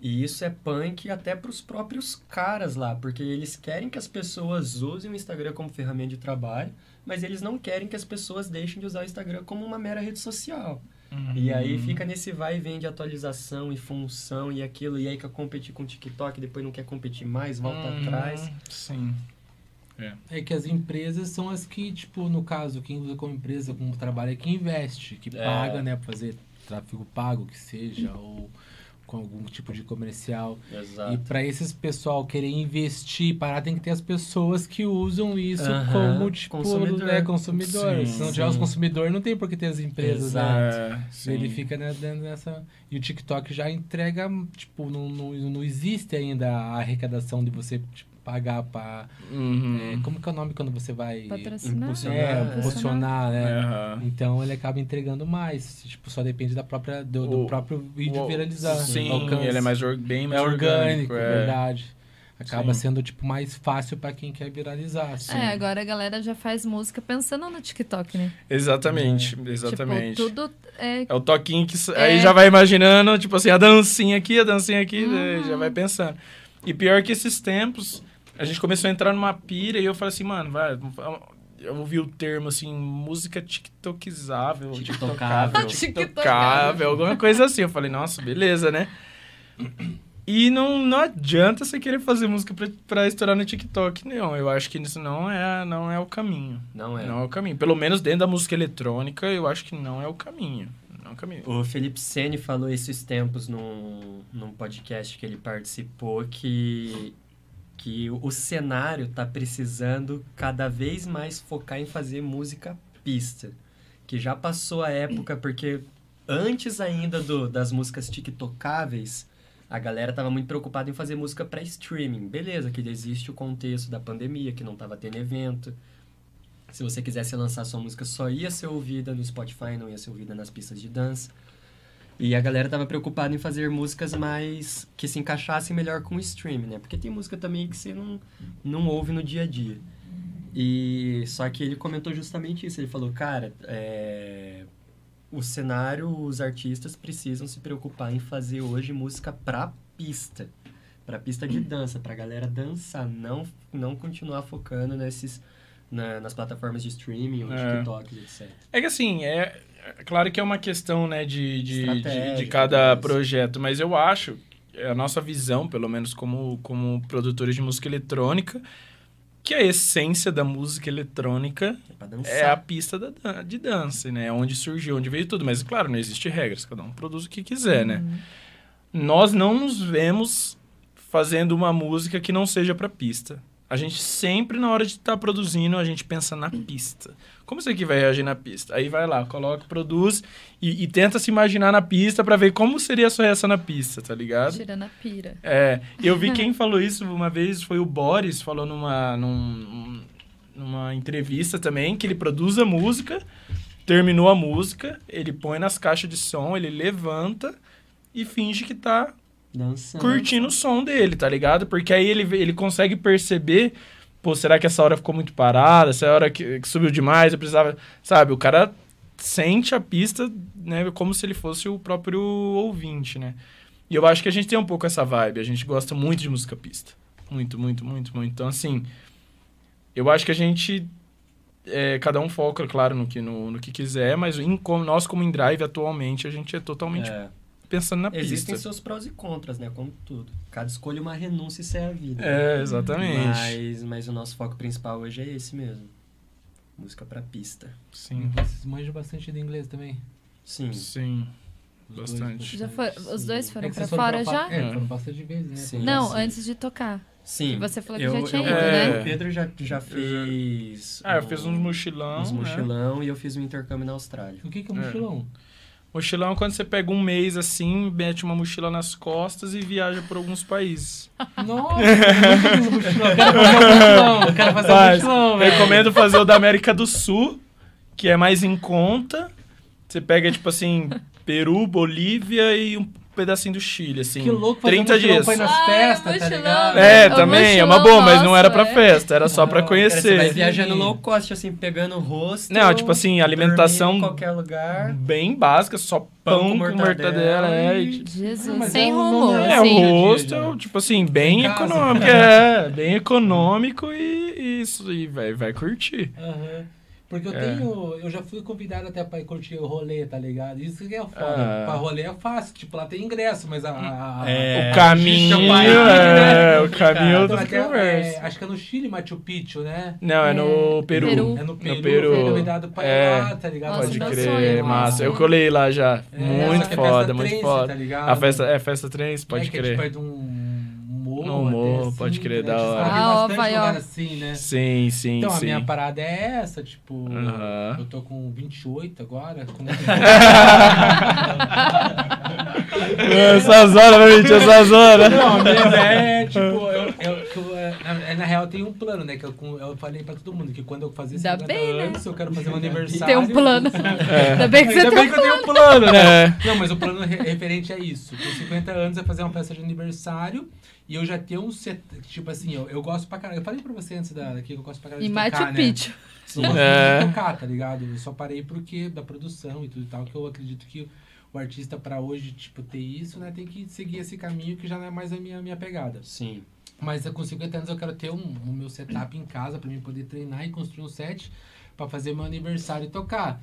E isso é punk até para os próprios caras lá, porque eles querem que as pessoas usem o Instagram como ferramenta de trabalho, mas eles não querem que as pessoas deixem de usar o Instagram como uma mera rede social. Uhum. E aí fica nesse vai e vem de atualização e função e aquilo, e aí quer competir com o TikTok, depois não quer competir mais, volta Hum, atrás. Sim. É que as empresas são as que, tipo, no caso, quem usa como empresa, como trabalho, é que investe, que É. paga, né, pra fazer tráfego pago, que seja, ou com algum tipo de comercial. Exato. E para esses pessoal querer investir, parar, tem que ter as pessoas que usam isso como, tipo, consumidor. né, consumidor. Sim, Se não tiver os consumidores, não tem por que ter as empresas, né? É, sim. Ele fica né, dentro dessa. E o TikTok já entrega, tipo, não, não, não existe ainda a arrecadação de você tipo, pagar pra. Uhum. é, como que é o nome quando você vai. Patrocinar. Impulsionar. É, É. impulsionar, né? Aham. Então ele acaba entregando mais. Tipo, só depende da própria, do, do O- próprio vídeo O- viralizar. Sim, alcance. ele é mais bem mais É orgânico, é. verdade. Acaba Sim. sendo, tipo, mais fácil pra quem quer viralizar. assim. É, agora a galera já faz música pensando no TikTok, né? Exatamente, exatamente. Tipo, tudo é É o toquinho que. É. Aí já vai imaginando, tipo assim, a dancinha aqui, a dancinha aqui, Uhum. né, já vai pensando. E pior que esses tempos, a gente começou a entrar numa pira e eu falei assim, mano, vai. Eu ouvi o termo assim, música tiktokizável, TikTokável. tiktocável, alguma coisa assim. Eu falei, nossa, beleza, né? E não, não adianta você querer fazer música pra, pra estourar no TikTok, não. Eu acho que isso não é, não é o caminho. Não é. Não é o caminho. Pelo menos dentro da música eletrônica, eu acho que não é o caminho. Não é o caminho. O Felipe Sene falou esses tempos num, num podcast que ele participou que, que o cenário tá precisando cada vez mais focar em fazer música pista. Que já passou a época, porque antes ainda do, das músicas tiktocáveis, a galera tava muito preocupada em fazer música para streaming. Beleza, que existe o contexto da pandemia, que não tava tendo evento. Se você quisesse lançar sua música, só ia ser ouvida no Spotify, não ia ser ouvida nas pistas de dança. E a galera tava preocupada em fazer músicas mais que se encaixassem melhor com o stream, né? Porque tem música também que você não, não ouve no dia a dia. E só que ele comentou justamente isso. Ele falou, cara, é, o cenário, os artistas precisam se preocupar em fazer hoje música pra pista, pra pista de dança, pra galera dançar, não não continuar focando nesses na- nas plataformas de streaming, ou É. TikTok, etc. É que assim, é, é claro que é uma questão, né, de, de, de, de cada projeto, mas eu acho, é a nossa visão, pelo menos como, como produtores de música eletrônica, que a essência da música eletrônica É é a pista da, de dança, né? É Onde surgiu, onde veio tudo. Mas, claro, não existe regras, cada um produz o que quiser, né? Nós não nos vemos fazendo uma música que não seja pra pista. A gente sempre, na hora de estar produzindo, a gente pensa na pista. Como isso aqui vai reagir na pista? Aí vai lá, coloca, produz e, e tenta se imaginar na pista pra ver como seria a sua reação na pista, tá ligado? tirando a pira. É, eu vi quem falou isso uma vez, foi o Boris, falou numa, num- numa entrevista também, que ele produz a música, terminou a música, ele põe nas caixas de som, ele levanta e finge que tá Dançando. curtindo o som dele, tá ligado? Porque aí ele, ele consegue perceber, pô, será que essa hora ficou muito parada? Essa hora que, que subiu demais, eu precisava... Sabe, o cara sente a pista, né, como se ele fosse o próprio ouvinte, né? E eu acho que a gente tem um pouco essa vibe, a gente gosta muito de música pista. Muito, muito, muito, muito. Então, assim, eu acho que a gente... é, cada um foca, claro, no que, no, no que quiser, mas em, como, nós, como em Drive, atualmente, a gente é totalmente É. pensando na Existem pista. seus prós e contras, né? Como tudo. Cada escolha é uma renúncia e isso é a vida. É, exatamente. Mas, mas o nosso foco principal hoje é esse mesmo. Música pra pista. Sim, Vocês manjam bastante de inglês também. Sim. sim. Os dois, Bastante. Já foi, os dois foram É pra fora pra- já? É, É. foram bastante vezes, né? Sim. Não, sim. antes de tocar. Sim. Você falou que eu, já tinha eu- ido, né? O Pedro já, já fez. Ah, eu um- fiz uns mochilão. uns né? mochilão e eu fiz um intercâmbio na Austrália. O que que é um É. mochilão? É quando você pega um mês assim, mete uma mochila nas costas e viaja por alguns países. Nossa, mochilão. Eu quero fazer um mochilão. Velho. Recomendo fazer o da América do Sul, que é mais em conta. Você pega, tipo assim, Peru, Bolívia e um pedacinho do Chile, assim. Que louco fazer 30 mochilão dias. nas Ah, festas, tá ligado? É, O também, é uma boa, mas não era pra é. festa, era só pra Não, Cara, você vai conhecer. viajando low cost, assim, pegando rosto. Não, tipo assim, alimentação- em qualquer lugar. Bem básica, só pão, com mortadela, é, tipo, Jesus, mas sem é um rumo. nome- É, assim. o rosto, tipo assim, bem econômico. É, bem econômico e isso. E vai, vai curtir. Aham. Porque eu É. tenho. Eu já fui convidado até pra ir curtir o rolê, tá ligado? Isso que é foda. Ah. Pra rolê é fácil. Tipo, lá tem ingresso, mas a. a- a- É. o caminho, ir, né? é, o caminho é Então, outra até, é, acho que é no Chile, Machu Picchu, né? Não, é no Peru. Peru. É no Peru, No Peru. foi convidado pra ir É. lá, tá ligado? Nossa, Pode crer, sonho, massa. Eu colei lá já. É, muito é foda, festa muito trance, foda. tá ligado? A festa, é festa trance, pode é, Que é crer. tipo, é de um Um até morro, assim, pode crer, né? da hora. Ah, ó, bastante vai, ó. lugar assim, né? Sim, sim, Então, a sim. minha parada é essa, tipo, Aham. eu tô com 28 agora. Com... Essas horas, vai mentir, essas horas. Não, a minha ideia é, tipo, eu, eu, que eu, é, na, na real tem um plano, né? Que eu, eu falei pra todo mundo que quando eu fazer Ainda 50 bem, né? anos, eu quero fazer um aniversário. Tem um plano. Ainda bem que você Ainda tem bem que eu tenho um plano, né? É. Não, mas o plano re- referente a isso. Com 50 anos é fazer uma festa de aniversário e eu já ter um set... Tipo assim, eu, eu gosto pra caralho. Eu falei pra você antes da, daqui que eu gosto pra caralho Em de Machu tocar, né? Picchu. Eu gosto É. muito de tocar, tá ligado? Eu só parei porque da produção e tudo e tal, que eu acredito que o artista pra hoje, tipo, ter isso, né, tem que seguir esse caminho que já não é mais a minha, minha pegada. Sim. Mas eu, com 50 anos eu quero ter um, o meu setup em casa pra mim poder treinar e construir um set pra fazer meu aniversário e tocar.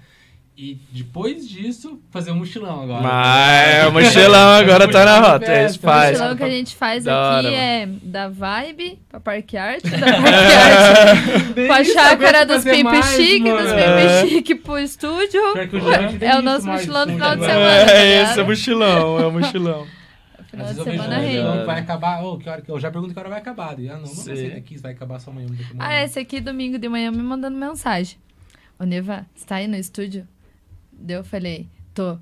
E depois disso, fazer um mochilão agora. Mas o mochilão agora tá na rota. A gente O faz. mochilão que a gente faz Da aqui hora, é da Vibe pra Parque Arte, da Parque Arte pra chácara dos Pimp Chique, dos É. Pimp Chique pro estúdio. O tem É o isso nosso mochilão do assim, final de agora. semana. tá É, esse é o mochilão, é o mochilão. Final de semana rende. que vai acabar. ô, que hora que, eu já pergunto que hora vai acabar. daí, Ah, não, não Sim. vai ser daqui, vai acabar só amanhã. Ah, esse aqui domingo de manhã me mandando mensagem. Ô, Neva, você tá aí no estúdio? Daí eu falei, tô.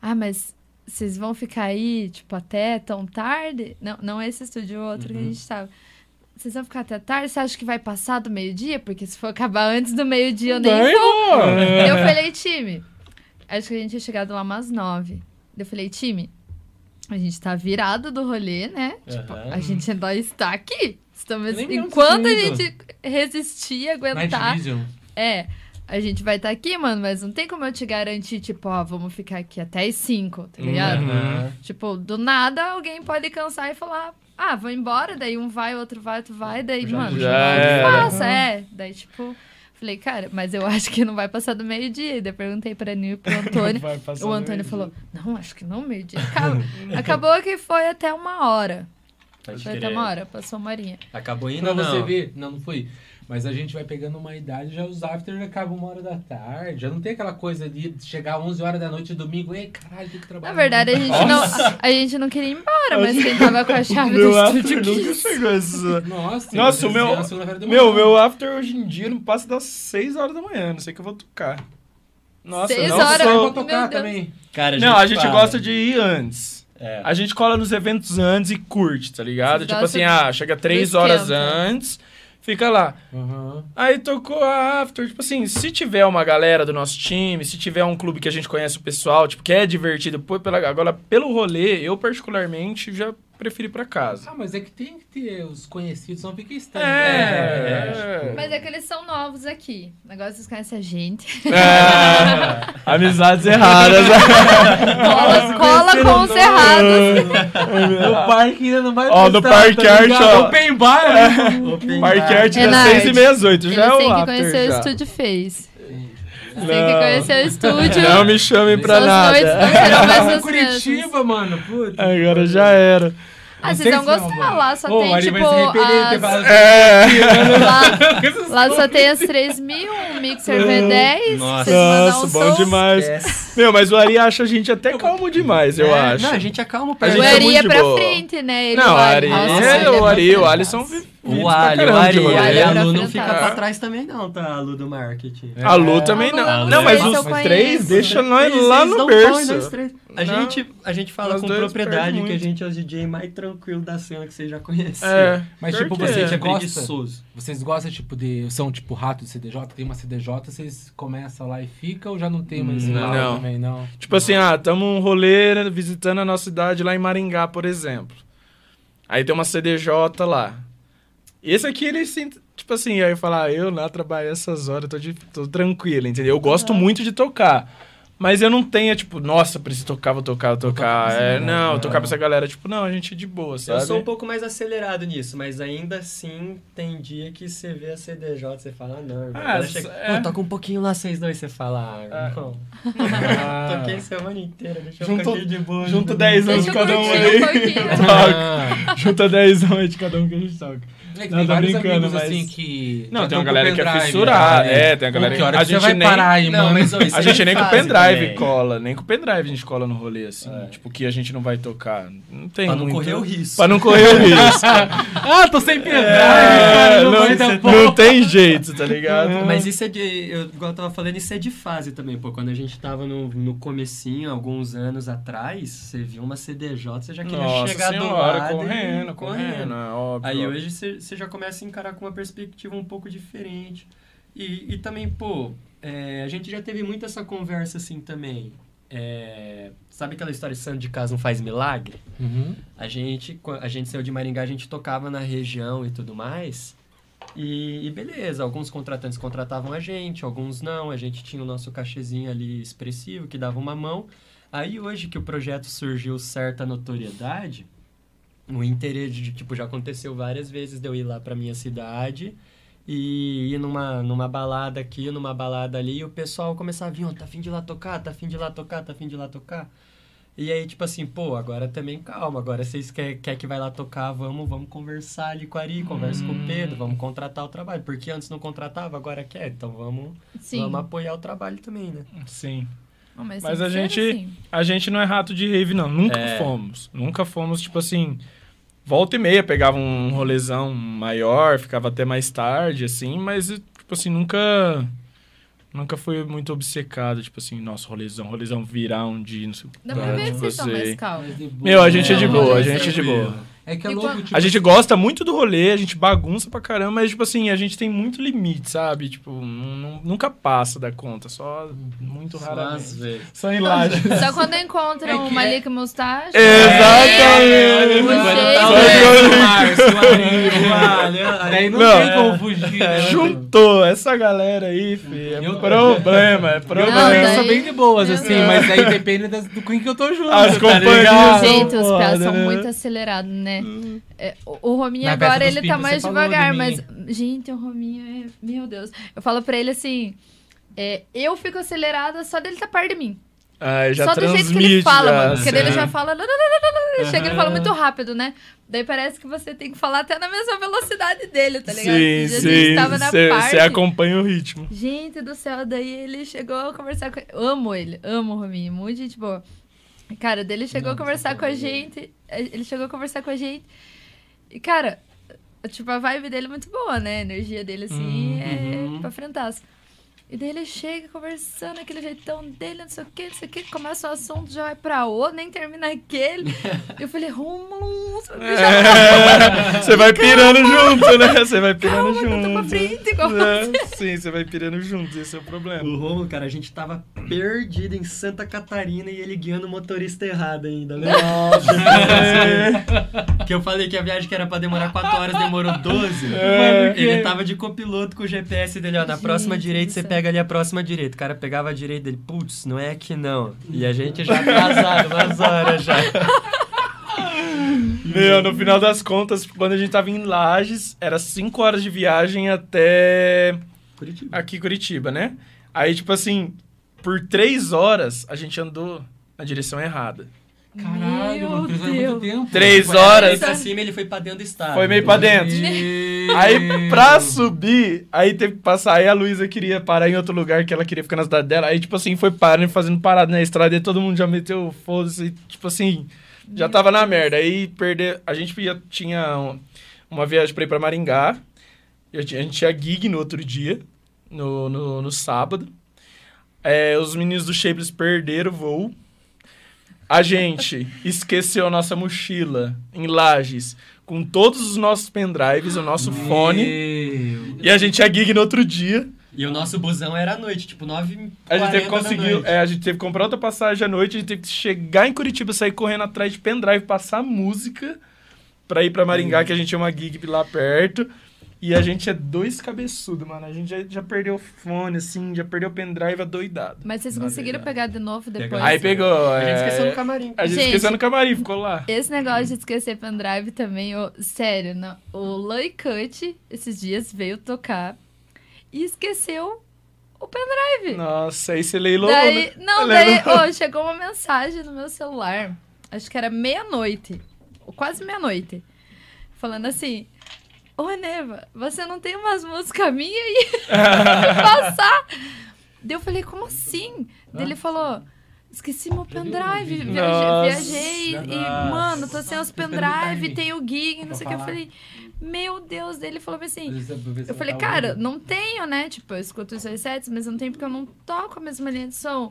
Ah, mas vocês vão ficar aí, tipo, até tão tarde? Não, não esse estúdio, o outro que a gente tava. Vocês vão ficar até tarde? Você acha que vai passar do meio-dia? Porque se for acabar antes do meio-dia, eu nem vou. Eu falei, time, acho que a gente tinha chegado lá umas nove. Eu falei, time, a gente tá virado do rolê, né? Tipo, Aham. a gente ainda está aqui. Estamos, enquanto a gente resistir, aguentar, é, a gente vai estar aqui, mano, mas não tem como eu te garantir, tipo, ó, vamos ficar aqui até as 5, tá ligado? Uhum. Tipo, do nada alguém pode cansar e falar, ah, vou embora, daí um vai, outro vai, outro vai, daí, Já- mano, já vai, era. faça, é. Daí, tipo, falei, cara, mas eu acho que não vai passar do meio-dia. Daí perguntei pra Nil e pro Antônio. Vai passar o Antônio falou, não, acho que não, meio-dia. Acabou, acabou que foi até uma hora. Pode Foi até crer. uma hora, passou uma horinha. Acabou indo Pra ou você não? ver. Não, não foi. Mas a gente vai pegando uma idade, já os after já acabam uma hora da tarde. Já não tem aquela coisa de chegar 11 horas da noite domingo. Ei, caralho, tem que trabalhar. Na verdade, a gente, não, a, a gente não queria ir embora, mas quem tava com a chave do Meu after estúdio nunca chegou essa... Nossa, Nossa, o meu- a Meu, meu after hoje em dia não passa das 6 horas da manhã, não sei que eu vou tocar. Nossa, Seis não horas? Eu sou- vou tocar também. Cara, Não, a gente para. gosta de ir antes. É. A gente cola nos eventos antes e curte, tá ligado? Vocês tipo assim, ah, chega três horas antes, fica lá. Aham. Aí tocou a after, tipo assim, se tiver uma galera do nosso time, se tiver um clube que a gente conhece o pessoal, tipo, que é divertido, pô, pela, agora pelo rolê, eu particularmente já prefiro ir pra casa. Ah, mas é que tem que ter os conhecidos, não fica estranho. É, é. Mas é que eles são novos aqui. Agora vocês conhecem a gente. É, amizades erradas. Cola, cola com os errados. No parque ainda não vai Ó, no Parque tá Art, ó. Open bar, né? Open Parque. Art É das na 6 arte. e meia às 8 Eles já é o têm que conhecer já. o Estúdio Fez. Não. Tem que conhecer o estúdio. Não me chamem pra Suas nada. noites não serão mais. Curitiba, mano. Putz. Agora já era. Ah, Não vocês vão não, gostar. Lá só Ô, tem, Ari tipo, as... É. Lá, lá só tem as 3 mil, um Mixer V10. Nossa. Vocês mandam Nossa, um bom som. demais. Esquece. Meu, mas o Ari acha a gente até calmo demais, eu É, acho. Não, a gente acalma A pra gente O é Ari muito é de pra boa. frente, né? Ele Não, o vai- Ari, Nossa, é, ele o Ari, o Ali são vi- O Ali, o Ali, o. Ali, a Lu é não fica pra trás também não, tá? A Lu do marketing. A Lu também A Lu, não. Não, mas os três deixa nós lá no berço. A Não. gente, a gente fala com propriedade que a gente é o DJ mais tranquilo da cena que você já conhece. É. Mas, tipo, que você é. gosta? preguiçoso. Vocês gostam, tipo, de. São tipo rato de CDJ? Tem uma CDJ, vocês começam lá e ficam ou já não tem mais esse Não. lado também, não? Tipo assim, ah, tamo um rolê né, visitando a nossa cidade lá em Maringá, por exemplo. Aí tem uma CDJ lá. Esse aqui, ele se. Tipo assim, aí fala, ah, eu lá trabalho essas horas, tô, de, tô tranquilo, entendeu? Eu gosto muito de tocar. Mas eu não tenho, tipo, nossa, preciso tocar, vou tocar, vou tocar. tocar pra essa É, não, Ah. tocar pra essa galera, tipo, não, a gente é de boa, sabe? Eu sou um pouco mais acelerado nisso, mas ainda assim tem dia que você vê a CDJ, você fala, ah, não, irmão. Ah, chega, é. Toca um pouquinho lá, vocês dois, você fala, ah, Ah. irmão. Ah. Toquei semana inteira, deixa eu Junto- ficar aqui de boa. junto de 10 boa. anos eu cada um aí. um. Ah. Junta 10 anos de cada um que a gente toca. É que Não, tem vários brincando, amigos mas- assim que. Não, tem uma galera que é pendrive, fissurada, né? é, tem a galera que a gente vai nem- parar aí, Não, mas, A é gente nem com fase pendrive também. cola, nem com pendrive a gente cola no rolê, assim. É. Tipo, que a gente não vai tocar. Não tem Pra não muito- correr o risco. Pra não correr o risco. Ah, tô sem pendrive, É, cara, não, tem jeito, tá ligado? Mas isso é de. Eu, igual eu tava falando, isso é de fase também, pô. Quando a gente tava no, no comecinho, alguns anos atrás, você viu uma CDJ, você já queria Nossa chegar do senhora, lado. e- correndo, correndo, é óbvio. Aí óbvio. hoje você você já começa a encarar com uma perspectiva um pouco diferente. E, e também, pô, é, a gente já teve muito essa conversa assim também. É, sabe aquela história de santo de casa não faz milagre? Uhum. A gente, a gente saiu de Maringá, a gente tocava na região e tudo mais. E, e beleza, alguns contratantes contratavam a gente, alguns não. A gente tinha o nosso cachezinho ali expressivo que dava uma mão. Aí hoje que o projeto surgiu certa notoriedade, o interesse de, tipo, já aconteceu várias vezes de eu ir lá pra minha cidade e ir numa, numa balada aqui, numa balada ali, e o pessoal começava a vir, ó, tá afim de lá tocar, tá afim de lá tocar, tá afim de lá tocar. E aí, tipo assim, pô, agora também calma, agora vocês querem quer que vai lá tocar, vamos, vamos conversar ali com a Ari, conversa com o Pedro, vamos contratar o trabalho. Porque antes não contratava, agora quer, então vamos, Sim. vamos apoiar o trabalho também, né? Sim. Não, mas Mas a que gente- assim. A gente não é rato de rave, não. Nunca É. fomos. Nunca fomos, tipo assim. Volta e meia, pegava um rolezão maior, ficava até mais tarde, assim, mas, tipo assim, nunca. Nunca foi muito obcecado, tipo assim, nossa, rolezão, rolezão virar um dia, não sei o Dá pra ver que vocês assim. mais calmos. De Meu, a gente é de Não, boa, a gente é de boa. É que é louco, quando- tipo, A gente gosta muito do rolê, a gente bagunça pra caramba, mas, tipo assim, a gente tem muito limite, sabe? Tipo, nu- nu- nunca passa da conta, só muito Só raramente. às vezes. Só em laje. Só quando encontram É um que Malik Mustache. Exatamente! Daí não, Não, tem é. como fugir, né? Juntou essa galera aí, fi. É Eu- problema, é Eu problema. também daí- sou bem de boas, assim, mas aí depende do com que eu tô junto, As tá companhias Gente, os pés são né? muito acelerados, né? É, o, o Rominho Na agora, ele tá Pimpos, mais devagar, de mas... Gente, o Rominho é... Meu Deus. Eu falo pra ele assim... é, eu fico acelerada só dele tá perto de mim. Já só do jeito que ele fala, mano. Porque assim. daí ele já fala... Ele chega e fala muito rápido, né? Daí parece que você tem que falar até na mesma velocidade dele, tá ligado? Sim, sim. tava na Você parte... você acompanha o ritmo. Gente do céu, daí ele chegou a conversar com. Amo ele, amo o Rominho, muito gente boa. Cara, daí ele chegou a conversar com a gente. Ele chegou a conversar com a gente. E, cara, tipo, a vibe dele é muito boa, né? A energia dele, assim, Uhum. é pra frentaço. E daí ele chega conversando, aquele jeitão dele, não sei o que, não sei o que, começa o assunto, já vai pra outro, nem termina aquele. Eu falei, Romulo, você vai É, Você vai pirando junto, né? Você vai pirando calma, que eu tô pra junto. frente, igual É, sim, você vai pirando junto, esse é o problema. O Romulo, cara, a gente tava perdido em Santa Catarina e ele guiando o motorista errado ainda, né? que eu falei que a viagem que era pra demorar 4 horas demorou 12. É. Ele tava de copiloto com o GPS dele, ó. Na Gente próxima direita você céu. Pega ali a próxima direita. O cara pegava a direita dele, putz, não é aqui não. E a gente já atrasado umas horas já. Meu, no final das contas, quando a gente tava em Lages, era 5 horas de viagem até Curitiba. aqui Curitiba, né? Aí, tipo assim, por 3 horas a gente andou na direção errada. Caralho, Meu mano, de muito Deus. tempo. Três Foi horas. pra cima ele foi pra dentro do estado. Foi meio pra dentro. Aí, pra subir, aí teve que passar. Aí a Luísa queria parar em outro lugar que ela queria ficar na cidade dela. Aí, tipo assim, foi parando, fazendo parada na estrada. E todo mundo já meteu foda-se. Tipo assim, já tava na merda. Aí, perder. A gente ia, tinha um- uma viagem pra ir pra Maringá. E A gente a gente tinha gig no outro dia, no, no, no sábado. É, os meninos do Shapeless perderam o voo. A gente esqueceu a nossa mochila em Lages com todos os nossos pendrives, o nosso fone. Meu. E a gente tinha gig no outro dia. E o nosso busão era à noite, tipo 9 A gente teve que conseguir. É, a gente teve que comprar outra passagem à noite, a gente teve que chegar em Curitiba, sair correndo atrás de pendrive, passar música pra ir pra Maringá, que a gente tinha uma gig lá perto. E a gente é dois cabeçudos, mano. A gente já, já perdeu o fone, assim, já perdeu o pendrive adoidado. Mas vocês conseguiram verdade. pegar de novo depois? Aí pegou. A gente é, esqueceu no camarim. A gente, Gente. esqueceu no camarim, ficou lá. Esse negócio de esquecer pendrive também, ô, sério, não, o Loy Cut esses dias veio tocar e esqueceu o pendrive. Nossa, aí você leilou, daí, né? não, Leilou. daí, ô, chegou uma mensagem no meu celular, acho que era meia-noite, ou quase meia-noite, falando assim, ô Neva, você não tem umas músicas minhas aí pra passar? Daí eu falei, como assim? Daí ele falou... Esqueci meu pendrive, viajei, Nossa. viajei e, mano, tô sem os pendrive, tem o gig, não sei o que. Eu falei, meu Deus, daí ele falou assim, Eu falei, cara, não tenho, né? Tipo, eu escuto os seis sets, mas não tenho porque eu não toco a mesma linha de som.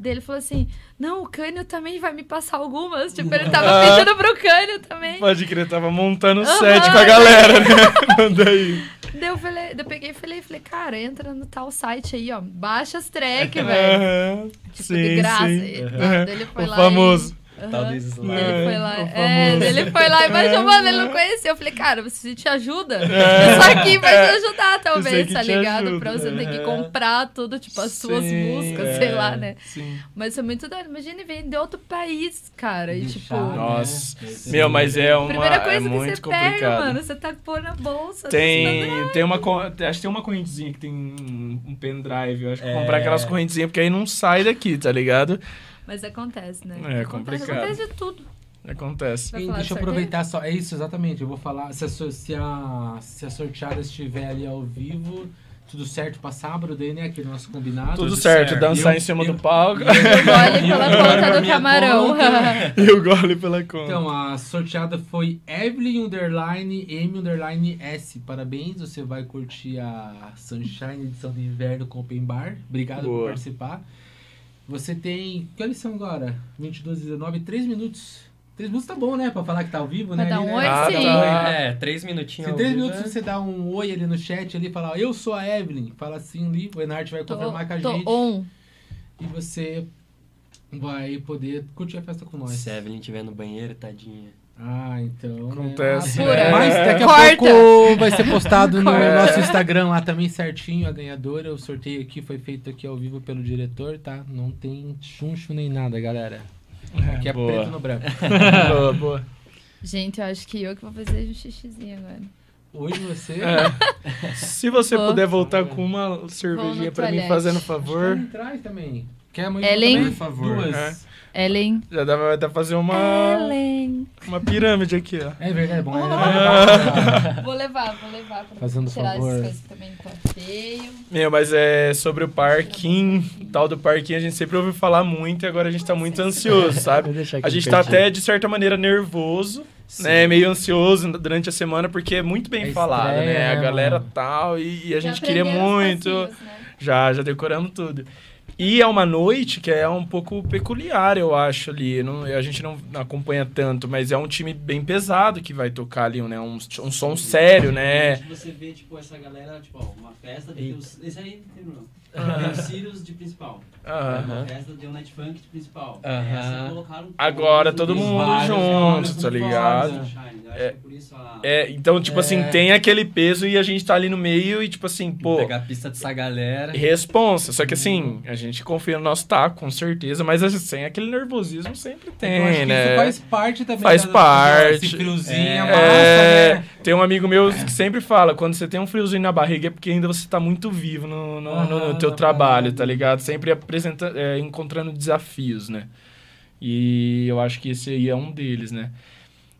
Daí ele falou assim: Não, o Cânio também vai me passar algumas. Tipo, ele tava Ah. pedindo pro Cânio também. Pode crer, tava montando o Aham, set com a galera, né? Manda aí. Daí eu, falei, eu peguei e falei, falei, cara, entra no tal site aí, ó. Baixa as track, velho. Aham. Tipo, sim, de graça. sim. Daí ele foi O lá. famoso. E, Aham. Tal desses lá. Daí Ele foi lá, É, é, ele foi lá e baixou, É. mano, ele não conhecia. Eu falei, cara, você te ajuda? Isso aqui vai te ajudar, talvez, tá ligado? ajuda. Pra você ter que É. comprar tudo, tipo, as suas Sim, músicas, é, sei lá, né? Sim. Mas foi muito doido. Imagina vir de outro país, cara. E, tipo, né? Nossa. Meu, mas é uma. primeira coisa é que muito você complicado. pega, mano, você tá pôr na bolsa. Tem, tem uma. Acho que tem uma correntezinha que tem um, um pendrive. Eu acho que É. comprar aquelas correntezinhas, porque aí não sai daqui, tá ligado? Mas acontece, né? É Acontece, complicado. acontece de tudo. Acontece. E deixa eu aproveitar só. É isso, exatamente. Eu vou falar. Se a, se a, se a sorteada estiver ali ao vivo, tudo certo pra sábado, daí, né? Aquele nosso combinado. Tudo, Tudo certo, certo. dançar Eu- em cima eu- do palco. Olha pela conta do camarão. conta. e o gole pela conta. Então, a sorteada foi Evelyn Underline M Underline S. Parabéns, você vai curtir a Sunshine edição de inverno com Open Bar. Obrigado Boa. por participar. Você tem. Que horas são agora? 22 19 3 minutos. 3 minutos tá bom, né? Pra falar que tá ao vivo, né? dar ali, um né? oi, Ah, sim. tá. É, três minutinhos. Se ao três vivo, minutos é- você dá um oi ali no chat ali, falar, eu sou a Evelyn, fala assim ali, o Enart vai Tô, confirmar com a tô gente on. e você vai poder curtir a festa com nós. Se a Evelyn estiver no banheiro, tadinha. Ah, então. né? Acontece, né? Mas daqui a Corta. pouco vai ser postado no Corta. nosso Instagram lá também certinho a ganhadora. O sorteio aqui foi feito aqui ao vivo pelo diretor, tá? Não tem chuncho nem nada, galera. Aqui é boa. preto no branco. boa, boa. Gente, eu acho que eu que vou fazer um xixizinho agora. Hoje você. É. Se você Vou. puder voltar com uma cervejinha pra mim, fazendo favor. trás também. Quer amanhã Ellen? também? Por favor. Duas. Ellen. Já dá, pra fazer uma, Ellen. uma pirâmide aqui, ó. É verdade, é bom. Ah. Vou levar, vou levar pra Fazendo tirar favor. essas coisas que também tá feio. Meu, mas é sobre o parquinho, tal do parquinho, a gente sempre ouviu falar muito e agora a gente tá muito ansioso, sabe? A gente tá até, de certa maneira, nervoso, né? Meio ansioso durante a semana, porque é muito bem É falado, estreia, né? A galera mano? tal, e, e a Já gente queria muito. passinhos, né? Já, já decoramos tudo. E é uma noite que é um pouco peculiar, eu acho, ali. Não, a gente não acompanha tanto, mas é um time bem pesado que vai tocar ali, né? Um, um som sério, né? Você vê, tipo, essa galera, tipo, ó, uma festa. Eita. Os, esse aí, não tem problema. Ah. Tem o Sirius de principal. Uma festa de um Night Funk de principal. Colocaram Agora todo mundo junto, tá ligado? É. que por isso a... É, então, tipo assim, É. tem aquele peso e a gente tá ali no meio e, tipo assim, pô, Pegar a pista dessa galera. responsa. Só que assim, a gente confia no nosso taco, com certeza, mas assim, sem aquele nervosismo sempre acho tem, que né? Isso faz parte também. Faz da- parte. Esse friozinho É. é massa, É, né? tem um amigo meu que sempre fala, quando você tem um friozinho na barriga é porque ainda você tá muito vivo no, no, no- no Aham, teu trabalho, parada. tá ligado? Sempre apresenta, é, encontrando desafios, né? E eu acho que esse aí é um deles, né?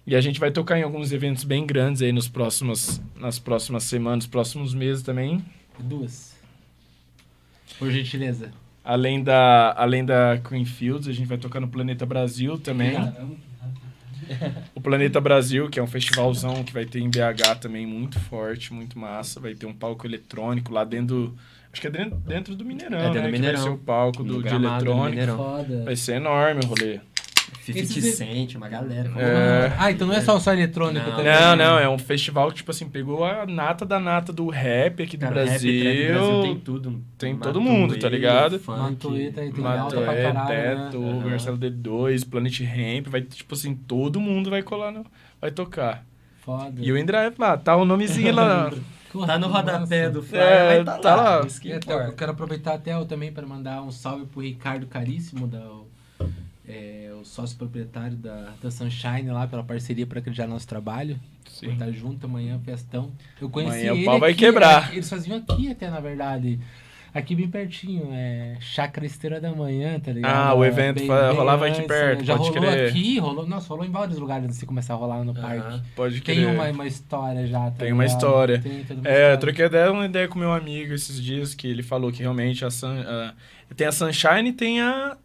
E a gente vai tocar em alguns eventos bem grandes aí nos próximos, nas próximas semanas, próximos meses também. Duas. Por gentileza. Além da, além da Greenfields, a gente vai tocar no Planeta Brasil também. Caramba. O Planeta Brasil, que é um festivalzão que vai ter em BH também, muito forte, muito massa. Vai ter um palco eletrônico lá dentro. Acho que é dentro, dentro do Mineirão, É, dentro né? do que vai Mineirão. ser o palco do, de eletrônico. Mineirão. Foda. Vai ser enorme o rolê. 50 Esses- Cent, uma galera. É. Ah, então não é só só eletrônico Não. também. Não, né? não, é um festival que, tipo assim, pegou a nata da nata do rap aqui do Cara, Brasil. rap, Brasil tem tudo. Tem Matuê, todo mundo, tá ligado? Funk. Matuê tá aí, tem alta pra caralho, Teto, né? Marcelo D2, Planet Ramp, vai, tipo assim, todo mundo vai colar, no, vai tocar. Foda. E o InDrive lá, tá o nomezinho lá. Tá no rodapé do flyer, É, mas tá, tá lá. lá. Que É, então, eu quero aproveitar até eu também para mandar um salve pro Ricardo Caríssimo, da, é, o sócio proprietário da, da Sunshine lá, pela parceria para acreditar no nosso trabalho. Vou Sim. estar junto amanhã, festão. Eu conheci Amanhã o ele pau vai aqui, quebrar. é, Eles faziam aqui até, na verdade. Aqui bem pertinho, é Chácara Esteira da Manhã, tá ligado? Ah, o evento Bem- fa- bem rolava aqui antes, perto, Já pode rolou crer. aqui, rolou, nossa, rolou em vários lugares antes de começar a rolar no parque. Pode Tem crer. uma, uma história já, tá Tem uma ligado? história. Tem uma É, eu história. troquei até uma ideia com meu amigo esses dias, que ele falou que realmente a, Sun, a- tem a Sunshine e tem a...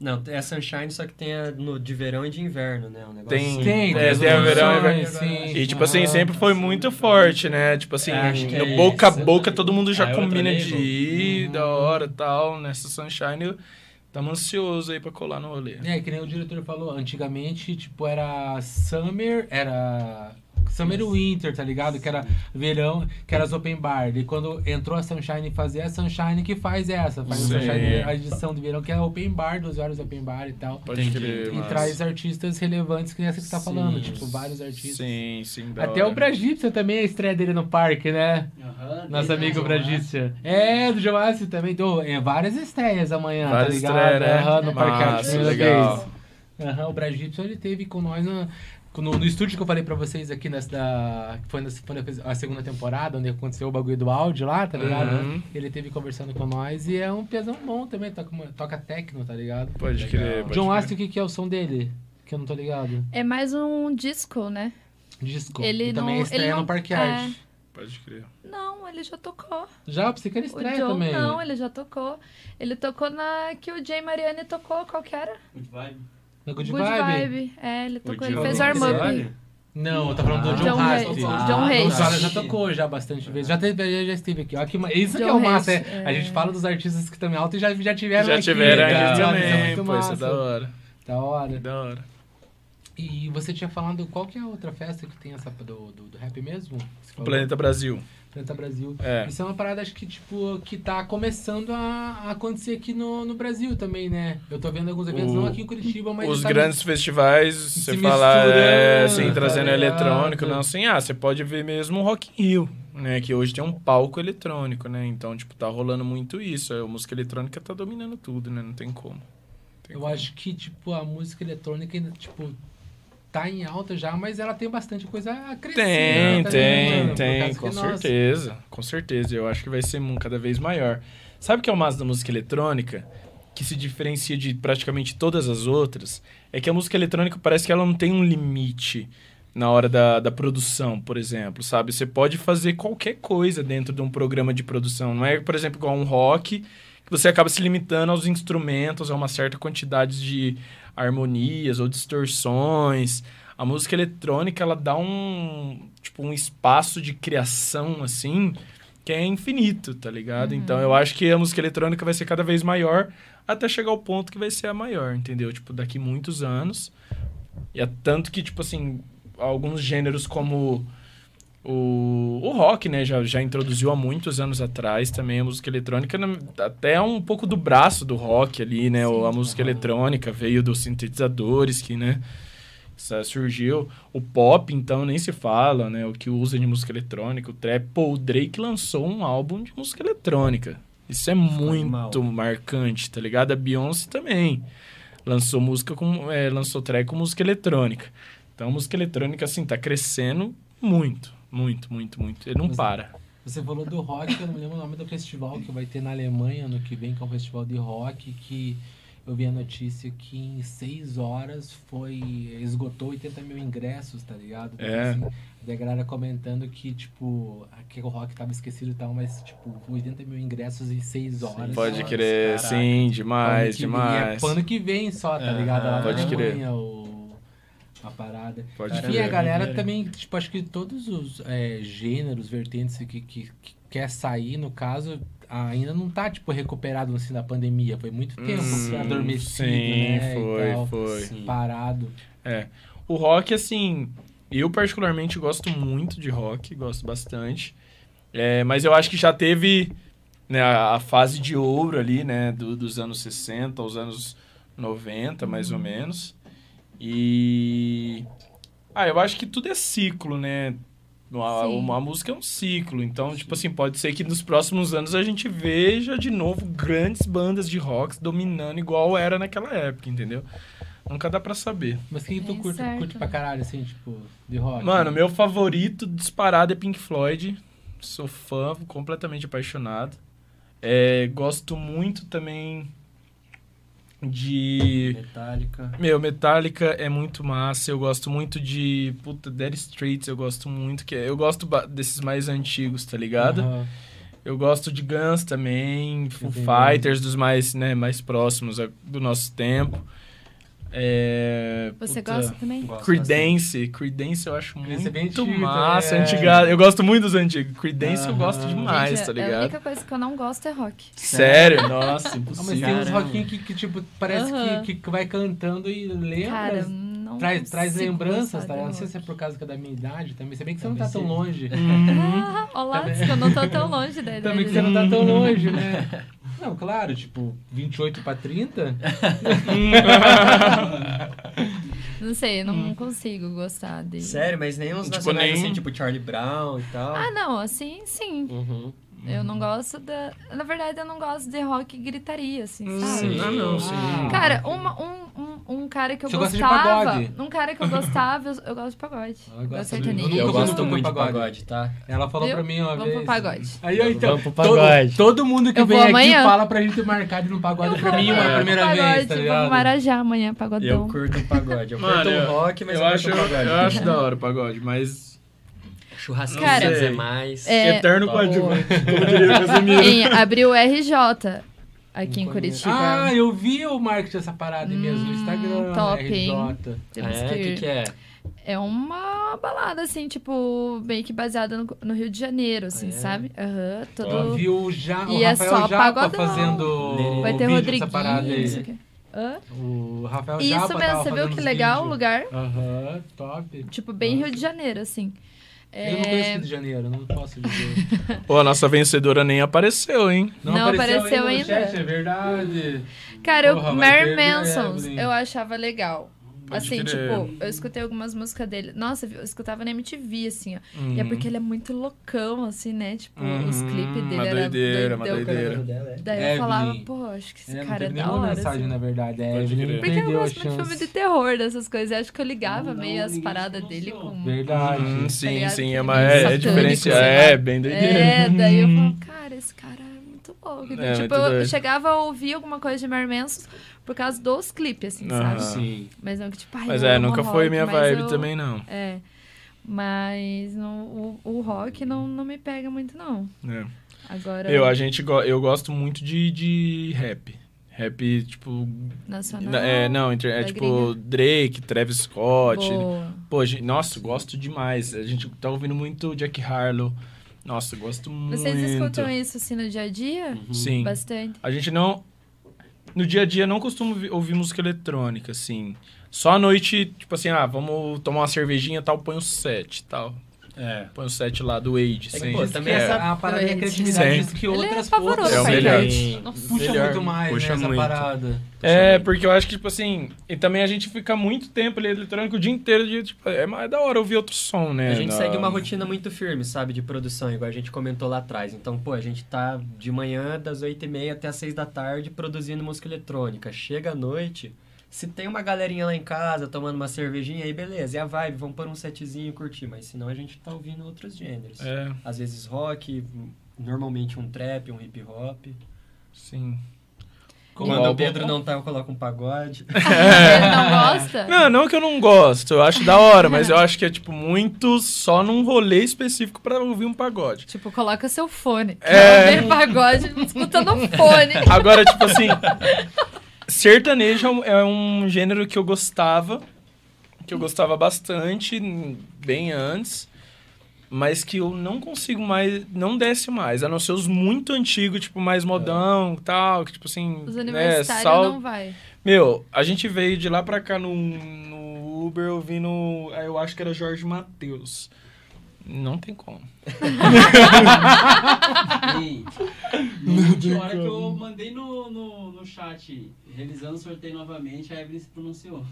Não, é a Sunshine, só que tem a no, de verão e de inverno, né? Um negócio Tem- assim. Tem, É, tem a verão e verão. sim. E, tipo assim, Aham. sempre foi muito forte, né? Tipo assim, que no é boca a isso. boca todo mundo já Ah, é combina de ir. Da hora tal. Nessa Sunshine, estamos ansiosos aí pra colar no rolê. É, que nem o diretor falou, antigamente, tipo, era Summer, era Summer e Winter, tá ligado? Que era verão, que era as open bar. E quando entrou a Sunshine fazer, é a Sunshine que faz essa. Faz Sim. a Sunshine, a edição de verão, que é open bar, 12 horas open bar e tal. Pode crer, E mano. traz artistas relevantes que nem essa que você tá Sim. falando, tipo, vários artistas. Sim, sim, da Até hora. o Bragípcia também, a estreia dele no parque, né? Aham, Nosso amigo razão, Bragícia. É, do Joásio também. Então, é, várias estreias amanhã, Várias tá ligado? estreias, né? Aham, no Parque Massa, Arte, primeira legal. Aham, o Bragípsia, ele teve com nós no, no, no estúdio que eu falei pra vocês aqui, nessa, que foi, nessa, foi na- a segunda temporada, onde aconteceu o bagulho do áudio lá, tá ligado? Uhum. Ele teve conversando com nós e é um pesão bom também, toca, uma- toca techno, tá ligado? Pode crer, pode John. Astor, o que, que é o som dele? Que eu não tô ligado. É mais um disco, né? Disco. Ele e também não- é estreia ele não- no Parque é. Arte. Pode crer. Não, ele já tocou. Já, pra você que era O estreia John, também. não, ele já tocou. Ele tocou na que o Jay Mariani tocou, qual que era? Good vibe. Na Good, Good Vibe? Vibe. É, ele tocou, ele John fez warm up. Não, eu tô falando do Ah, John. Hayes. Ah, John O Hayes. Zara já tocou já bastante vezes. Já, teve, já esteve aqui. Ó, que, isso que é o massa. É, é. A gente fala dos artistas que estão em alta e já, já tiveram Já aqui. tiveram tá a gente ligado? Isso é também, pô, isso é massa. da hora. Da hora. Da hora. E você tinha falado qual que é a outra festa que tem essa do, do, do rap mesmo? O? Planeta Brasil. Planeta Brasil. É. Isso é uma parada, acho que, tipo, que tá começando a, a acontecer aqui no, no Brasil também, né? Eu tô vendo alguns eventos, O- não aqui em Curitiba, mas... Os tá- grandes festivais, você fala, é, assim, tá trazendo ligado? eletrônico, não, assim, ah, você pode ver mesmo o Rock in Rio, né, que hoje tem um palco eletrônico, né, então, tipo, tá rolando muito isso, a música eletrônica tá dominando tudo, né, não tem como. Tem Eu como. acho que, tipo, a música eletrônica ainda, tipo, tá em alta já, mas ela tem bastante coisa a crescer. Tem, tá tem? Por tem, com que, nossa, certeza, com certeza, eu acho que vai ser um cada vez maior. Sabe o que é o massa da música eletrônica? Que se diferencia de praticamente todas as outras, é que a música eletrônica parece que ela não tem um limite na hora da, da produção, por exemplo, sabe? Você pode fazer qualquer coisa dentro de um programa de produção. Não é, por exemplo, igual um rock, você acaba se limitando aos instrumentos, a uma certa quantidade de harmonias ou distorções. A música eletrônica, ela dá um, tipo, um espaço de criação, assim, que é infinito, tá ligado? Então, eu acho que a música eletrônica vai ser cada vez maior até chegar ao ponto que vai ser a maior, entendeu? Tipo, daqui muitos anos. E é tanto que, tipo assim, alguns gêneros como o, o rock, né, já, já introduziu há muitos anos atrás também a música eletrônica, até um pouco do braço do rock ali, né, o- a música eletrônica veio dos sintetizadores que, né, surgiu. O pop, então, nem se fala, né, o que usa de música eletrônica, o trap. Pô, o Drake lançou um álbum de música eletrônica. Isso é muito animal. marcante, tá ligado? A Beyoncé também lançou música com, é, lançou track com música eletrônica. Então, a música eletrônica, assim, tá crescendo muito, muito, muito, muito. Ele não Mas- para. Você falou do rock, eu não me lembro o nome do festival que vai ter na Alemanha ano que vem, que é um festival de rock que eu vi a notícia que em seis horas foi. esgotou 80 mil ingressos, tá ligado? Então, É. assim, a galera comentando que, tipo, que o rock tava esquecido e tal, mas, tipo, 80 mil ingressos em seis horas. Pode só. crer, caraca. sim, demais, demais. E é pro ano que vem só, tá ligado? Pode crer. Alemanha, o, a parada. Pode Enfim, a galera doideira. também, tipo, acho que todos os é, gêneros, vertentes que, que, que quer sair, no caso, ainda não tá, tipo, recuperado assim da pandemia. Foi muito tempo Hum, adormecido, sim, né? foi, tal, foi. Parado. É. O rock, assim, eu particularmente gosto muito de rock, gosto bastante. É, mas eu acho que já teve né, a, a fase de ouro ali, né, do- dos anos 60 aos anos 90, mais ou menos. E Ah, eu acho que tudo é ciclo, né? Uma, Sim. uma música é um ciclo. Então, tipo assim, pode ser que nos próximos anos a gente veja de novo grandes bandas de rock dominando igual era naquela época, entendeu? Nunca dá pra saber. Mas quem tu É curte, certo. curte pra caralho, assim, tipo, de rock? Mano, meu favorito disparado é Pink Floyd. Sou fã, completamente apaixonado. É, gosto muito também de. Metallica. Meu, Metallica é muito massa. Eu gosto muito de. Puta, Dead Streets, eu gosto muito. que Eu gosto desses mais antigos, tá ligado? Aham. Eu gosto de Guns também, Foo. Fighters, dos mais, né, mais próximos do nosso tempo. É, Você puta, gosta também? Gosto Creedence, Creedence eu acho Creedence é bem muito antigo, massa, é. antiga. Eu gosto muito dos antigos. Creedence eu gosto demais, Gente, tá A ligado? única coisa que eu não gosto é rock. Sério? Nossa, Ah, mas impossível. tem uns rockinhos que, que, tipo, parece Aham. que, que vai cantando e lembra. Não traz, traz lembranças, tá? Não sei se é por causa é da minha idade também. Se bem que você não tá tão longe. Ah, olá, que eu não tô tão longe da ideia. Também que você não tá tão longe, né? Não, claro, tipo, 28 pra 30. Não sei, eu não consigo gostar de. Sério, mas nem uns Tipo, nacionais nem- assim, tipo Charlie Brown e tal. Ah, não, assim, sim. Uhum. Eu não gosto da. Na verdade, eu não gosto de rock gritaria, assim, Hum, sabe? ah, não, sim. Cara, uma, um, um, um cara que eu Você gosta de gostava. pagode? Um cara que eu gostava, eu, eu gosto de pagode. Ah, eu gosto de Eu muito de pagode. pagode, tá? Ela falou Viu? pra mim uma Vamos vez. pro pagode. Aí, ó, então, Vamos pro todo- pagode. Todo, mundo que Eu vem aqui amanhã. fala pra gente marcar de no pagode pra mim uma É. primeira pagode, vez, tá Vamos ligado? Marajá amanhã, pagodão. Eu curto um pagode. Eu Mano, curto um eu- rock, mas eu, eu, acho, curto pagode. eu acho da hora o pagode, mas. Churrasquinho Cara, é mais. é- Eterno coadjuvante, como diria o Casemiro. Em, abriu o RJ aqui em. Curitiba. Ah, eu vi o marketing dessa parada mesmo no Hum, Instagram. top, RJ. hein? Ah, Temos é? que O que, é? É uma balada, assim, tipo, meio que baseada no, no Rio de Janeiro, assim, É. sabe? Aham, Eu todo... vi o, ja, o E é Rafael só Japa pagodão. fazendo Vai ter o vídeo dessa parada Rodriguinho, aí. o. Hã? O Rafael Japa Isso tava mesmo, você viu que legal o vídeos. lugar? Aham, top. Tipo, bem Nossa. Rio de Janeiro, assim. Eu não conheço É... Rio de Janeiro, não posso dizer. Pô, a nossa vencedora nem apareceu, hein? Não apareceu no ainda. chat, é verdade. Cara, eu, Porra, vai Mary Mansons, Evelyn. eu achava legal. Pode assim, crer. tipo, eu escutei algumas músicas dele. Nossa, eu escutava na MTV, assim, ó. E é Uhum. porque ele é muito loucão, assim, né? Tipo, Uhum, os clipes dele uma era doideira, uma doidão. doideira. Daí eu Evelyn. falava, pô, acho que esse É, não cara é da hora. mensagem, assim. na verdade. É, Pode Evelyn. Porque eu gosto muito de filme de terror, dessas coisas. Eu acho que eu ligava Não, meio não, as ninguém paradas dele com... Verdade. Hum, sim, sim, é, uma, meio é, é lá. É, bem doideira. É, daí eu falo, cara, esse cara louco. É, tipo, eu doido. chegava a ouvir alguma coisa de Mary Manson por causa dos clipes, assim, Aham. sabe? Sim. Mas não que, tipo, ai, Mas é, nunca foi rock, minha mas vibe eu- também, não. É. Mas no, o, o rock não, não me pega muito, não. É. Agora, Eu, a gente, go- eu gosto muito de, de rap. Rap, tipo. nacional. é, não, entre- é tipo Drake, Travis Scott. Boa. Pô, gente, nossa, gosto demais. A gente tá ouvindo muito Jack Harlow. Nossa, gosto muito. Vocês escutam isso assim no dia a dia? Uhum. Sim. Bastante. A gente não. No dia a dia não costumo vi- ouvir música eletrônica, assim. Só à noite, tipo assim, ah, vamos tomar uma cervejinha e tal, põe o set e tal. É. Põe o set lá do Age, É que, sim. pô, também é. essa, a parada da Ele- criatividade que é outras, outras É o melhor. puxa Melhor. muito mais Puxa nessa muito. parada. É, porque eu acho que, tipo assim, e também a gente fica muito tempo ali eletrônico o dia inteiro, de, tipo, é mais da hora ouvir outro som, né? A gente Da- segue uma rotina muito firme, sabe, de produção, igual a gente comentou lá atrás. Então, pô, a gente tá de manhã, das 8h30 até as 6 da tarde, produzindo música eletrônica. Chega à noite, se tem uma galerinha lá em casa tomando uma cervejinha, aí beleza, é a vibe, vamos pôr um setzinho e curtir. Mas senão a gente tá ouvindo outros gêneros. É, Às vezes rock, normalmente um trap, um hip hop. sim. Quando Igual- o Pedro não tá, eu coloco um pagode. Ele não gosta? Não, não que eu não gosto, eu acho da hora, mas eu acho que é, tipo, muito só num rolê específico pra ouvir um pagode. Tipo, coloca seu fone. É. É. pagode escutando um fone. Agora, tipo assim, sertanejo é um- é um gênero que eu gostava, que eu gostava bastante, bem antes, mas que eu não consigo mais, não desce mais, a não ser os muito antigos, tipo, mais modão e tal, que tipo assim, Os né, universitários sal- não vai. Meu, a gente veio de lá pra cá no, no Uber ouvindo, eu acho que era Jorge Matheus. Não tem como. Sim. No último hora que eu mandei no, no, no chat, realizando o sorteio novamente, a Evelyn se pronunciou.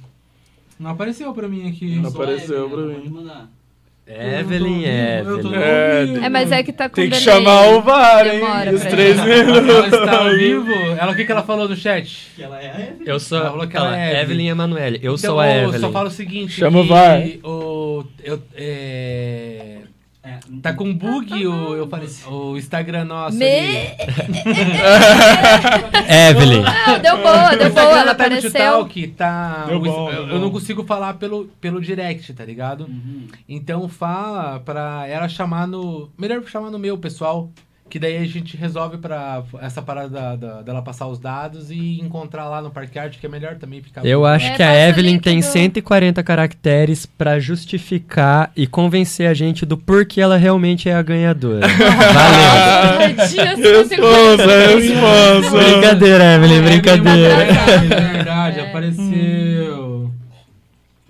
Não apareceu pra mim aqui. Não apareceu Evelyn, pra ela mim. Evelyn, Eu tô Evelyn. É, ouvindo. É, mas é que tá com Tem que delay. chamar o VAR, hein? Demora os três minutos. Ela está ao vivo? Ela, o que, que ela falou no chat? Que ela é a Evelyn. Eu sou. Ela falou que ela Ela, é Evelyn Emanuele. Eu Então, sou a eu Evelyn. só falo o seguinte. Chama o que VAR. O, eu, é, É, tá com bug o, eu falei, o Instagram nosso Me... ali. Evelyn. Não, deu boa, deu Instagram boa, ela tá no apareceu. Tutalk, tá... Deu bom, eu, deu eu não consigo falar pelo, pelo direct, tá ligado? Uhum. Então fala pra ela chamar no... Melhor chamar no meu, pessoal. Que daí a gente resolve pra essa parada da- da- dela passar os dados e encontrar lá no Parque Arte, que é melhor também ficar... Eu acho É, que a Evelyn tem do- 140 caracteres pra justificar e convencer a gente do porquê ela realmente é a ganhadora. Valeu. Responsa, responsa. brincadeira, Evelyn, É, brincadeira. É verdade, É. apareceu.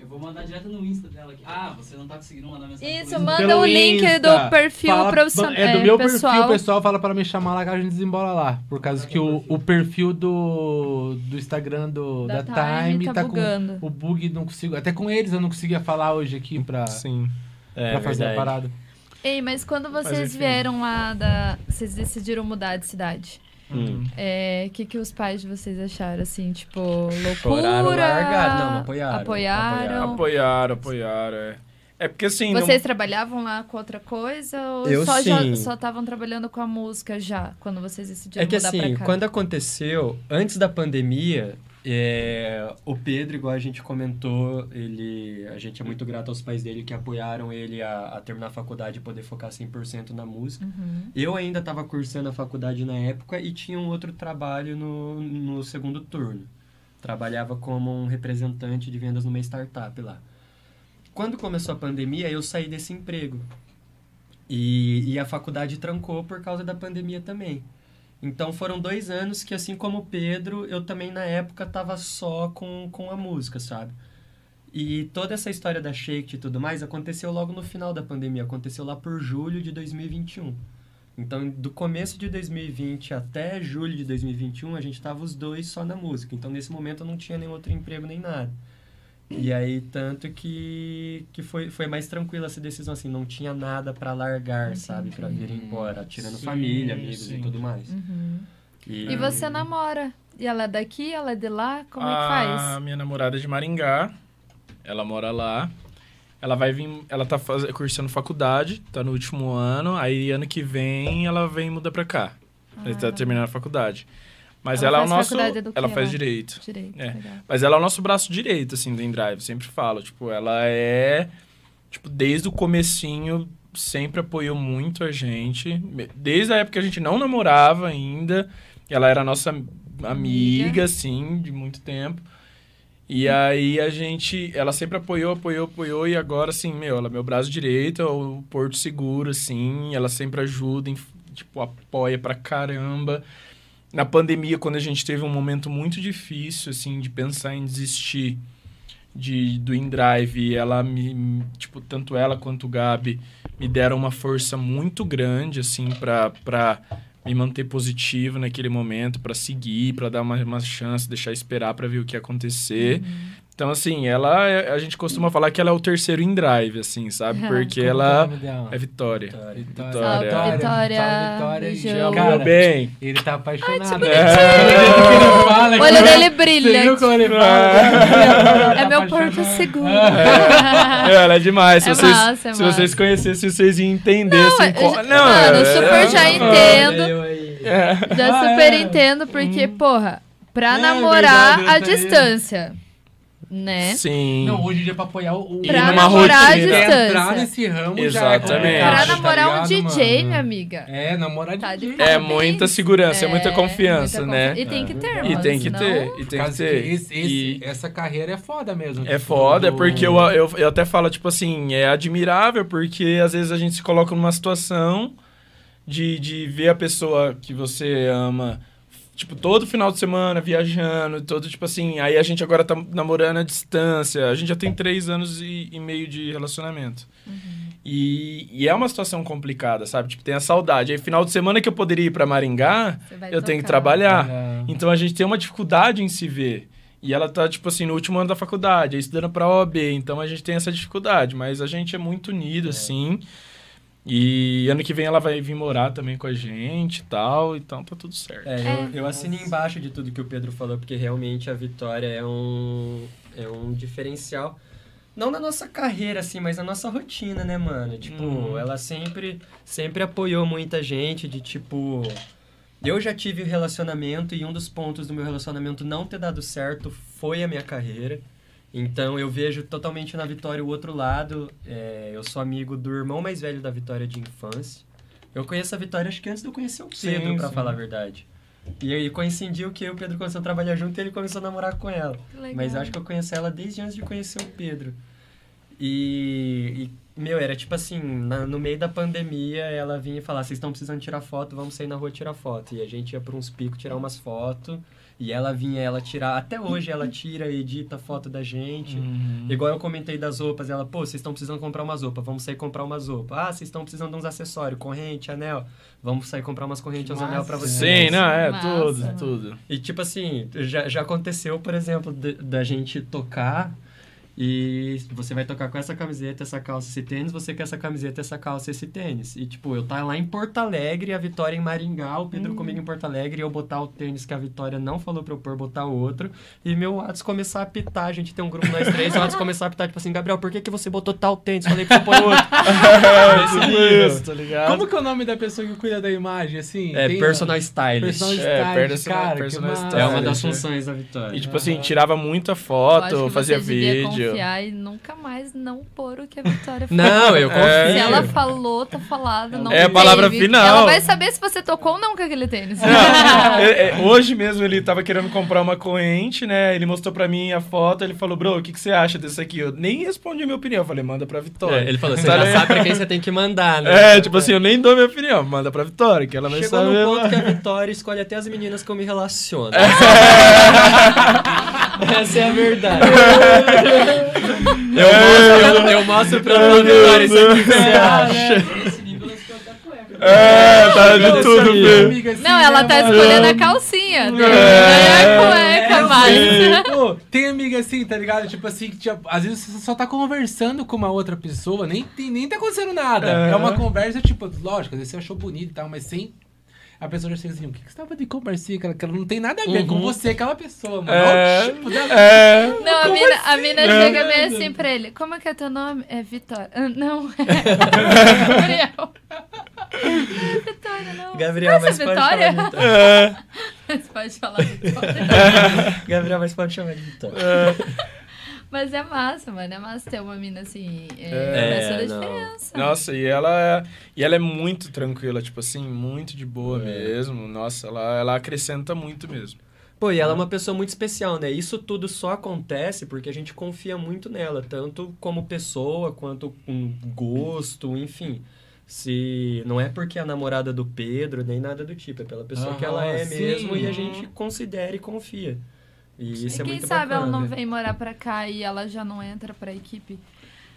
Eu vou mandar direto no Insta dela aqui. Ah, você não mandar mensagem Isso, manda Pelo o link Insta. do perfil Fala- profissional. É do meu pessoal. perfil, o pessoal fala pra me chamar lá que a gente desembola lá. Por causa que o, o perfil do, do Instagram do, da, Da Time, Time tá tá, bugando. com o bug, não consigo. Até com eles eu não conseguia falar hoje aqui pra, Sim. É, pra fazer a parada. Ei, mas quando vocês vieram lá da. Vocês decidiram mudar de cidade. Hum. É, o que, que os pais de vocês acharam, assim, tipo, loucura? Choraram, largaram. Não, não apoiaram. Apoiaram. Apoiaram, apoiaram, é. É porque assim. não- Vocês trabalhavam lá com outra coisa ou Eu só já- sim. só estavam trabalhando com a música já, quando vocês decidiram É que mudar assim, pra cá? quando aconteceu, antes da pandemia, é, o Pedro, igual a gente comentou, ele, a gente é muito grato aos pais dele que apoiaram ele a, a terminar a faculdade e poder focar 100% na música. Uhum. Eu ainda estava cursando a faculdade na época e tinha um outro trabalho no, no segundo turno. Trabalhava como um representante de vendas numa startup lá. Quando começou a pandemia, eu saí desse emprego. E, e a faculdade trancou por causa da pandemia também. Então foram dois anos que, assim como o Pedro, eu também na época tava só com, com a música, sabe? E toda essa história da Shake e tudo mais aconteceu logo no final da pandemia, aconteceu lá por julho de 2021. Então, do começo de 2020 até julho de 2021, a gente tava os dois só na música. Então, nesse momento, eu não tinha nenhum outro emprego nem nada. E aí, tanto que, que foi, foi mais tranquila essa decisão, assim, não tinha nada pra largar, sabe? Pra vir embora, tirando Sim, família, amigos sim. e tudo mais. Uhum. E, E você namora? E ela é daqui, ela é de lá? Como é que A faz? minha namorada é de Maringá. Ela mora lá. Ela vai vir. Ela tá faz, cursando faculdade, tá no último ano. Aí ano que vem ela vem e muda pra cá. Ela tá Ah. terminando a faculdade. Mas Ela ela, é o nosso. Ela faz direito. Direito, É. Mas ela é o nosso braço direito, assim, do InDrive. Sempre falo. Tipo, ela é. Tipo, desde o comecinho, sempre apoiou muito a gente. Desde a época que a gente não namorava ainda. Ela era nossa amiga, Amiga. assim, de muito tempo. E aí a gente. Ela sempre apoiou, apoiou, apoiou. E agora, assim, meu, ela é meu braço direito, é o Porto Seguro, assim. Ela sempre ajuda, tipo, apoia pra caramba na pandemia, quando a gente teve um momento muito difícil, assim, de pensar em desistir de, do InDrive, ela me, tipo, tanto ela quanto o Gabi me deram uma força muito grande, assim, pra me manter positivo naquele momento, pra seguir, pra dar uma, uma chance, deixar esperar pra ver o que ia acontecer. Então, assim, ela, é- a gente costuma falar que ela é o terceiro InDrive, assim, sabe? Porque Como ela é o nome dela? é Vitória. Vitória. Vitória. Salve, Vitória. Salve, Vitória. Cara, meu bem. ele tá apaixonado. Ai, É. O olho dele brilha. Você viu como ele fala? É meu porto seguro. É, ela é demais. Se, É vocês, massa, é se massa. vocês conhecessem, vocês iam entender. assim, eu não, mano, é- super já é- entendo. Eu. É. Já Ah, super é. entendo, porque, porra, pra É, namorar à eu tenho- distância, né? Sim. Não, hoje em dia pra apoiar o... E Pra numa namorar à rotina. distância. Entrar nesse ramo já é Exatamente. Pra tá namorar um ligado, DJ, mano? minha amiga. É, namorar Tá DJ. É muita segurança, é muita confiança, muita né? confi- E tem que ter, E mano, tem que ter, e tem que ter. que esse- esse- E essa carreira é foda mesmo. é tipo, foda, do- porque eu, eu, eu até falo, tipo assim, é admirável, porque às vezes a gente se coloca numa situação de, de ver a pessoa que você ama, tipo, todo final de semana viajando, todo, tipo assim, aí a gente agora tá namorando à distância, a gente já tem três anos e, e meio de relacionamento. E, e é uma situação complicada, sabe? Tipo, tem a saudade. Aí, final de semana que eu poderia ir pra Maringá, eu tenho que tocar. trabalhar. É. Então a gente tem uma dificuldade em se ver. E ela tá, tipo assim, no último ano da faculdade, aí estudando pra OAB, então a gente tem essa dificuldade, mas a gente é muito unido, assim. E ano que vem ela vai vir morar também com a gente e tal, então tá tudo certo. É, É. eu, eu assino embaixo de tudo que o Pedro falou, porque realmente a Vitória é um, é um diferencial. Não na nossa carreira, assim, mas na nossa rotina, né, mano? Tipo, Uhum. ela sempre, sempre apoiou muita gente de, tipo... Eu já tive relacionamento e um dos pontos do meu relacionamento não ter dado certo foi a minha carreira. Então eu vejo totalmente na Vitória o outro lado. É, eu sou amigo do irmão mais velho da Vitória de infância. Eu conheço a Vitória acho que antes de eu conhecer o Pedro, sim. falar a verdade. E aí coincidiu que eu e o Pedro começou a trabalhar junto e ele começou a namorar com ela. Legal. Mas eu acho que eu conheço ela desde antes de conhecer o Pedro. E, e, meu, era tipo assim, na- no meio da pandemia, ela vinha e falava, vocês estão precisando tirar foto, vamos sair na rua tirar foto. E a gente ia pra uns picos tirar umas fotos. E ela vinha, ela tirar, até hoje ela tira e edita foto da gente. Uhum. Igual eu comentei das roupas, ela, pô, vocês estão precisando comprar umas roupas, vamos sair comprar umas roupas. Ah, vocês estão precisando de uns acessórios, corrente, anel, vamos sair comprar umas correntes, uns anel pra vocês. Sim, não, é, Massa. tudo, tudo. E tipo assim, já, já aconteceu, por exemplo, da gente tocar e você vai tocar com essa camiseta, essa calça, esse tênis, você quer essa camiseta, essa calça, esse tênis. E tipo, eu tá lá em Porto Alegre, a Vitória em Maringá, o Pedro comigo em Porto Alegre, e eu botar o tênis que a Vitória não falou pra eu pôr, botar outro. E meu Whats começar a apitar, a gente tem um grupo nós três, o Whats começar a apitar, tipo assim, Gabriel, por que, que você botou tal tênis? Falei pra você pôr outro. É, nível. isso, tá ligado? Como que é o nome da pessoa que cuida da imagem, assim? É Tem- personal stylist. Personal É, stylist, personal- cara, personal que stylist. É uma das Stylist. funções da Vitória. E tipo assim, tirava muita Eu foto, fazia vídeo. Confiar e nunca mais não pôr o que a Vitória falou. Não, eu confio. É. Se ela falou, tá falado, não É a palavra teve. final. Ela vai saber se você tocou ou não com aquele tênis. Não, é- é, hoje mesmo ele tava querendo comprar uma corrente, né? Ele mostrou pra mim a foto, ele falou, bro, o que, que você acha desse aqui? Eu nem respondi a minha opinião, eu falei, manda pra Vitória. É, ele falou, você já sabe pra quem você tem que mandar, né? É, tipo assim, eu nem dou minha opinião, manda pra Vitória, que ela vai Chegou saber. no ponto lá. que a Vitória escolhe até as meninas que eu me relaciono. É. Essa é a verdade. Eu Eu, eu, eu mostro pra ela, Vitória, isso aqui que você acha. É, tá de Olha tudo, Fê. Amiga, assim, Não, ela né, tá escolhendo a calcinha. Não É. é a cueca mais. Pô, tem amiga assim, tá ligado? Tipo assim, que às vezes você só tá conversando com uma outra pessoa, nem, tem, nem tá acontecendo nada. É. É uma conversa, tipo, lógico, às vezes você achou bonito e tal, mas sem. A pessoa já chega assim, o que, que você tava de conversinha? Que ela, que ela não tem nada a ver com Uhum. você, aquela pessoa, mano. É. Olha o tipo dela. É. Não, a mina, a mina chega meio assim pra ele. Como é que é teu nome? É Vitória. Ah, Não, é Gabriel. É Vitória, não. Gabriel, Conhece mas pode Vitória? chamar de Vitória. É. Mas pode falar Vitória. Gabriel, mas pode chamar de Vitória. Mas é massa, mano. É massa ter uma mina assim. É, É, faz toda a não. diferença. Nossa, e ela é, e ela é muito tranquila, tipo assim, muito de boa mesmo. Nossa, ela, ela acrescenta muito mesmo. Pô, e ela é uma pessoa muito especial, né? Isso tudo só acontece porque a gente confia muito nela, tanto como pessoa, quanto com gosto, enfim. Se não é porque é a namorada do Pedro, nem nada do tipo, é pela pessoa que ela é sim. mesmo e a gente considera e confia. E isso e é quem muito sabe bacana. ela não vem morar pra cá e ela já não entra pra equipe,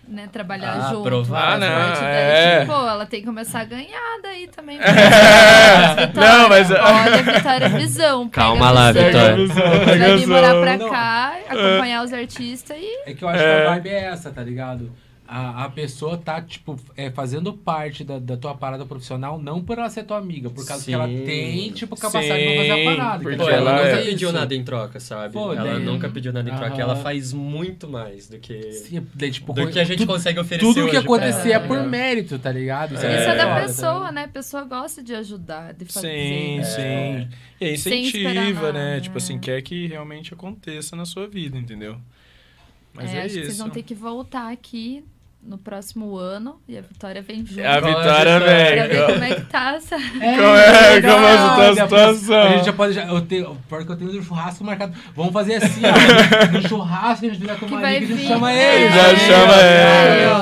né? Trabalhar Ah, junto. parte da é. Pô, ela tem que começar a ganhar daí também. É. Não, mas- Olha, Vitória, visão. Calma lá, visão. Vitória. Vai vir morar pra Não. cá, acompanhar os artistas e... É que eu acho É. que a vibe é essa, tá ligado? A, a pessoa tá, tipo, é, fazendo parte da, da tua parada profissional, não por ela ser tua amiga, por causa que ela Sim. tem, tipo, capacidade pra fazer Sim, a parada. porque ela ela nunca é pediu isso. nada em troca, sabe? Pô, ela daí- nunca pediu nada em troca. Aham. Ela faz muito mais do que, Sim, daí, tipo, do que a gente tudo, consegue oferecer tudo que hoje pra acontecer é ela. por mérito, tá ligado? Isso É. é da pessoa, né? A pessoa gosta de ajudar, de fazer. Sim, né? sim. E aí Sem esperar incentiva, nada, né? Tipo né? assim, quer que realmente aconteça na sua vida, entendeu? Mas É, é, acho isso. que vocês vão ter que voltar aqui no próximo ano e a Vitória vem junto. A é a Vitória? Pra ver vem. como é que tá essa... Como é- legal, como é essa tua já- situação? A gente já pode. Já, eu tenho, porque eu tenho um churrasco marcado. Vamos fazer assim, ó. No churrasco a gente virar com Que amiga e a gente chama É. ele. Já chama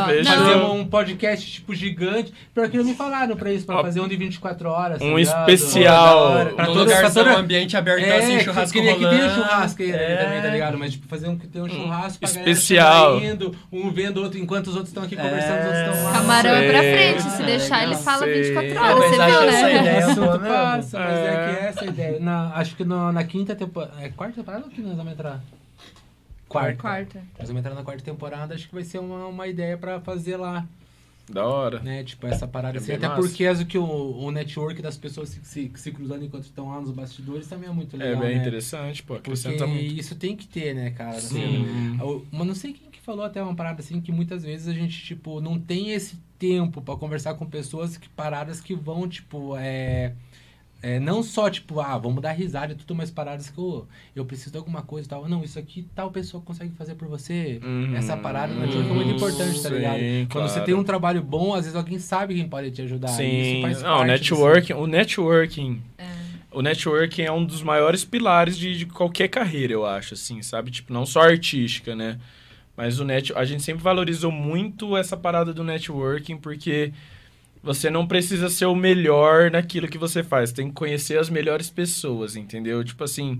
Aí, ele. Fazer um podcast, tipo, gigante. Pior que não me falaram pra isso, pra Ó, fazer um de 24 horas. tá um ligado? especial. Pra Pra todo lugar pra ser um ambiente aberto É, assim, que- churrasco queria que tenha rolando. churrasco aí É. também, tá ligado? Mas tipo, fazer um que tem um churrasco pra galera especial. indo, um vendo o outro, enquanto os outros estão aqui É. conversando, os outros estão lá. Camarão é pra frente. Se deixar, ele fala Sei. 24 Não, horas. mas Você acho viu, essa né? ideia O assunto boa mesmo. passa, mas é É. que essa é a ideia. Na, acho que no- na quinta temporada. É quarta temporada ou que nós vamos entrar? Quarta. Quarta. Nós vamos entrar na quarta temporada, acho que vai ser uma, uma ideia pra fazer lá, Da hora. né? Tipo, essa parada É assim. Até massa. porque as, que o, o network das pessoas se, se, se cruzando enquanto estão lá nos bastidores também é muito É legal, bem né? interessante, pô. Porque muito. isso tem que ter, né, cara? Sim. Eu- Mas não sei quem que falou até uma parada assim que muitas vezes a gente, tipo, não tem esse tempo pra conversar com pessoas que paradas que vão, tipo, é. é, não só, tipo, ah, vamos dar risada e tudo, mas paradas que ô, eu preciso de alguma coisa e tal. Não, isso aqui tal pessoa consegue fazer por você. Uhum. Essa parada no network é muito importante, tá Sim, ligado? Quando você tem um trabalho bom, às vezes alguém sabe quem pode te ajudar. Sim, isso faz não, networking, o networking, É. o networking é um dos maiores pilares de, de qualquer carreira, eu acho, assim, sabe? Tipo, não só artística, né? Mas o net, a gente sempre valorizou muito essa parada do networking, porque você não precisa ser o melhor naquilo que você faz, tem que conhecer as melhores pessoas, entendeu? Tipo assim,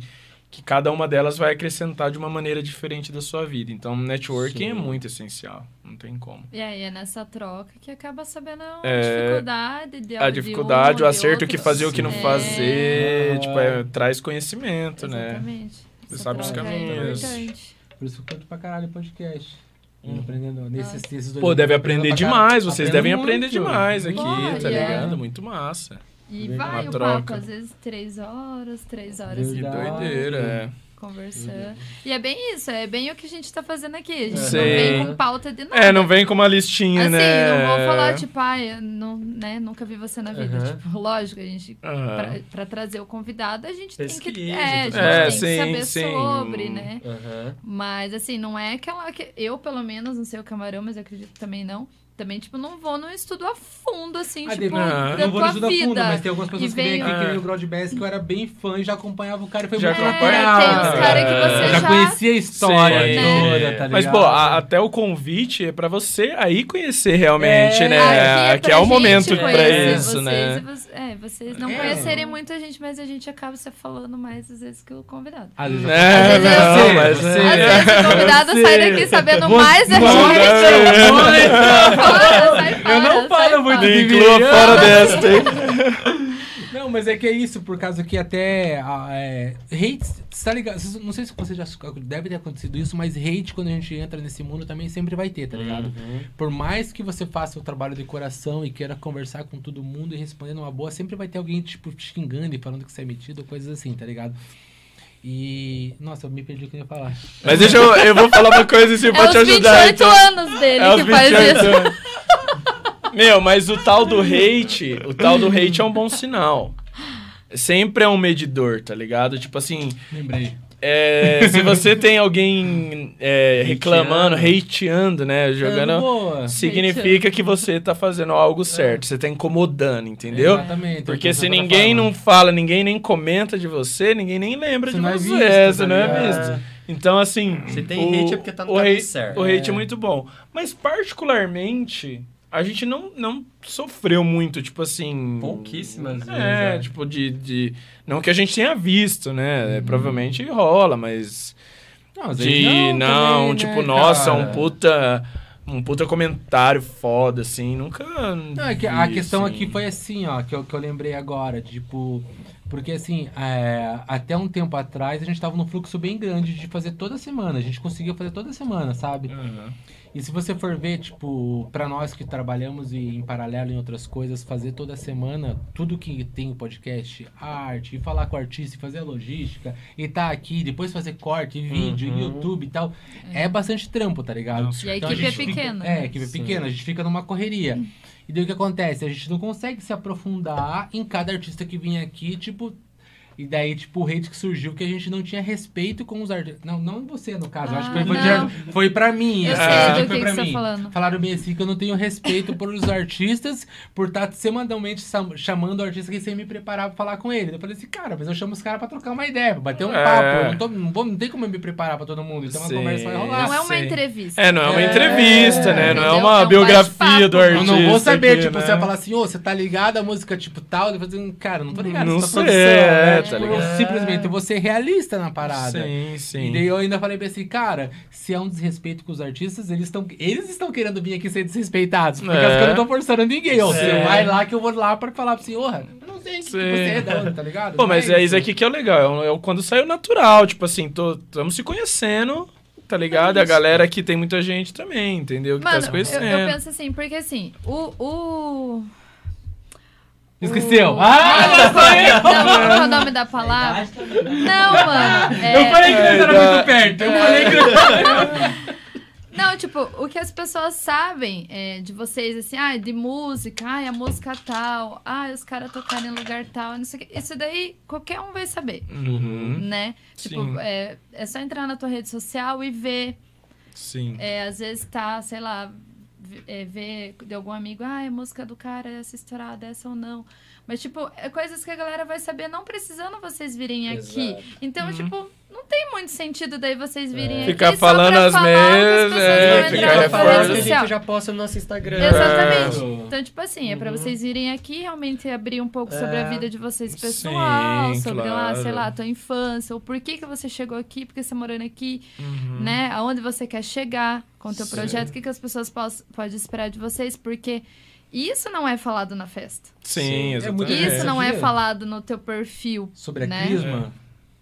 que cada uma delas vai acrescentar de uma maneira diferente da sua vida. Então, networking é Sim. muito essencial, não tem como. E aí é nessa troca que acaba sabendo a É, dificuldade de a de dificuldade, um, o de acerto, o que fazer, o que não É, fazer, Ah. tipo, é, traz conhecimento, né? Exatamente. Você Essa sabe os é caminhos. importante. Por isso que eu curto pra caralho podcast. Hum. Aprendendo nesses, nesses dois Pô, deve aprender demais, vocês Aprendo devem muito. aprender demais aqui, tá é. ligado? Muito massa. E Uma vai o troca. papo, às vezes três horas, três horas Que e doideira, é. Conversando. E é bem isso, é bem o que a gente tá fazendo aqui. A gente Sim. não vem com pauta de nada. É, não vem com uma listinha, Assim, né? não vou falar, tipo, ai, eu não, né, nunca vi você na vida. Aham. Tipo, lógico, a gente, Aham. pra, pra trazer o convidado, a gente tem que, Pesquisa, é, a gente É, tem sim, que saber sim. sobre, né? Aham. Mas, assim, não é aquela que... Eu, pelo menos, não sei o Camarão, mas eu acredito que também não. Também, tipo, não vou num estudo a fundo, assim, Ah, tipo, Não, da não vou tua ajudar vida. fundo, mas tem algumas pessoas E que vêm aqui, que nem o Broadbass, que eu era bem fã e já acompanhava o cara e foi Já muito acompanhava, É, tem uns caras que você já, já... conhecia a história Sim. toda, tá ligado? Mas, pô, a- até o convite é pra você aí conhecer realmente, É, né? Aqui que é o momento pra isso, vocês, né? e você- é, vocês não É. conhecerem muita gente, mas a gente acaba se falando mais às vezes que o convidado. Às vezes É, Às vezes eu- não, mas você- é- Às vezes o convidado Você- sai daqui sabendo Você- mais da gente. Você- Fora, sai fora, Eu não falo muito fora. de inclua fora desta, hein? Não, mas é que é isso, por causa que até ah, é, hate, você tá ligado? Não sei se você já deve ter acontecido isso, mas hate quando a gente entra nesse mundo também sempre vai ter, tá ligado? Uhum. Por mais que você faça o trabalho de coração e queira conversar com todo mundo e responder numa boa, sempre vai ter alguém, tipo, te xingando e falando que você é metido, coisas assim, tá ligado? E. Nossa, eu me perdi o que eu ia falar. Mas deixa eu, eu vou falar uma coisa assim É pra te os ajudar. 28 então. anos dele É os que faz 28 isso. anos. Meu, mas o tal do hate, o tal do hate é um bom sinal. Sempre é um medidor, tá ligado? Tipo assim, Lembrei. É, se você tem alguém é, reclamando, hateando, né? Jogando. boa. Significa que você tá fazendo algo certo, você tá incomodando, entendeu? Exatamente. Porque se ninguém não fala, ninguém nem comenta de você, ninguém nem lembra Você de não é você, visto, tá você não é visto. Então, assim. Se tem hate é porque tá no o caminho certo. O hate é. É. muito bom. Mas, particularmente, a gente não, não sofreu muito, tipo assim. Pouquíssimas vezes. É, é. tipo, de, de. Não que a gente tenha visto, né? Uhum. É, Provavelmente rola, mas. Não, às vezes De. Não, também, tipo, né, nossa, cara? um puta. Um puta comentário foda, assim. Nunca. Não, é que a vi, questão assim. aqui foi assim, ó, que eu, que eu lembrei agora, tipo, porque assim, é, até um tempo atrás a gente tava num fluxo bem grande de fazer toda semana, a gente conseguia fazer toda semana, sabe? Aham. E se você for ver, tipo, pra nós que trabalhamos e em paralelo em outras coisas, fazer toda semana tudo que tem o podcast, arte, e falar com o artista, e fazer a logística, e tá aqui, depois fazer corte, vídeo, Uhum. YouTube e tal, é bastante trampo, tá ligado? Nossa. E a Então equipe é gente fica- pequena. é, a equipe é Sim. pequena, a gente fica numa correria. E daí o que acontece? A gente não consegue se aprofundar em cada artista que vinha aqui, tipo. E daí, tipo, o hate que surgiu que a gente não tinha respeito com os artistas. Não, não você, no caso. eu acho que Ah, foi, não. de- foi pra mim. Eu esse sei hate do foi que, que pra você tá mim. falando. Falaram bem assim que eu não tenho respeito por os artistas por estar semanalmente sam- chamando o artista que sem me preparar pra falar com ele. Eu falei assim, cara, mas eu chamo os caras pra trocar uma ideia, pra bater um É. papo. Eu não, tô, não, vou- não tem como eu me preparar pra todo mundo. Então a Sim. conversa vai rolar. Não é uma entrevista. É, não é uma É, entrevista, né? Não é uma É um biografia do Eu artista. não vou saber, aqui, tipo, né? você vai falar assim, ô, você tá ligado à música tipo tal? Eu vou dizer, cara, não tô ligado Não nessa sei, produção, é, né? Tá ligado? eu simplesmente eu vou ser realista na parada. Sim, E sim. daí eu ainda falei pra assim, cara, se é um desrespeito com os artistas, eles estão eles estão querendo vir aqui ser desrespeitados. Porque É. eu não tô forçando ninguém. Ó, você É. vai lá que eu vou lá pra falar pra assim, ô, eu não sei que você é da onde, tá ligado? Pô, Não mas é isso aqui que é o legal. É, o- é o quando saiu natural. Tipo assim, estamos se conhecendo. tá ligado? E a galera aqui tem muita gente também, entendeu? Que tá se eu, conhecendo. eu penso assim, porque assim, o. o... Esqueceu. Ah, não, não, qual é o nome da palavra? Não, mano. é- Eu falei que eram É, muito perto. Eu falei que Não, tipo, o que as pessoas sabem é, de vocês, assim, ah, de música, ah, a música tal, ah, os caras tocarem em lugar tal, não sei o quê. Isso daí qualquer um vai saber, Uhum. né? Tipo, Sim. é, é só entrar na tua rede social e ver. Sim. É, às vezes tá, sei lá, é, ver de algum amigo, ah, a música do cara é essa estourada, essa ou não. Mas, tipo, é coisas que a galera vai saber não precisando vocês virem aqui. Exato. Então, tipo, não tem muito sentido daí vocês virem aqui. Ficar só falando pra as mesmas, pessoas é, vão ficar reforçando. que a gente já posta no nosso Instagram. Exatamente. É. Então, tipo assim, é pra vocês virem aqui realmente abrir um pouco sobre a É. vida de vocês pessoal, Sim, sobre lá, sei claro. lá, a tua infância, ou por que, que você chegou aqui, por que você tá morando aqui, Uhum. né? Aonde você quer chegar com o teu Sim. projeto, o que, que as pessoas podem esperar de vocês, porque isso não é falado na festa. Sim, É exatamente. muito Isso não é falado no teu perfil. Sobre a Né? Crisma.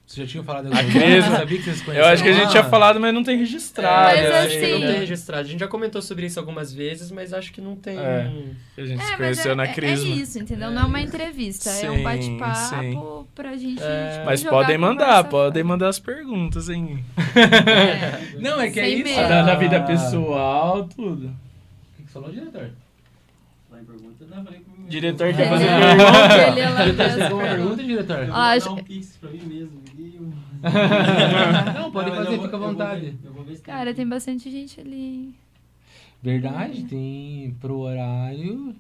Vocês já tinham falado A alguma Crisma? coisa? Eu sabia que vocês Eu acho que a gente tinha falado, mas não tem registrado. Mas eu assim- acho que não tem registrado. A gente já comentou sobre isso algumas vezes, mas acho que não tem. É. A gente se É, mas conheceu é, na é- Crisma. é isso, entendeu? Não é uma entrevista, é Sim, um sim. bate-papo pra gente. É. Mas jogar podem mandar, conversa podem mandar as perguntas, hein? É. Não, é que é Sem isso. medo. Da, da vida pessoal, tudo. O que você falou, diretor? Em pergunta, não, falei com o Diretor É, quer fazer ele pergunta? pergunta, diretor? Eu vou Ah, acho- um pix pra mim mesmo. e Não, pode Não, fazer, vou- fica à eu vou vontade. ver- eu vou ver se Cara, tem bastante gente ali. Verdade, tem pro horário.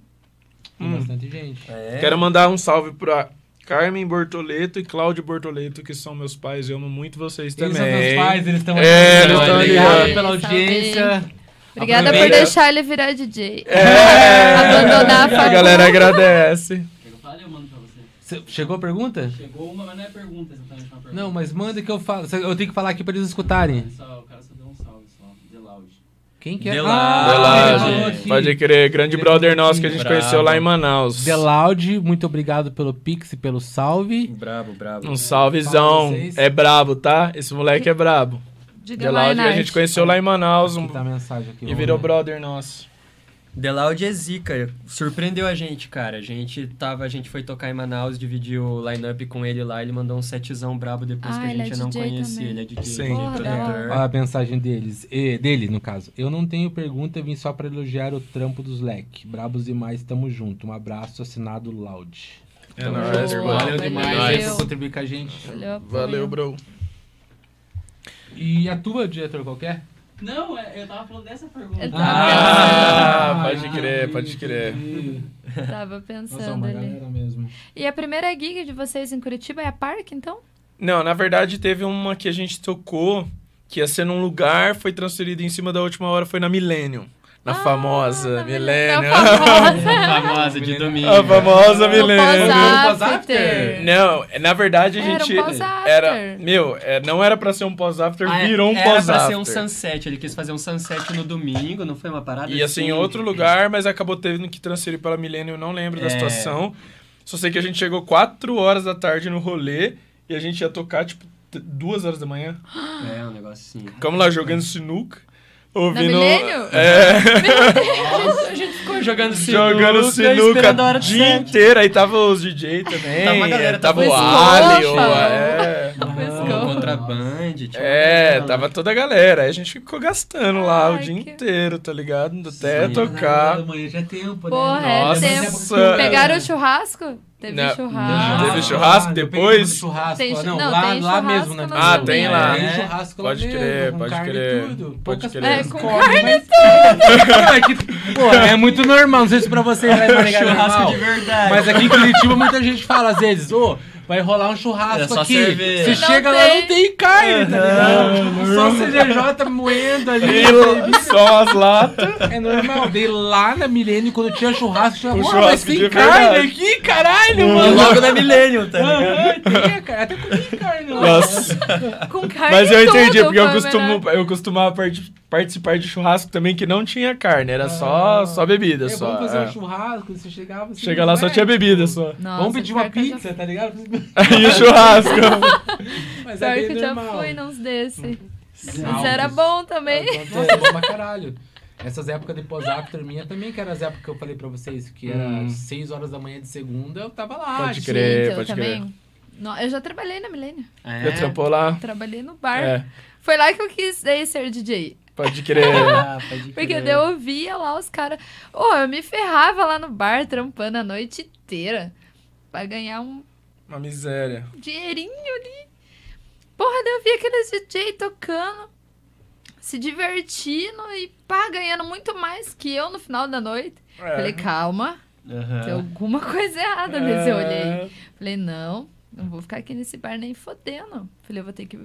Tem Hum. bastante gente. É. Quero mandar um salve pra Carmen Bortoleto e Cláudio Bortoleto, que são meus pais. Eu amo muito vocês Eles também. são meus pais, eles estão É, eles Obrigado estão ali, ó. pela audiência. Obrigada por deixar ele virar DJ. É, Abandonar a a família. galera agradece. Eu falei, eu mando pra você. Cê- Chegou a pergunta? Chegou uma, mas não é pergunta exatamente uma pergunta. Não, mas manda que eu falo. Eu tenho que falar aqui pra eles escutarem. Só- O cara só deu um salve só. The Loud. Quem que é? The Ah, Delaude. Pode crer, grande brother nosso que a gente Bravo. conheceu lá em Manaus. The Loud, muito obrigado pelo Pix e pelo salve. Brabo, brabo. Um salvezão. É brabo, tá? Esse moleque é brabo. Diga The lá, Loud, a gente conheceu lá em Manaus um- tá aqui. e virou ver. brother nosso. The Loud é zica. Surpreendeu a gente, cara. A gente tava, a gente foi tocar em Manaus, dividiu o line-up com ele lá, ele mandou um setzão brabo depois Ah, que a é gente não DJ conhecia. também. Ele é DJ, Sim. Porra, da produtor. Olha a mensagem deles, e- dele, no caso. Eu não tenho pergunta, vim só pra elogiar o trampo dos leque. Brabos demais, tamo junto. Um abraço, assinado Loud. É nóis. Valeu Valeu. demais aí por contribuir com a gente. Valeu. Valeu, bro. E a tua, diretor, qualquer? Não, é- eu tava falando dessa pergunta. Eu tava Ah, Ah, pode crer, pode crer. Tava Nossa, pensando uma ali. mesmo. E a primeira gig de vocês em Curitiba é a Park, então? Não, na verdade teve uma que a gente tocou que ia ser num lugar, foi transferido em cima da última hora, foi na Millennium. Na Ah, famosa Millennium. Na famosa. De domingo. A famosa Millennium. pós-after. Não, na verdade a Era um gente. pós-after. era, meu, é, não era pra ser um pós-after, Ah, virou um Era pra pós-after. ser um sunset. Ele quis fazer um sunset no domingo, não foi uma parada Ia ser em outro lugar, mas acabou tendo que transferir pela eu não lembro da É. situação. Só sei que a gente chegou 4 horas da tarde no rolê e a gente ia tocar, tipo, 2 horas da manhã. É, um negócio assim. Ficamos lá jogando sinuca, Na ouvindo... Millennium? É, A gente ficou jogando sinuca, jogando sinuca o dia inteiro. Aí tava os DJ também, Tava uma galera, tava tava o o Ali. É... Tinha uma É, galera lá. tava toda a galera. Aí a gente ficou gastando lá o dia inteiro, tá ligado? Até Sim. tocar. Amanhã já é tempo, Porra, né? é Nossa. tempo. Pegaram o churrasco? Teve Não. churrasco. Teve churrasco depende depois? Churrasco, Tem não, não, lá, tem lá churrasco mesmo, né? Ah, tem lá. Tem É. churrasco lá Pode mesmo, crer, com pode crer, tudo. pode crer. É, com carne mas- Não, é que, pô, é muito normal, não sei se pra lá Maringá é Churrasco normal, de verdade. Mas aqui em Curitiba muita gente fala, às vezes, ô, vai rolar um churrasco É só aqui. cerveja. Você Não chega lá, tem. não tem carne, tá ligado? Só CGJ moendo ali. Só as latas. É normal. Dei lá na Milênio, quando tinha churrasco, tinha, Um "Pô, churrasco mas tem carne verdade." aqui, caralho, mano. logo na Millennium, tá ligado? Ah, tinha, cara. Até comi carne lá. Nossa. Com carne Mas eu e tudo, entendi, porque eu, costumo, melhor. eu costumava part- participar de churrasco também que não tinha carne, era só, Ah, só bebida. É só. bom fazer é. um churrasco, você chegava assim. Chega lá, só ué, tinha bebida tipo, só. Nossa, Vamos pedir uma eu já- pizza, tá ligado? E o churrasco. Mas Pior é que eu já fui nos desse. Mas era bom também. Nossa, é bom pra caralho. Essas épocas de pós-after minha também, que eram as épocas que eu falei pra vocês, que era Hum. 6 horas da manhã de segunda, eu tava lá. Pode crer. Gente, eu pode também. Não, eu já trabalhei na Milênio. Já trampou lá? Trabalhei no bar. É, Foi lá que eu quis daí ser DJ. pode crer. Ah, pode Porque crer. daí eu via lá os caras. Ô, eu me ferrava lá no bar, trampando a noite inteira. Pra ganhar um Uma miséria. dinheirinho ali. Porra, daí eu vi aqueles DJ tocando, se divertindo e pá, ganhando muito mais que eu no final da noite. É. Falei, calma, Aham. tem alguma coisa errada nesse olho aí. É. Falei, não, não vou ficar aqui nesse bar nem fodendo. Falei, eu vou ter que.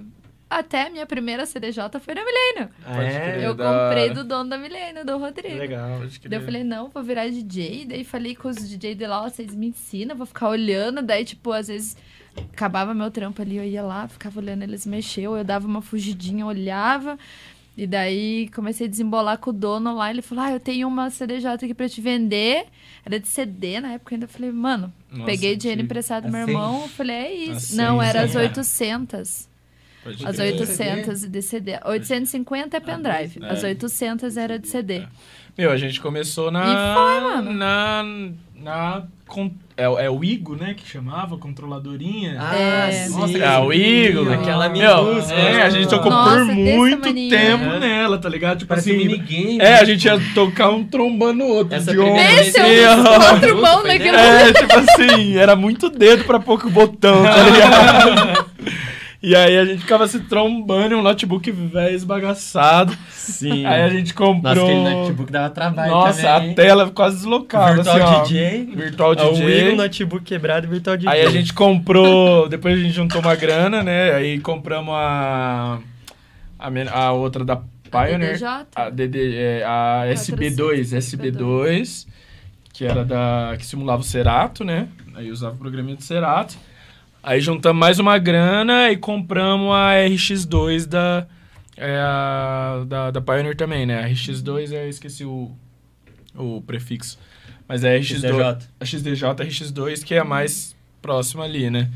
Até a minha primeira CDJ foi na Milênio. Ah, Pode é? crer. Eu da comprei do dono da Milênio, do Rodrigo. Legal. Pode crer. Daí eu falei, não, vou virar DJ. Daí falei com os DJ de lá, ó, vocês me ensinam, vou ficar olhando. Daí, tipo, às vezes acabava meu trampo ali, eu ia lá, ficava olhando eles mexer, eu dava uma fugidinha, olhava. E daí comecei a desembolar com o dono lá. Ele falou: Ah, eu tenho uma CDJ aqui pra te vender. Era de CD na época ainda. Eu falei, mano, Nossa, peguei dinheiro emprestado do meu Assim? irmão. Eu falei, é isso. Assim, não, era as sim. 800. Pode As crer. 800 de CD. 850 é pendrive. é. As 800 era de CD. Meu, a gente começou na. E foi, mano. Na. na con- é, é o Igo, né? Que chamava, controladorinha. Ah, É. sim. Nossa, Ah, o Igor. Aquela minúscula. é, a gente tocou Nossa, por muito tempo É. nela, tá ligado? Tipo Parece assim. minigame. É, a gente ia tocar um trombando o outro. Essa de primeira Esse é o ó. outro bom naquele É, tipo assim, era muito dedo pra pouco botão, tá ligado? E aí a gente ficava se trombando em um notebook velho esbagaçado. Sim. Aí a gente comprou. Nossa, aquele notebook dava trabalho Nossa, também. a tela quase deslocada. Virtual assim, ó. DJ. Virtual É o DJ. Wii, notebook quebrado e Virtual DJ. Aí a gente comprou. Depois a gente juntou uma grana, né? Aí compramos a. A, men- a outra da Pioneer. DDJ? A, DD, é, a SB2, SB2, que era da. que simulava o Cerato, né? Aí usava o programinha do Cerato. Aí juntamos mais uma grana e compramos a RX2 da. É a, da, da Pioneer também, né? A RX2, eu esqueci o, o prefixo. Mas é a RX2. XDJ. A XDJ RX2, que é a mais próxima ali, né?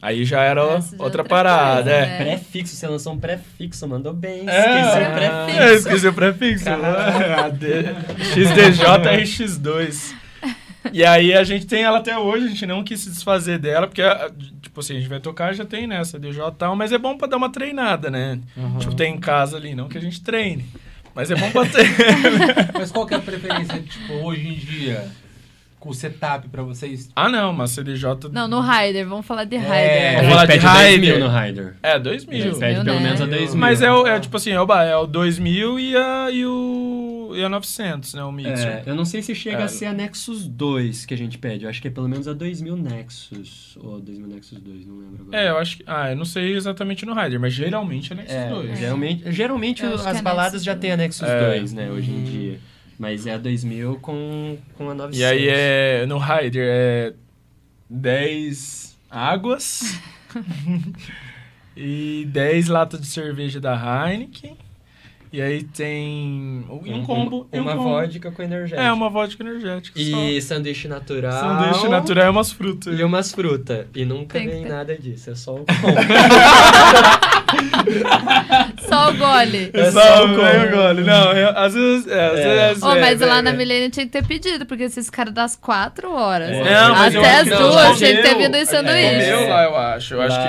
Aí já era Essa é outra outra parada, coisa, é. né? Prefixo, você lançou um prefixo, mandou bem. É, Esqueceu o é. prefixo. É, esqueci o prefixo. A XDJ RX2. E aí a gente tem ela até hoje, a gente não quis se desfazer dela, porque, a- tipo assim, a gente vai tocar, já tem nessa DJ e tal, mas é bom pra dar uma treinada, né? Uhum. Tipo, tem em casa ali, não que a gente treine. Mas é bom pra ter. Mas qual que é a preferência, tipo, hoje em dia, com o setup pra vocês? ah, não, mas CDJ. Não, no Rider. Vamos falar de Rider. É. A Vamos gente falar de pede 2 Rider. mil no Rider. É, 2000. A gente Dois pede pelo né? menos a 2 mil. Mas é o, é tipo assim, é o, é o 2000 e a, e o, e a 900, né? O Mixer. É, eu não sei se chega É. a ser a Nexus 2 que a gente pede. Eu acho que é pelo menos a 2000 Nexus. Ou 2000 Nexus 2, não lembro agora. É, eu acho que. Ah, eu não sei exatamente no Rider, mas geralmente é Nexus É, 2. geralmente, geralmente que as é baladas Nexus já tem a Nexus É. 2, né, hoje em dia. Mas é a 2000 com, com a 900. E aí é. No Rider é 10 águas e 10 latas de cerveja da Heineken. E aí tem. E um combo. e um Uma combo. vodka com energético. É, uma vodka energética. E sanduíche natural. só. Sanduíche natural é umas frutas. E umas frutas. E nunca Tem vem ter. nada disso. É só o Só o gole. É só só o o combo. gole. Não, é, às vezes. É, às É. vezes é, mas é, lá é. na Milênio tinha que ter pedido, porque esses caras das 4 horas. É. Não, mas eu Até acho as duas tinha que ter vindo em sanduíche. comeu lá, eu acho. Eu acho Lá- que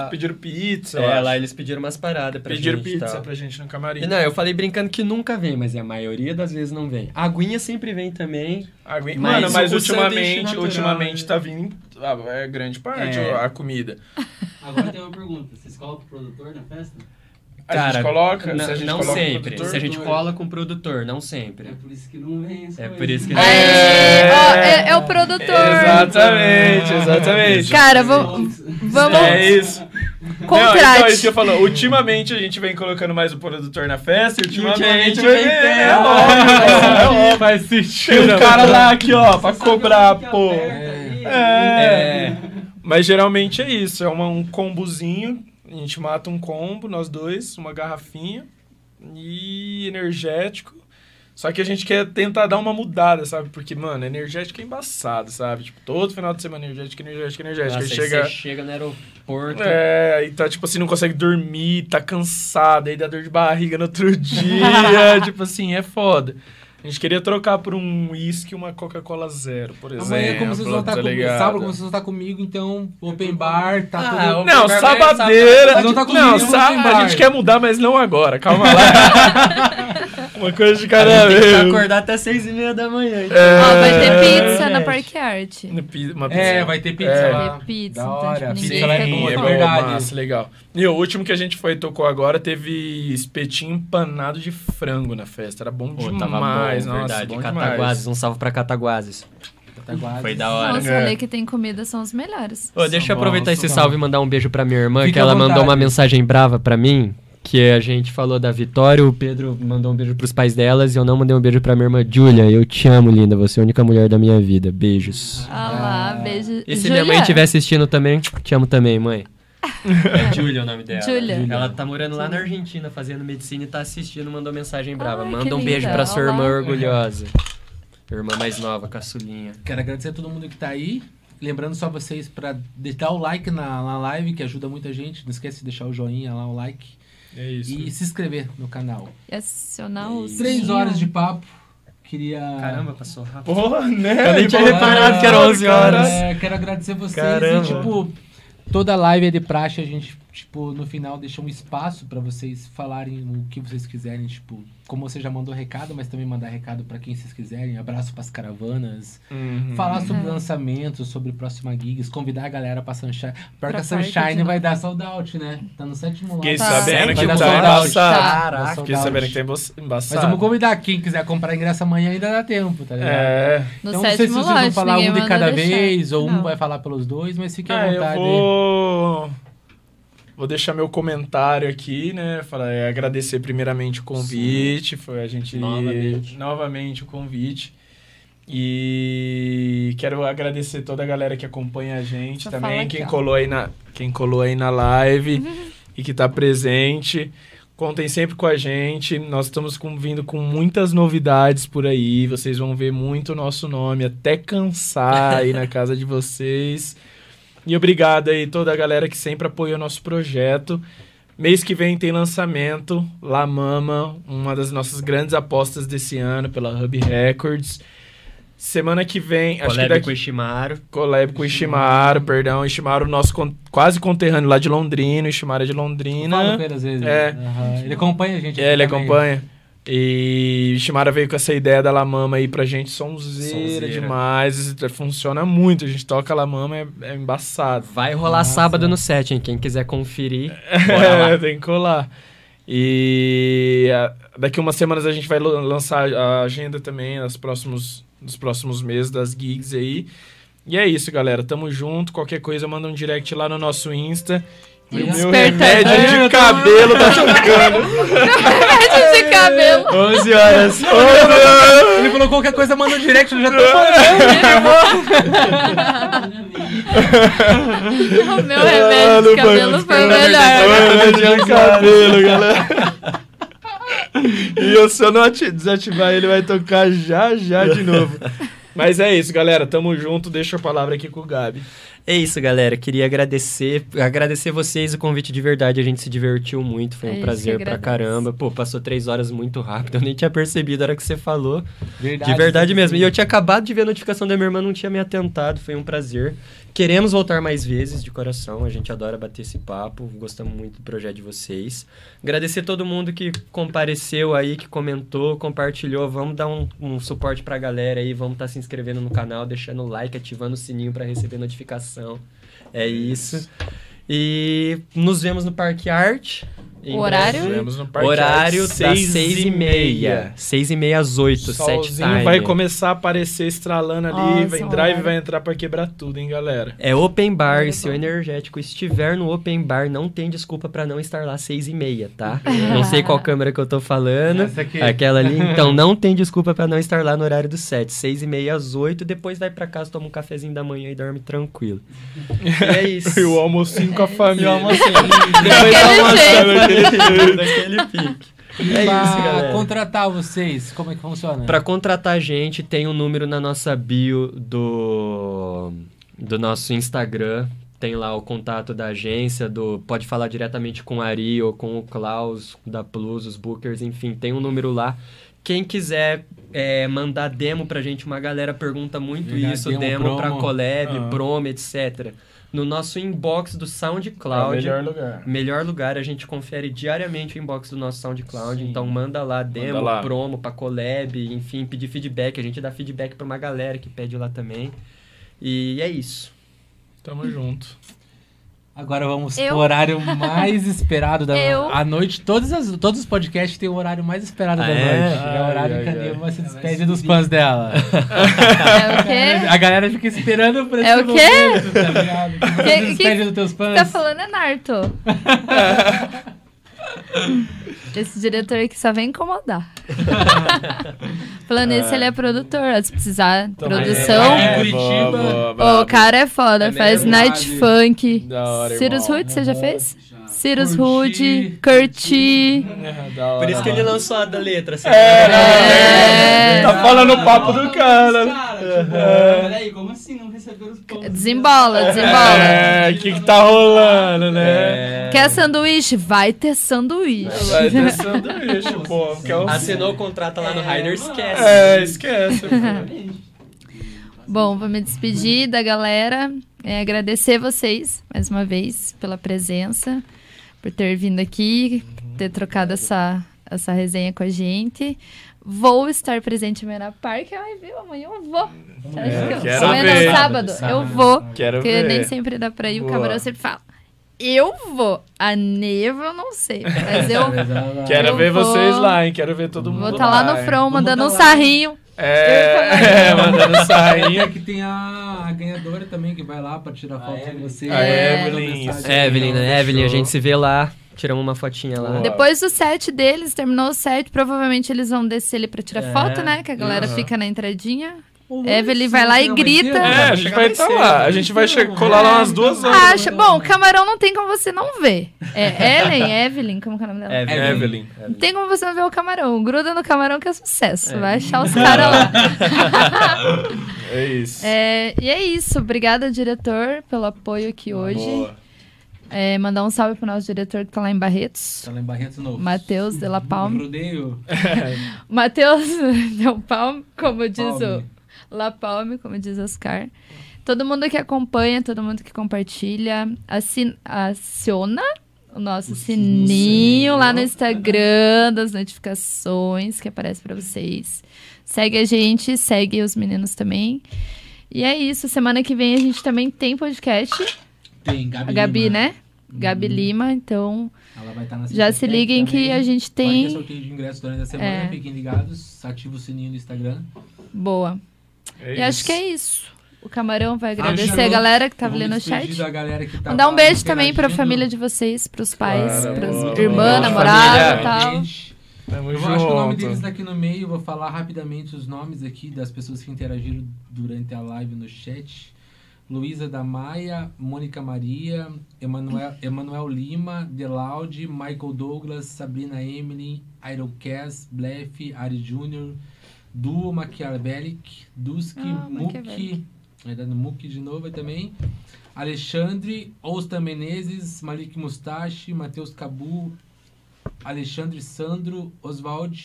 eles pediram pizza. eu É, acho. lá eles pediram umas paradas pra Pediram gente. e pizza tal. pra gente no camarim. E eu falei brincando que nunca vem, mas a maioria das vezes não vem. A aguinha sempre vem também. Aguinha- Mas Mano, mas ultimamente, natural, ultimamente né? tá vindo ah, é grande parte É. a comida. Agora tem uma pergunta. Vocês colocam o produtor na festa? A Cara, gente coloca, não, se a gente não coloca sempre. produtor, Se a gente produtor. cola com o produtor, não sempre. É por isso que não vem É por isso que- Aê, É. ó, é, é o produtor. Exatamente, exatamente. Cara, vamos. Vamos. É isso. Não, então Contrate. é isso que eu falo. Ultimamente a gente vem colocando mais o produtor na festa e ultimamente Ultimamente vem vem é, é óbvio. Faz Tem sentido. um cara lá aqui, ó, pra cobrar, pô. ali, É. Mas geralmente é isso, é uma- um combozinho. A gente mata um combo, nós dois, uma garrafinha e energético. Só que a gente quer tentar dar uma mudada, sabe? Porque, mano, energético é embaçado, sabe? Tipo, todo final de semana energético, energético, energético. Nossa, Aí chega. você chega no aeroporto. É, aí tá, tipo assim, não consegue dormir, tá cansado, aí dá dor de barriga no outro dia. tipo assim, é foda. A gente queria trocar por um uísque e uma Coca-Cola zero, por exemplo. Amanhã, como vocês vão estar tá comigo, sábado, como vocês vão estar comigo, então, open bar, tá Ah, tudo... open Não, bar, sabadeira. Não tá comigo, não, tem a gente quer mudar, mas não agora. Calma lá. uma coisa de A cada gente tem que vez. acordar até seis e meia da manhã. então. É. Ó, vai ter É. pizza na Gente. Parque Art. Uma pi- uma É, pizza. vai ter pizza É. lá. Vai ter pizza, Da então, hora, tipo, a ninguém pizza lá é boa, é é verdade. massa, legal. E o último que a gente foi e tocou agora teve espetinho empanado de frango na festa. Era bom Pô, demais, tava bom, nossa, verdade. bom Cataguases, demais. um salve pra Cataguases. Quase. Foi da hora. Nossa, É. falei que tem comida são os melhores. Ô, deixa eu aproveitar bons, esse são salve e mandar um beijo pra minha irmã, Fique que ela mandou uma mensagem brava pra mim, que a gente falou da Vitória, o Pedro mandou um beijo pros pais delas e eu não mandei um beijo pra minha irmã Júlia. Eu te amo, linda, você é a única mulher da minha vida. Beijos. Ah lá, beijo. E se minha mãe estiver assistindo também, te amo também, mãe. É Júlia o nome dela. Júlia. Ela tá morando lá na Argentina fazendo medicina e tá assistindo, mandou mensagem brava. Ai, Manda um beijo linda. pra sua irmã orgulhosa. Irmã mais nova, caçulinha. Quero agradecer a todo mundo que tá aí. Lembrando só vocês pra de- dar o like na, na live, que ajuda muita gente. Não esquece de deixar o joinha lá, o like. É isso. E se inscrever no canal. E acionar o Três horas de papo. Queria. Caramba, passou rápido. Porra, né? Eu nem tinha reparado que era 11 horas. É, quero agradecer vocês. Caramba. E, tipo, toda live é de praxe. A gente, tipo, no final deixa um espaço pra vocês falarem o que vocês quiserem. Tipo, como você já mandou recado, mas também mandar recado pra quem vocês quiserem. Abraço pras caravanas. Uhum. Falar sobre lançamentos, sobre próxima gigs, convidar a galera pra Sunshine. Pior Pra que a Sunshine vai dar sold out, né? Tá no sétimo lá. Fiquei Tá. sabendo que tá sold out. embaçado. Tá. Caraca, Fiquei sabendo que tá embaça- embaçado. Mas vamos convidar. Quem quiser comprar ingresso amanhã ainda dá tempo, tá ligado? É. No então não sei se vocês vão falar um de cada deixar. vez, ou um Não. vai falar pelos dois, mas fique à Ah, eu vontade. vou. Vou deixar meu comentário aqui, né? Falar, é, agradecer primeiramente o convite. Foi a gente. Novamente. Novamente o convite. E quero agradecer toda a galera que acompanha a gente Só também, quem ó. colou aí na, quem colou aí na live e que tá presente. Contem sempre com a gente. Nós estamos com- vindo com muitas novidades por aí. Vocês vão ver muito o nosso nome até cansar aí na casa de vocês. E obrigado aí toda a galera que sempre apoia o nosso projeto. Mês que vem tem lançamento, La Mama, uma das nossas grandes apostas desse ano pela Hub Records. Semana que vem, acho que Collab daqui com o Ishimaru. collab com o Ishimaru, perdão, Ishimaru, nosso con- quase conterrâneo lá de Londrina, Ishimaru é de Londrina. com ele às vezes. É. Aham. Ele acompanha a gente. É, aqui ele também. acompanha. E Shimara veio com essa ideia da La Mama aí pra gente, sonzeira, Sonzeira. demais, funciona muito, a gente toca La Mama, é, é embaçado. Vai rolar Nossa. sábado no set, hein? Quem quiser conferir. É, tem que colar. E daqui umas semanas a gente vai lan- lançar a agenda também nos próximos, nos próximos meses das gigs aí. E é isso, galera. Tamo junto. Qualquer coisa, manda um direct lá no nosso Insta. E o meu remédio de cabelo tá tocando. Remédio de cabelo. 11 horas. Ele falou qualquer coisa, manda um direct, eu já tô falando. O meu remédio de cabelo foi o melhor. Remédio de cabelo, galera. E eu, se eu não ati- desativar ele, vai tocar já, já de novo. Mas é isso, galera. Tamo junto. Deixa a palavra aqui com o Gabi. É isso, galera. Queria agradecer, agradecer vocês o convite de verdade. A gente se divertiu muito, foi um gente prazer pra caramba. Pô, passou três horas muito rápido. Eu nem tinha percebido a hora que você falou. Verdade, De verdade mesmo. E eu tinha acabado de ver a notificação da minha irmã, não tinha me atentado. Foi um prazer. Queremos voltar mais vezes, de coração. A gente adora bater esse papo. Gostamos muito do projeto de vocês. Agradecer todo mundo que compareceu aí, que comentou, compartilhou. Vamos dar um, um suporte pra galera aí. Vamos estar se inscrevendo no canal, deixando o like, ativando o sininho pra receber notificação. É isso. E nos vemos no Parque Art. Em O horário? Horário das seis e meia. Seis e meia às oito, set Solzinho time. vai começar a aparecer estralando ali. Nossa, vai, um drive vai entrar pra quebrar tudo, hein, galera? É open bar, e se o energético estiver no open bar, não tem desculpa pra não estar lá seis e meia, tá? não sei qual câmera que eu tô falando. Essa aqui. Aquela ali, então não tem desculpa pra não estar lá no horário do set. Seis e meia às oito, depois vai pra casa, toma um cafezinho da manhã e dorme tranquilo. E é isso. E o almocinho com a E o família. almocinho. Depois almoçando daquele jeito, daquele pique. É pra isso, galera. contratar vocês, como é que funciona? Pra contratar a gente, tem um número na nossa bio do, do nosso Instagram. Tem lá o contato da agência, do pode falar diretamente com o Ari ou com o Klaus da Plus, os bookers, enfim, tem um número lá. Quem quiser é, mandar demo pra gente, uma galera pergunta muito Verdade, isso, demo, demo, pra collab, Ah. promo, etc. No nosso inbox do É o SoundCloud. melhor lugar. Melhor lugar, a gente confere diariamente o inbox do nosso SoundCloud, Sim. então manda lá demo, lá. promo pra collab, enfim, pedir feedback, a gente dá feedback pra uma galera que pede lá também. E é isso. Tamo junto. Agora vamos Eu- pro horário mais esperado da Eu- a noite. Todos, as- todos os podcasts têm o horário mais esperado Ah, da é? noite. é o horário Ai, que a ai, Dilma se ai. despede Vai dos fãs dela. É o quê? A galera fica esperando esse É o quê? momento, tá ligado? Que Que- se despede dos teus fãs. Tá falando é Narto. Esse diretor aqui só vem incomodar. Falando nisso, ele é produtor. Se precisar de produção. É, Curitiba. boa, Ô, bravo. o cara é foda, É faz night funk. Cirus. Hood, você já fez? Cirus Curti, Hood, Curti. É. Por isso que ele lançou a da letra. assim. É. Tá falando o papo do cara. Cara, tipo, peraí, como assim não receberam os pontos? Desembola, desembola. É, o que que tá rolando, né? É. Quer sanduíche? Vai ter sanduíche. Vai ter sanduíche, pô. É, o... Assinou o contrato lá no Rider, esquece. é esquece. Bom, vou me despedir da galera. É, agradecer vocês, mais uma vez, pela presença, por ter vindo aqui, ter trocado essa, essa resenha com a gente. Vou estar presente amanhã na parque. Ai, viu? Amanhã eu vou. Você acha É, que eu- quero amanhã ver. não, sábado. Sábado, Eu vou. Quero Porque ver. nem sempre dá pra ir. O Boa. camarão sempre fala. Eu vou. A Neva eu não sei. Mas eu Quero Eu ver vou- vocês lá, hein? Quero ver todo mundo vou estar lá no hein? front mandando um tá lá. sarrinho. É, é mandando sainha. que tem a, a ganhadora também que vai lá pra tirar foto com Evelyn. você. A É. Evelyn, isso. Evelyn, né? Evelyn, a gente se vê lá, tiramos uma fotinha lá. Depois do set deles, terminou o set, provavelmente eles vão descer ali pra tirar É. foto, né? Que a galera Aham. fica na entradinha. Evelyn vai lá e grita. É, né? a gente vai estar lá. A gente vai colar lá umas duas horas. Acha? Bom, camarão não tem como você não ver. É Ellen, Evelyn, como que é o nome dela? Evelyn. Evelyn. Não tem como você não ver o camarão. Gruda no camarão que é sucesso. É. Vai achar os caras lá. É isso. É, e é isso. Obrigada, diretor, pelo apoio aqui hoje. Boa. É, mandar um salve pro nosso diretor que tá lá em Barretos. Tá lá em Barretos Novo. Matheus de la Palme. Rodeio. Matheus Del Palme, como diz Palme. o La Palme, como diz Oscar. Todo mundo que acompanha, todo mundo que compartilha, aciona o nosso O sininho, sininho. lá no Instagram das notificações que aparece pra vocês. Segue a gente, segue os meninos também. E é isso, semana que vem a gente também tem podcast. Tem Gabi A Gabi, Lima. né? Gabi Uhum. Lima, então Ela vai estar na já se liguem que também. a gente Vai ter tem. sorteio de ingressos durante a semana, É. fiquem ligados, ativa o sininho do Instagram. Boa. É E acho isso. que é isso. O Camarão vai Ah, agradecer a galera que tava Vamos ali no chat. da galera que tava Mandar um beijo também pra interagindo. família de vocês, pros pais, Claro, pras boa. irmãs, Boa, namorada e tal. Gente, Tamo Eu vou- acho que o nome junto. deles tá aqui no meio, vou falar rapidamente os nomes aqui das pessoas que interagiram durante a live no chat. Luísa da Maia, Mônica Maria, Emanuel, Emanuel Lima, Delaude, Michael Douglas, Sabrina Emily, Aerocast, Bleff, Ari Júnior, Duo Machiavellic, Duski, Ah, Muki, Machiavellic. vai dando Muki de novo aí também, Alexandre, Oustan Menezes, Malik Mustache, Matheus Cabu, Alexandre Sandro, Oswald,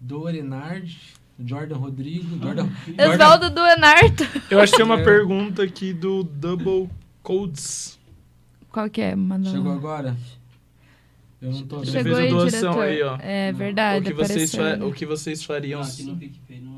Dorenard, Jordan Rodrigo, Jordan, Jordan, Osvaldo do Enarto. Eu acho que tem uma É. pergunta aqui do Double Codes. Qual que é? Manda chegou agora? Eu não tô vendo. Chegou. Chegou fez a aí, doação diretor. aí, ó. É Não. verdade, o, que vocês fa- o que vocês fariam? Não, aqui no PicPay não...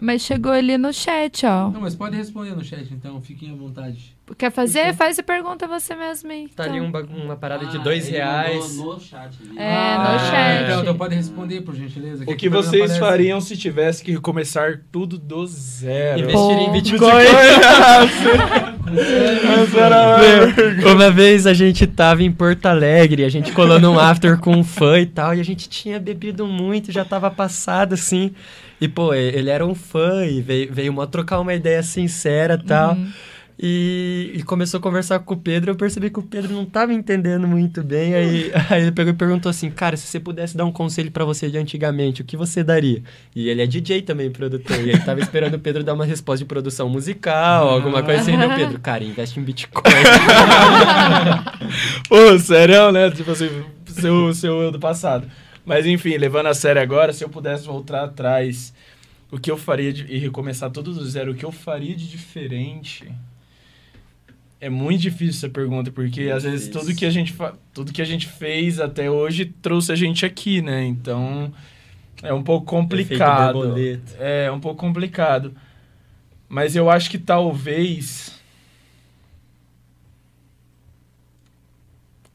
Mas chegou ali no chat, ó. Não, mas pode responder no chat então, fiquem à vontade. Quer fazer? Faz a pergunta você mesmo aí. Tá ali então. um ba- uma parada de Ah, dois ele reais. mandou no chat. ali. É, no Ah, chat. Então, então pode responder, por gentileza. O que vocês fariam se tivesse que recomeçar tudo do zero? Investir em Pô. Bitcoin. Uma vez a gente tava em Porto Alegre, a gente colou num after com um fã e tal, e a gente tinha bebido muito, já tava passado assim. E, pô, ele era um fã e veio, veio mó trocar uma ideia sincera e tal. Uhum. E, e começou a conversar com o Pedro. Eu percebi que o Pedro não estava entendendo muito bem. Aí, aí ele pegou e perguntou assim: Cara, se você pudesse dar um conselho para você de antigamente, o que você daria? E ele é DJ também, produtor. E ele tava esperando o Pedro dar uma resposta de produção musical, alguma coisa assim. O Pedro, cara, investe em Bitcoin. Pô, sério, né? Tipo assim, seu, seu eu do passado. Mas enfim, levando a sério agora, se eu pudesse voltar atrás, o que eu faria de, e recomeçar tudo do zero, o que eu faria de diferente? É muito difícil essa pergunta, porque Muito às vezes difícil. tudo que, a gente fa- tudo que a gente fez até hoje trouxe a gente aqui, né? Então é um pouco complicado. É, um pouco complicado. Mas eu acho que talvez.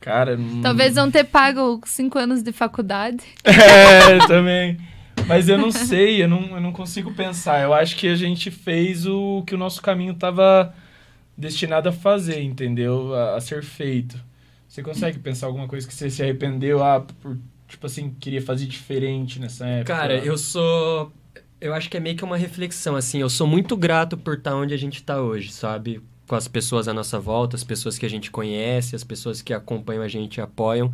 Cara. hum, Talvez não ter pago cinco anos de faculdade. É, também. Mas eu não sei, eu não, eu não consigo pensar. Eu acho que a gente fez o que o nosso caminho estava destinado a fazer, entendeu? A, a ser feito. Você consegue pensar alguma coisa que você se arrependeu, ah, por, tipo assim, queria fazer diferente nessa época? Cara, eu sou. Eu acho que é meio que uma reflexão, assim. Eu sou muito grato por estar onde a gente está hoje, sabe? Com as pessoas à nossa volta, as pessoas que a gente conhece, as pessoas que acompanham a gente e apoiam.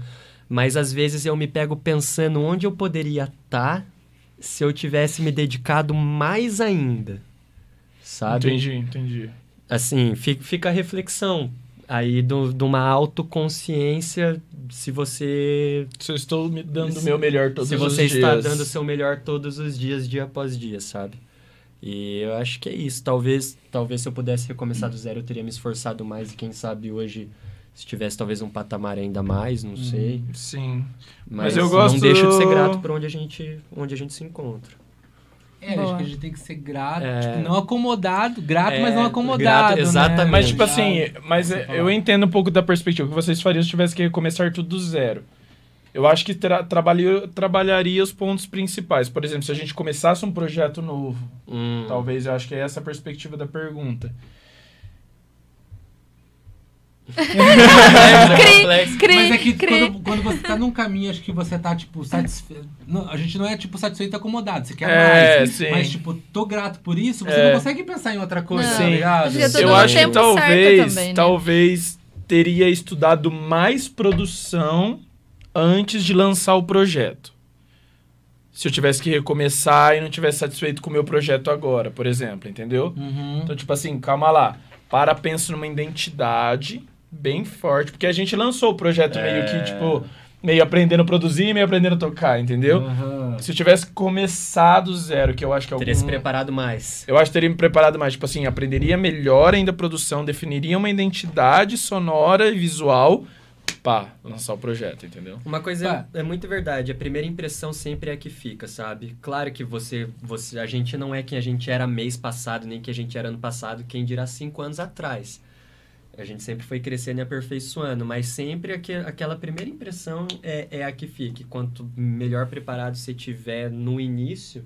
Mas às vezes eu me pego pensando onde eu poderia estar se eu tivesse me dedicado mais ainda. Sabe? Entendi, entendi. Assim, fi- fica a reflexão aí do- de uma autoconsciência se você Se eu estou me dando o Se- meu melhor todos se os você dias. está dando o seu melhor todos os dias, dia após dia, sabe? E eu acho que é isso. Talvez, talvez se eu pudesse recomeçar do zero, eu teria me esforçado mais e quem sabe hoje se tivesse talvez um patamar ainda mais, não sei. Sim. Mas, Mas eu gosto- não deixa de ser grato por onde a gente, onde a gente se encontra. É, acho que a gente tem que ser grato, É. tipo, não acomodado, grato, É, mas não acomodado, grato, né? exatamente. Mas, tipo assim, mas é- eu entendo um pouco da perspectiva. O que vocês fariam se tivesse que recomeçar tudo do zero? Eu acho que tra trabalharia, trabalharia os pontos principais. Por exemplo, se a gente começasse um projeto novo, Hum, talvez eu acho que é essa a perspectiva da pergunta. Complexo. Cri, Mas é que cri. quando, quando você tá num caminho, acho que você tá, tipo, satisfeito. A gente não é, tipo, satisfeito e acomodado. Você quer É, mais. sim. Mas, tipo, tô grato por isso, você É. não consegue pensar em outra coisa, Não. tá ligado? Tudo eu acho que talvez, também, né? talvez teria estudado mais produção antes de lançar o projeto. Se eu tivesse que recomeçar e não tivesse satisfeito com o meu projeto agora, por exemplo, entendeu? Uhum. Então, tipo assim, calma lá. Para, pensa numa identidade bem forte. Porque a gente lançou o projeto meio que, É. tipo, meio aprendendo a produzir, meio aprendendo a tocar, entendeu? Aham. Se eu tivesse começado do zero, que eu acho que é Teria se algum... preparado mais. Eu acho que teria me preparado mais. Tipo assim, aprenderia melhor ainda a produção, definiria uma identidade sonora e visual. Pá, lançar o projeto, entendeu? Uma coisa é, é muito verdade, a primeira impressão sempre é a que fica, sabe? Claro que você, você, a gente não é quem a gente era mês passado, nem quem a gente era ano passado, quem dirá cinco anos atrás. A gente sempre foi crescendo e aperfeiçoando, mas sempre aque, aquela primeira impressão é, é a que fica. E Quanto melhor preparado você tiver no início,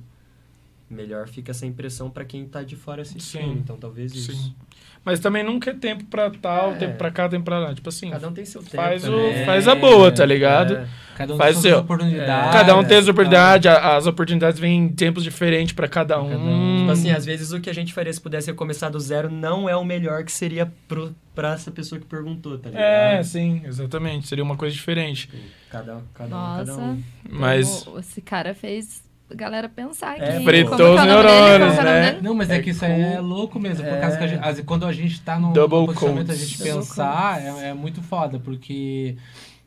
melhor fica essa impressão para quem tá de fora assistindo. Sim. Então talvez isso. Sim. Mas também nunca é tempo pra tal, É. tempo pra cá, tempo pra lá. Tipo assim, Cada um tem seu tempo. faz, o, faz a boa, tá ligado? É. Cada um Faz tem seu- suas oportunidades. Cada um tem as tá? oportunidades, as oportunidades vêm em tempos diferentes pra cada Cada um. um. Tipo assim, às vezes o que a gente faria se pudesse começar do zero não é o melhor que seria pro, pra essa pessoa que perguntou, tá ligado? É, sim, exatamente. Seria uma coisa diferente. Cada, cada um, cada Nossa. um. Mas. O- Esse cara fez a galera pensar aqui. É, fritou que é os dele? neurônios, é né? Não, mas é, que isso aí É é louco mesmo. Por É. causa que a gente, às vezes, quando a gente tá no, Double posicionamento, a gente pensar, é, é muito foda, porque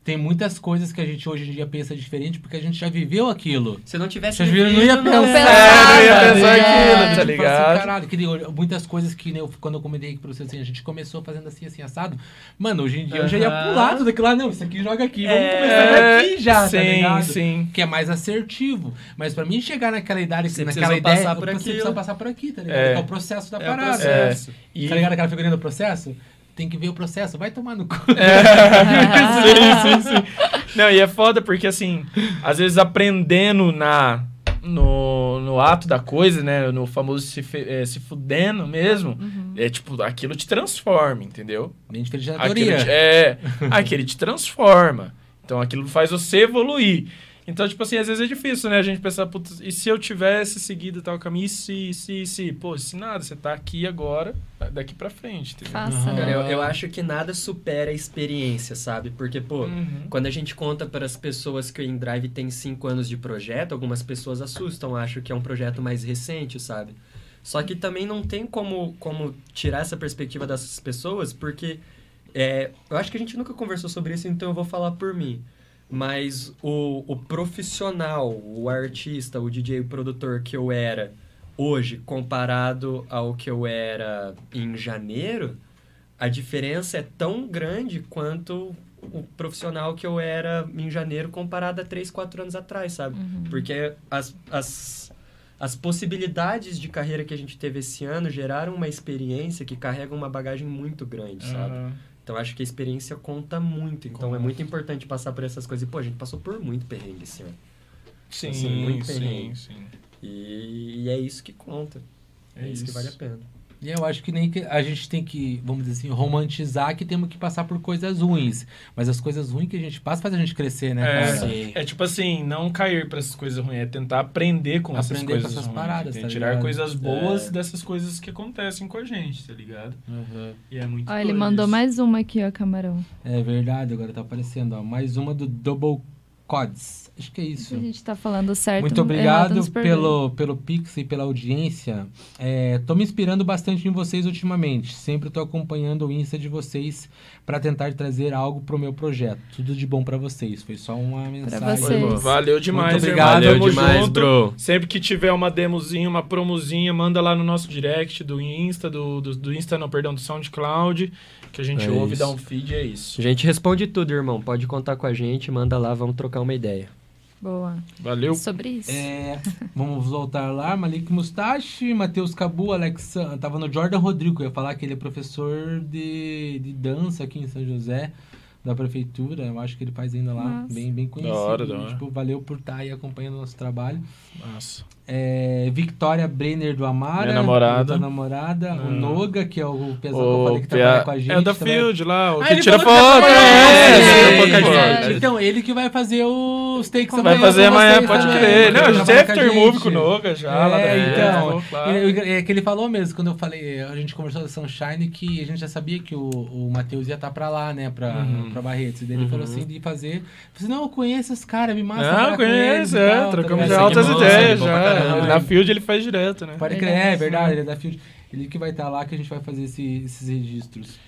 tem muitas coisas que a gente hoje em dia pensa diferente, porque a gente já viveu aquilo. Se não tivesse Vocês viram, eu não ia vivido, pensar. pensava, É, eu ia tá pensar ligado? aquilo, tá Tipo assim, ligado? caralho, que muitas coisas que né, eu, quando eu comentei aqui pra vocês, assim, a gente começou fazendo assim, assim, assado. Mano, hoje em dia eu já ia pular tudo aquilo lá. Não, isso aqui joga aqui, vamos É, começar daqui já, sim, tá ligado? sim. Que é mais assertivo. Mas pra mim chegar naquela idade, Você naquela ideia, passar por você aquilo. precisa passar por aqui, tá ligado? É. É, o processo da É o parada. processo. E- Tá ligado aquela figurinha do processo? Tem que ver o processo, vai tomar no cu. sim, sim, sim. Não, e é foda porque, assim, às vezes aprendendo na, no, no ato da coisa, né? No famoso se, eh, se fudendo mesmo, é tipo, aquilo te transforma, entendeu? Bem diferente da Aquilo te, é, aquele te transforma. Então aquilo faz você evoluir. Então, tipo assim, às vezes é difícil, né? A gente pensar, putz, e se eu tivesse seguido tal caminho? E se, se, se? Pô, se nada, você tá aqui agora, daqui pra frente, entendeu? Faça, Aham. Cara, eu, eu acho que nada supera a experiência, sabe? Porque, pô, Uhum. quando a gente conta para as pessoas que o InDrive tem cinco anos de projeto, algumas pessoas assustam, acham que é um projeto mais recente, sabe? Só que também não tem como, como tirar essa perspectiva dessas pessoas, porque é, eu acho que a gente nunca conversou sobre isso, então eu vou falar por mim. Mas o, o profissional, o artista, o DJ, o produtor que eu era hoje, comparado ao que eu era em janeiro, a diferença é tão grande quanto o profissional que eu era em janeiro comparado a 3, 4 anos atrás, sabe? Uhum. Porque as, as, as possibilidades de carreira que a gente teve esse ano geraram uma experiência que carrega uma bagagem muito grande, sabe? Então acho que a experiência conta muito. Então Conta. é muito importante passar por essas coisas. E, pô, a gente passou por muito perrengue esse ano. Sim, Assim, muito sim, perrengue. sim. E, e é isso que conta. É, É isso que vale a pena. E eu acho que nem que a gente tem que, vamos dizer assim, romantizar que temos que passar por coisas ruins. Mas as coisas ruins que a gente passa faz a gente crescer, né, É, é tipo assim, não cair pra essas coisas ruins, é tentar aprender com essas Aprender com coisas essas ruins, paradas, tá Tirar ligado? coisas boas É. dessas coisas que acontecem com a gente, tá ligado? Uhum. E é muito Ó, ele mandou isso. mais uma aqui, ó, camarão. É verdade, agora tá aparecendo, ó. Mais uma do Double Cods. Acho que é isso. A gente tá falando certo. Muito obrigado pelo, pelo Pix e pela audiência. É, tô me inspirando bastante em vocês ultimamente. Sempre tô acompanhando o Insta de vocês para tentar trazer algo pro meu projeto. Tudo de bom para vocês. Foi só uma mensagem. Valeu demais, Muito irmão. obrigado. Tamo Valeu demais, junto. bro. Sempre que tiver uma demozinha, uma promozinha, manda lá no nosso direct do Insta, do, do, do Insta, não, perdão, do SoundCloud, que a gente É ouve, isso. dá um feed, é isso. A gente responde tudo, irmão. Pode contar com a gente, manda lá, vamos trocar uma ideia. Boa. Valeu. Sobre isso. É, vamos voltar lá. Malik Mustache, Matheus Cabu, Alex. Tava no Jordan Rodrigo. Eu ia falar que ele é professor de, de dança aqui em São José, da prefeitura. Eu acho que ele faz ainda lá, Nossa. bem, bem conhecido. hora, da hora. Tipo, valeu por estar aí acompanhando o nosso trabalho. Nossa. É, Victoria Brenner do Amara. Minha namorada. Namorada. O Hum. Noga, que é o pessoal que eu O falei que trabalha com a gente. É o da também. Field lá, o Ah, que ele tira falou que foto. É, a tira gente. foto com a É. gente. Então, ele que vai fazer os takes Vai amanhã fazer amanhã, vocês pode crer. Não, a Vai gente é com a after movie gente. com o Noga já, lá da É, então. Claro. ele- É que ele falou mesmo, quando eu falei, a gente conversou da Sunshine, que a gente já sabia que o, o Matheus ia estar pra lá, né, pra, Uhum. pra Barretos. E daí ele Uhum. falou assim, de fazer. Eu falei assim, não, eu conheço os caras, me massa. Não, conheço, é. tal, tá Trocamos já altas bom, ideias já. Na Field ele faz direto, né? Pode crer, é é verdade, ele é da Field. Ele que vai estar lá que a gente vai fazer esse- esses registros.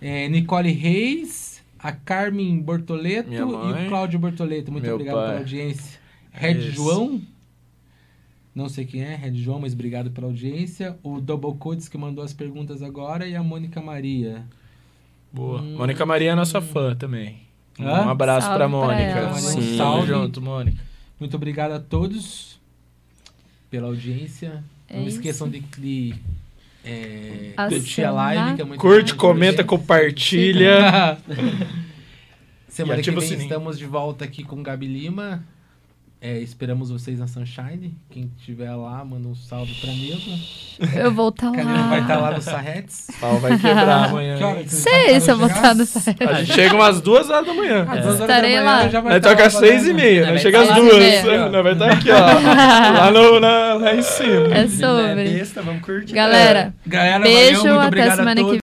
É, Nicole Reis, a Carmen Bortoleto e o Cláudio Bortoleto. Muito obrigado pai. pela audiência. Red isso. João. Não sei quem é, Red João, mas obrigado pela audiência. O Double Codes que mandou as perguntas agora e a Mônica Maria. Boa. Hum. Mônica Maria é nossa fã também. Um Hã? abraço Salve pra pra Mônica. Mônica. Sim. Salve. Tamo junto, Mônica. Muito obrigado a todos pela audiência. É Não isso. esqueçam de, de é, curtir a live, que é muito Curte, comenta, compartilha. Semana E que ativa o vem sininho. estamos de volta aqui com Gabi Lima. É, esperamos vocês na Sunshine. Quem estiver lá, manda um salve pra Neuza. Eu vou estar vai lá. estar lá no Sarretes. O pau vai quebrar amanhã. Que Sei se eu vou estar no site. A gente chega umas duas horas da manhã. Às duas horas Estarei da manhã lá. já vai estar toca lá às seis e meia, Vai nós chega às duas. Nós vai estar aqui, ó. lá, no, na- lá em cima. É Não é sobre. besta, vamos curtir. Galera, Galera, beijo, valeu, muito até semana que todos.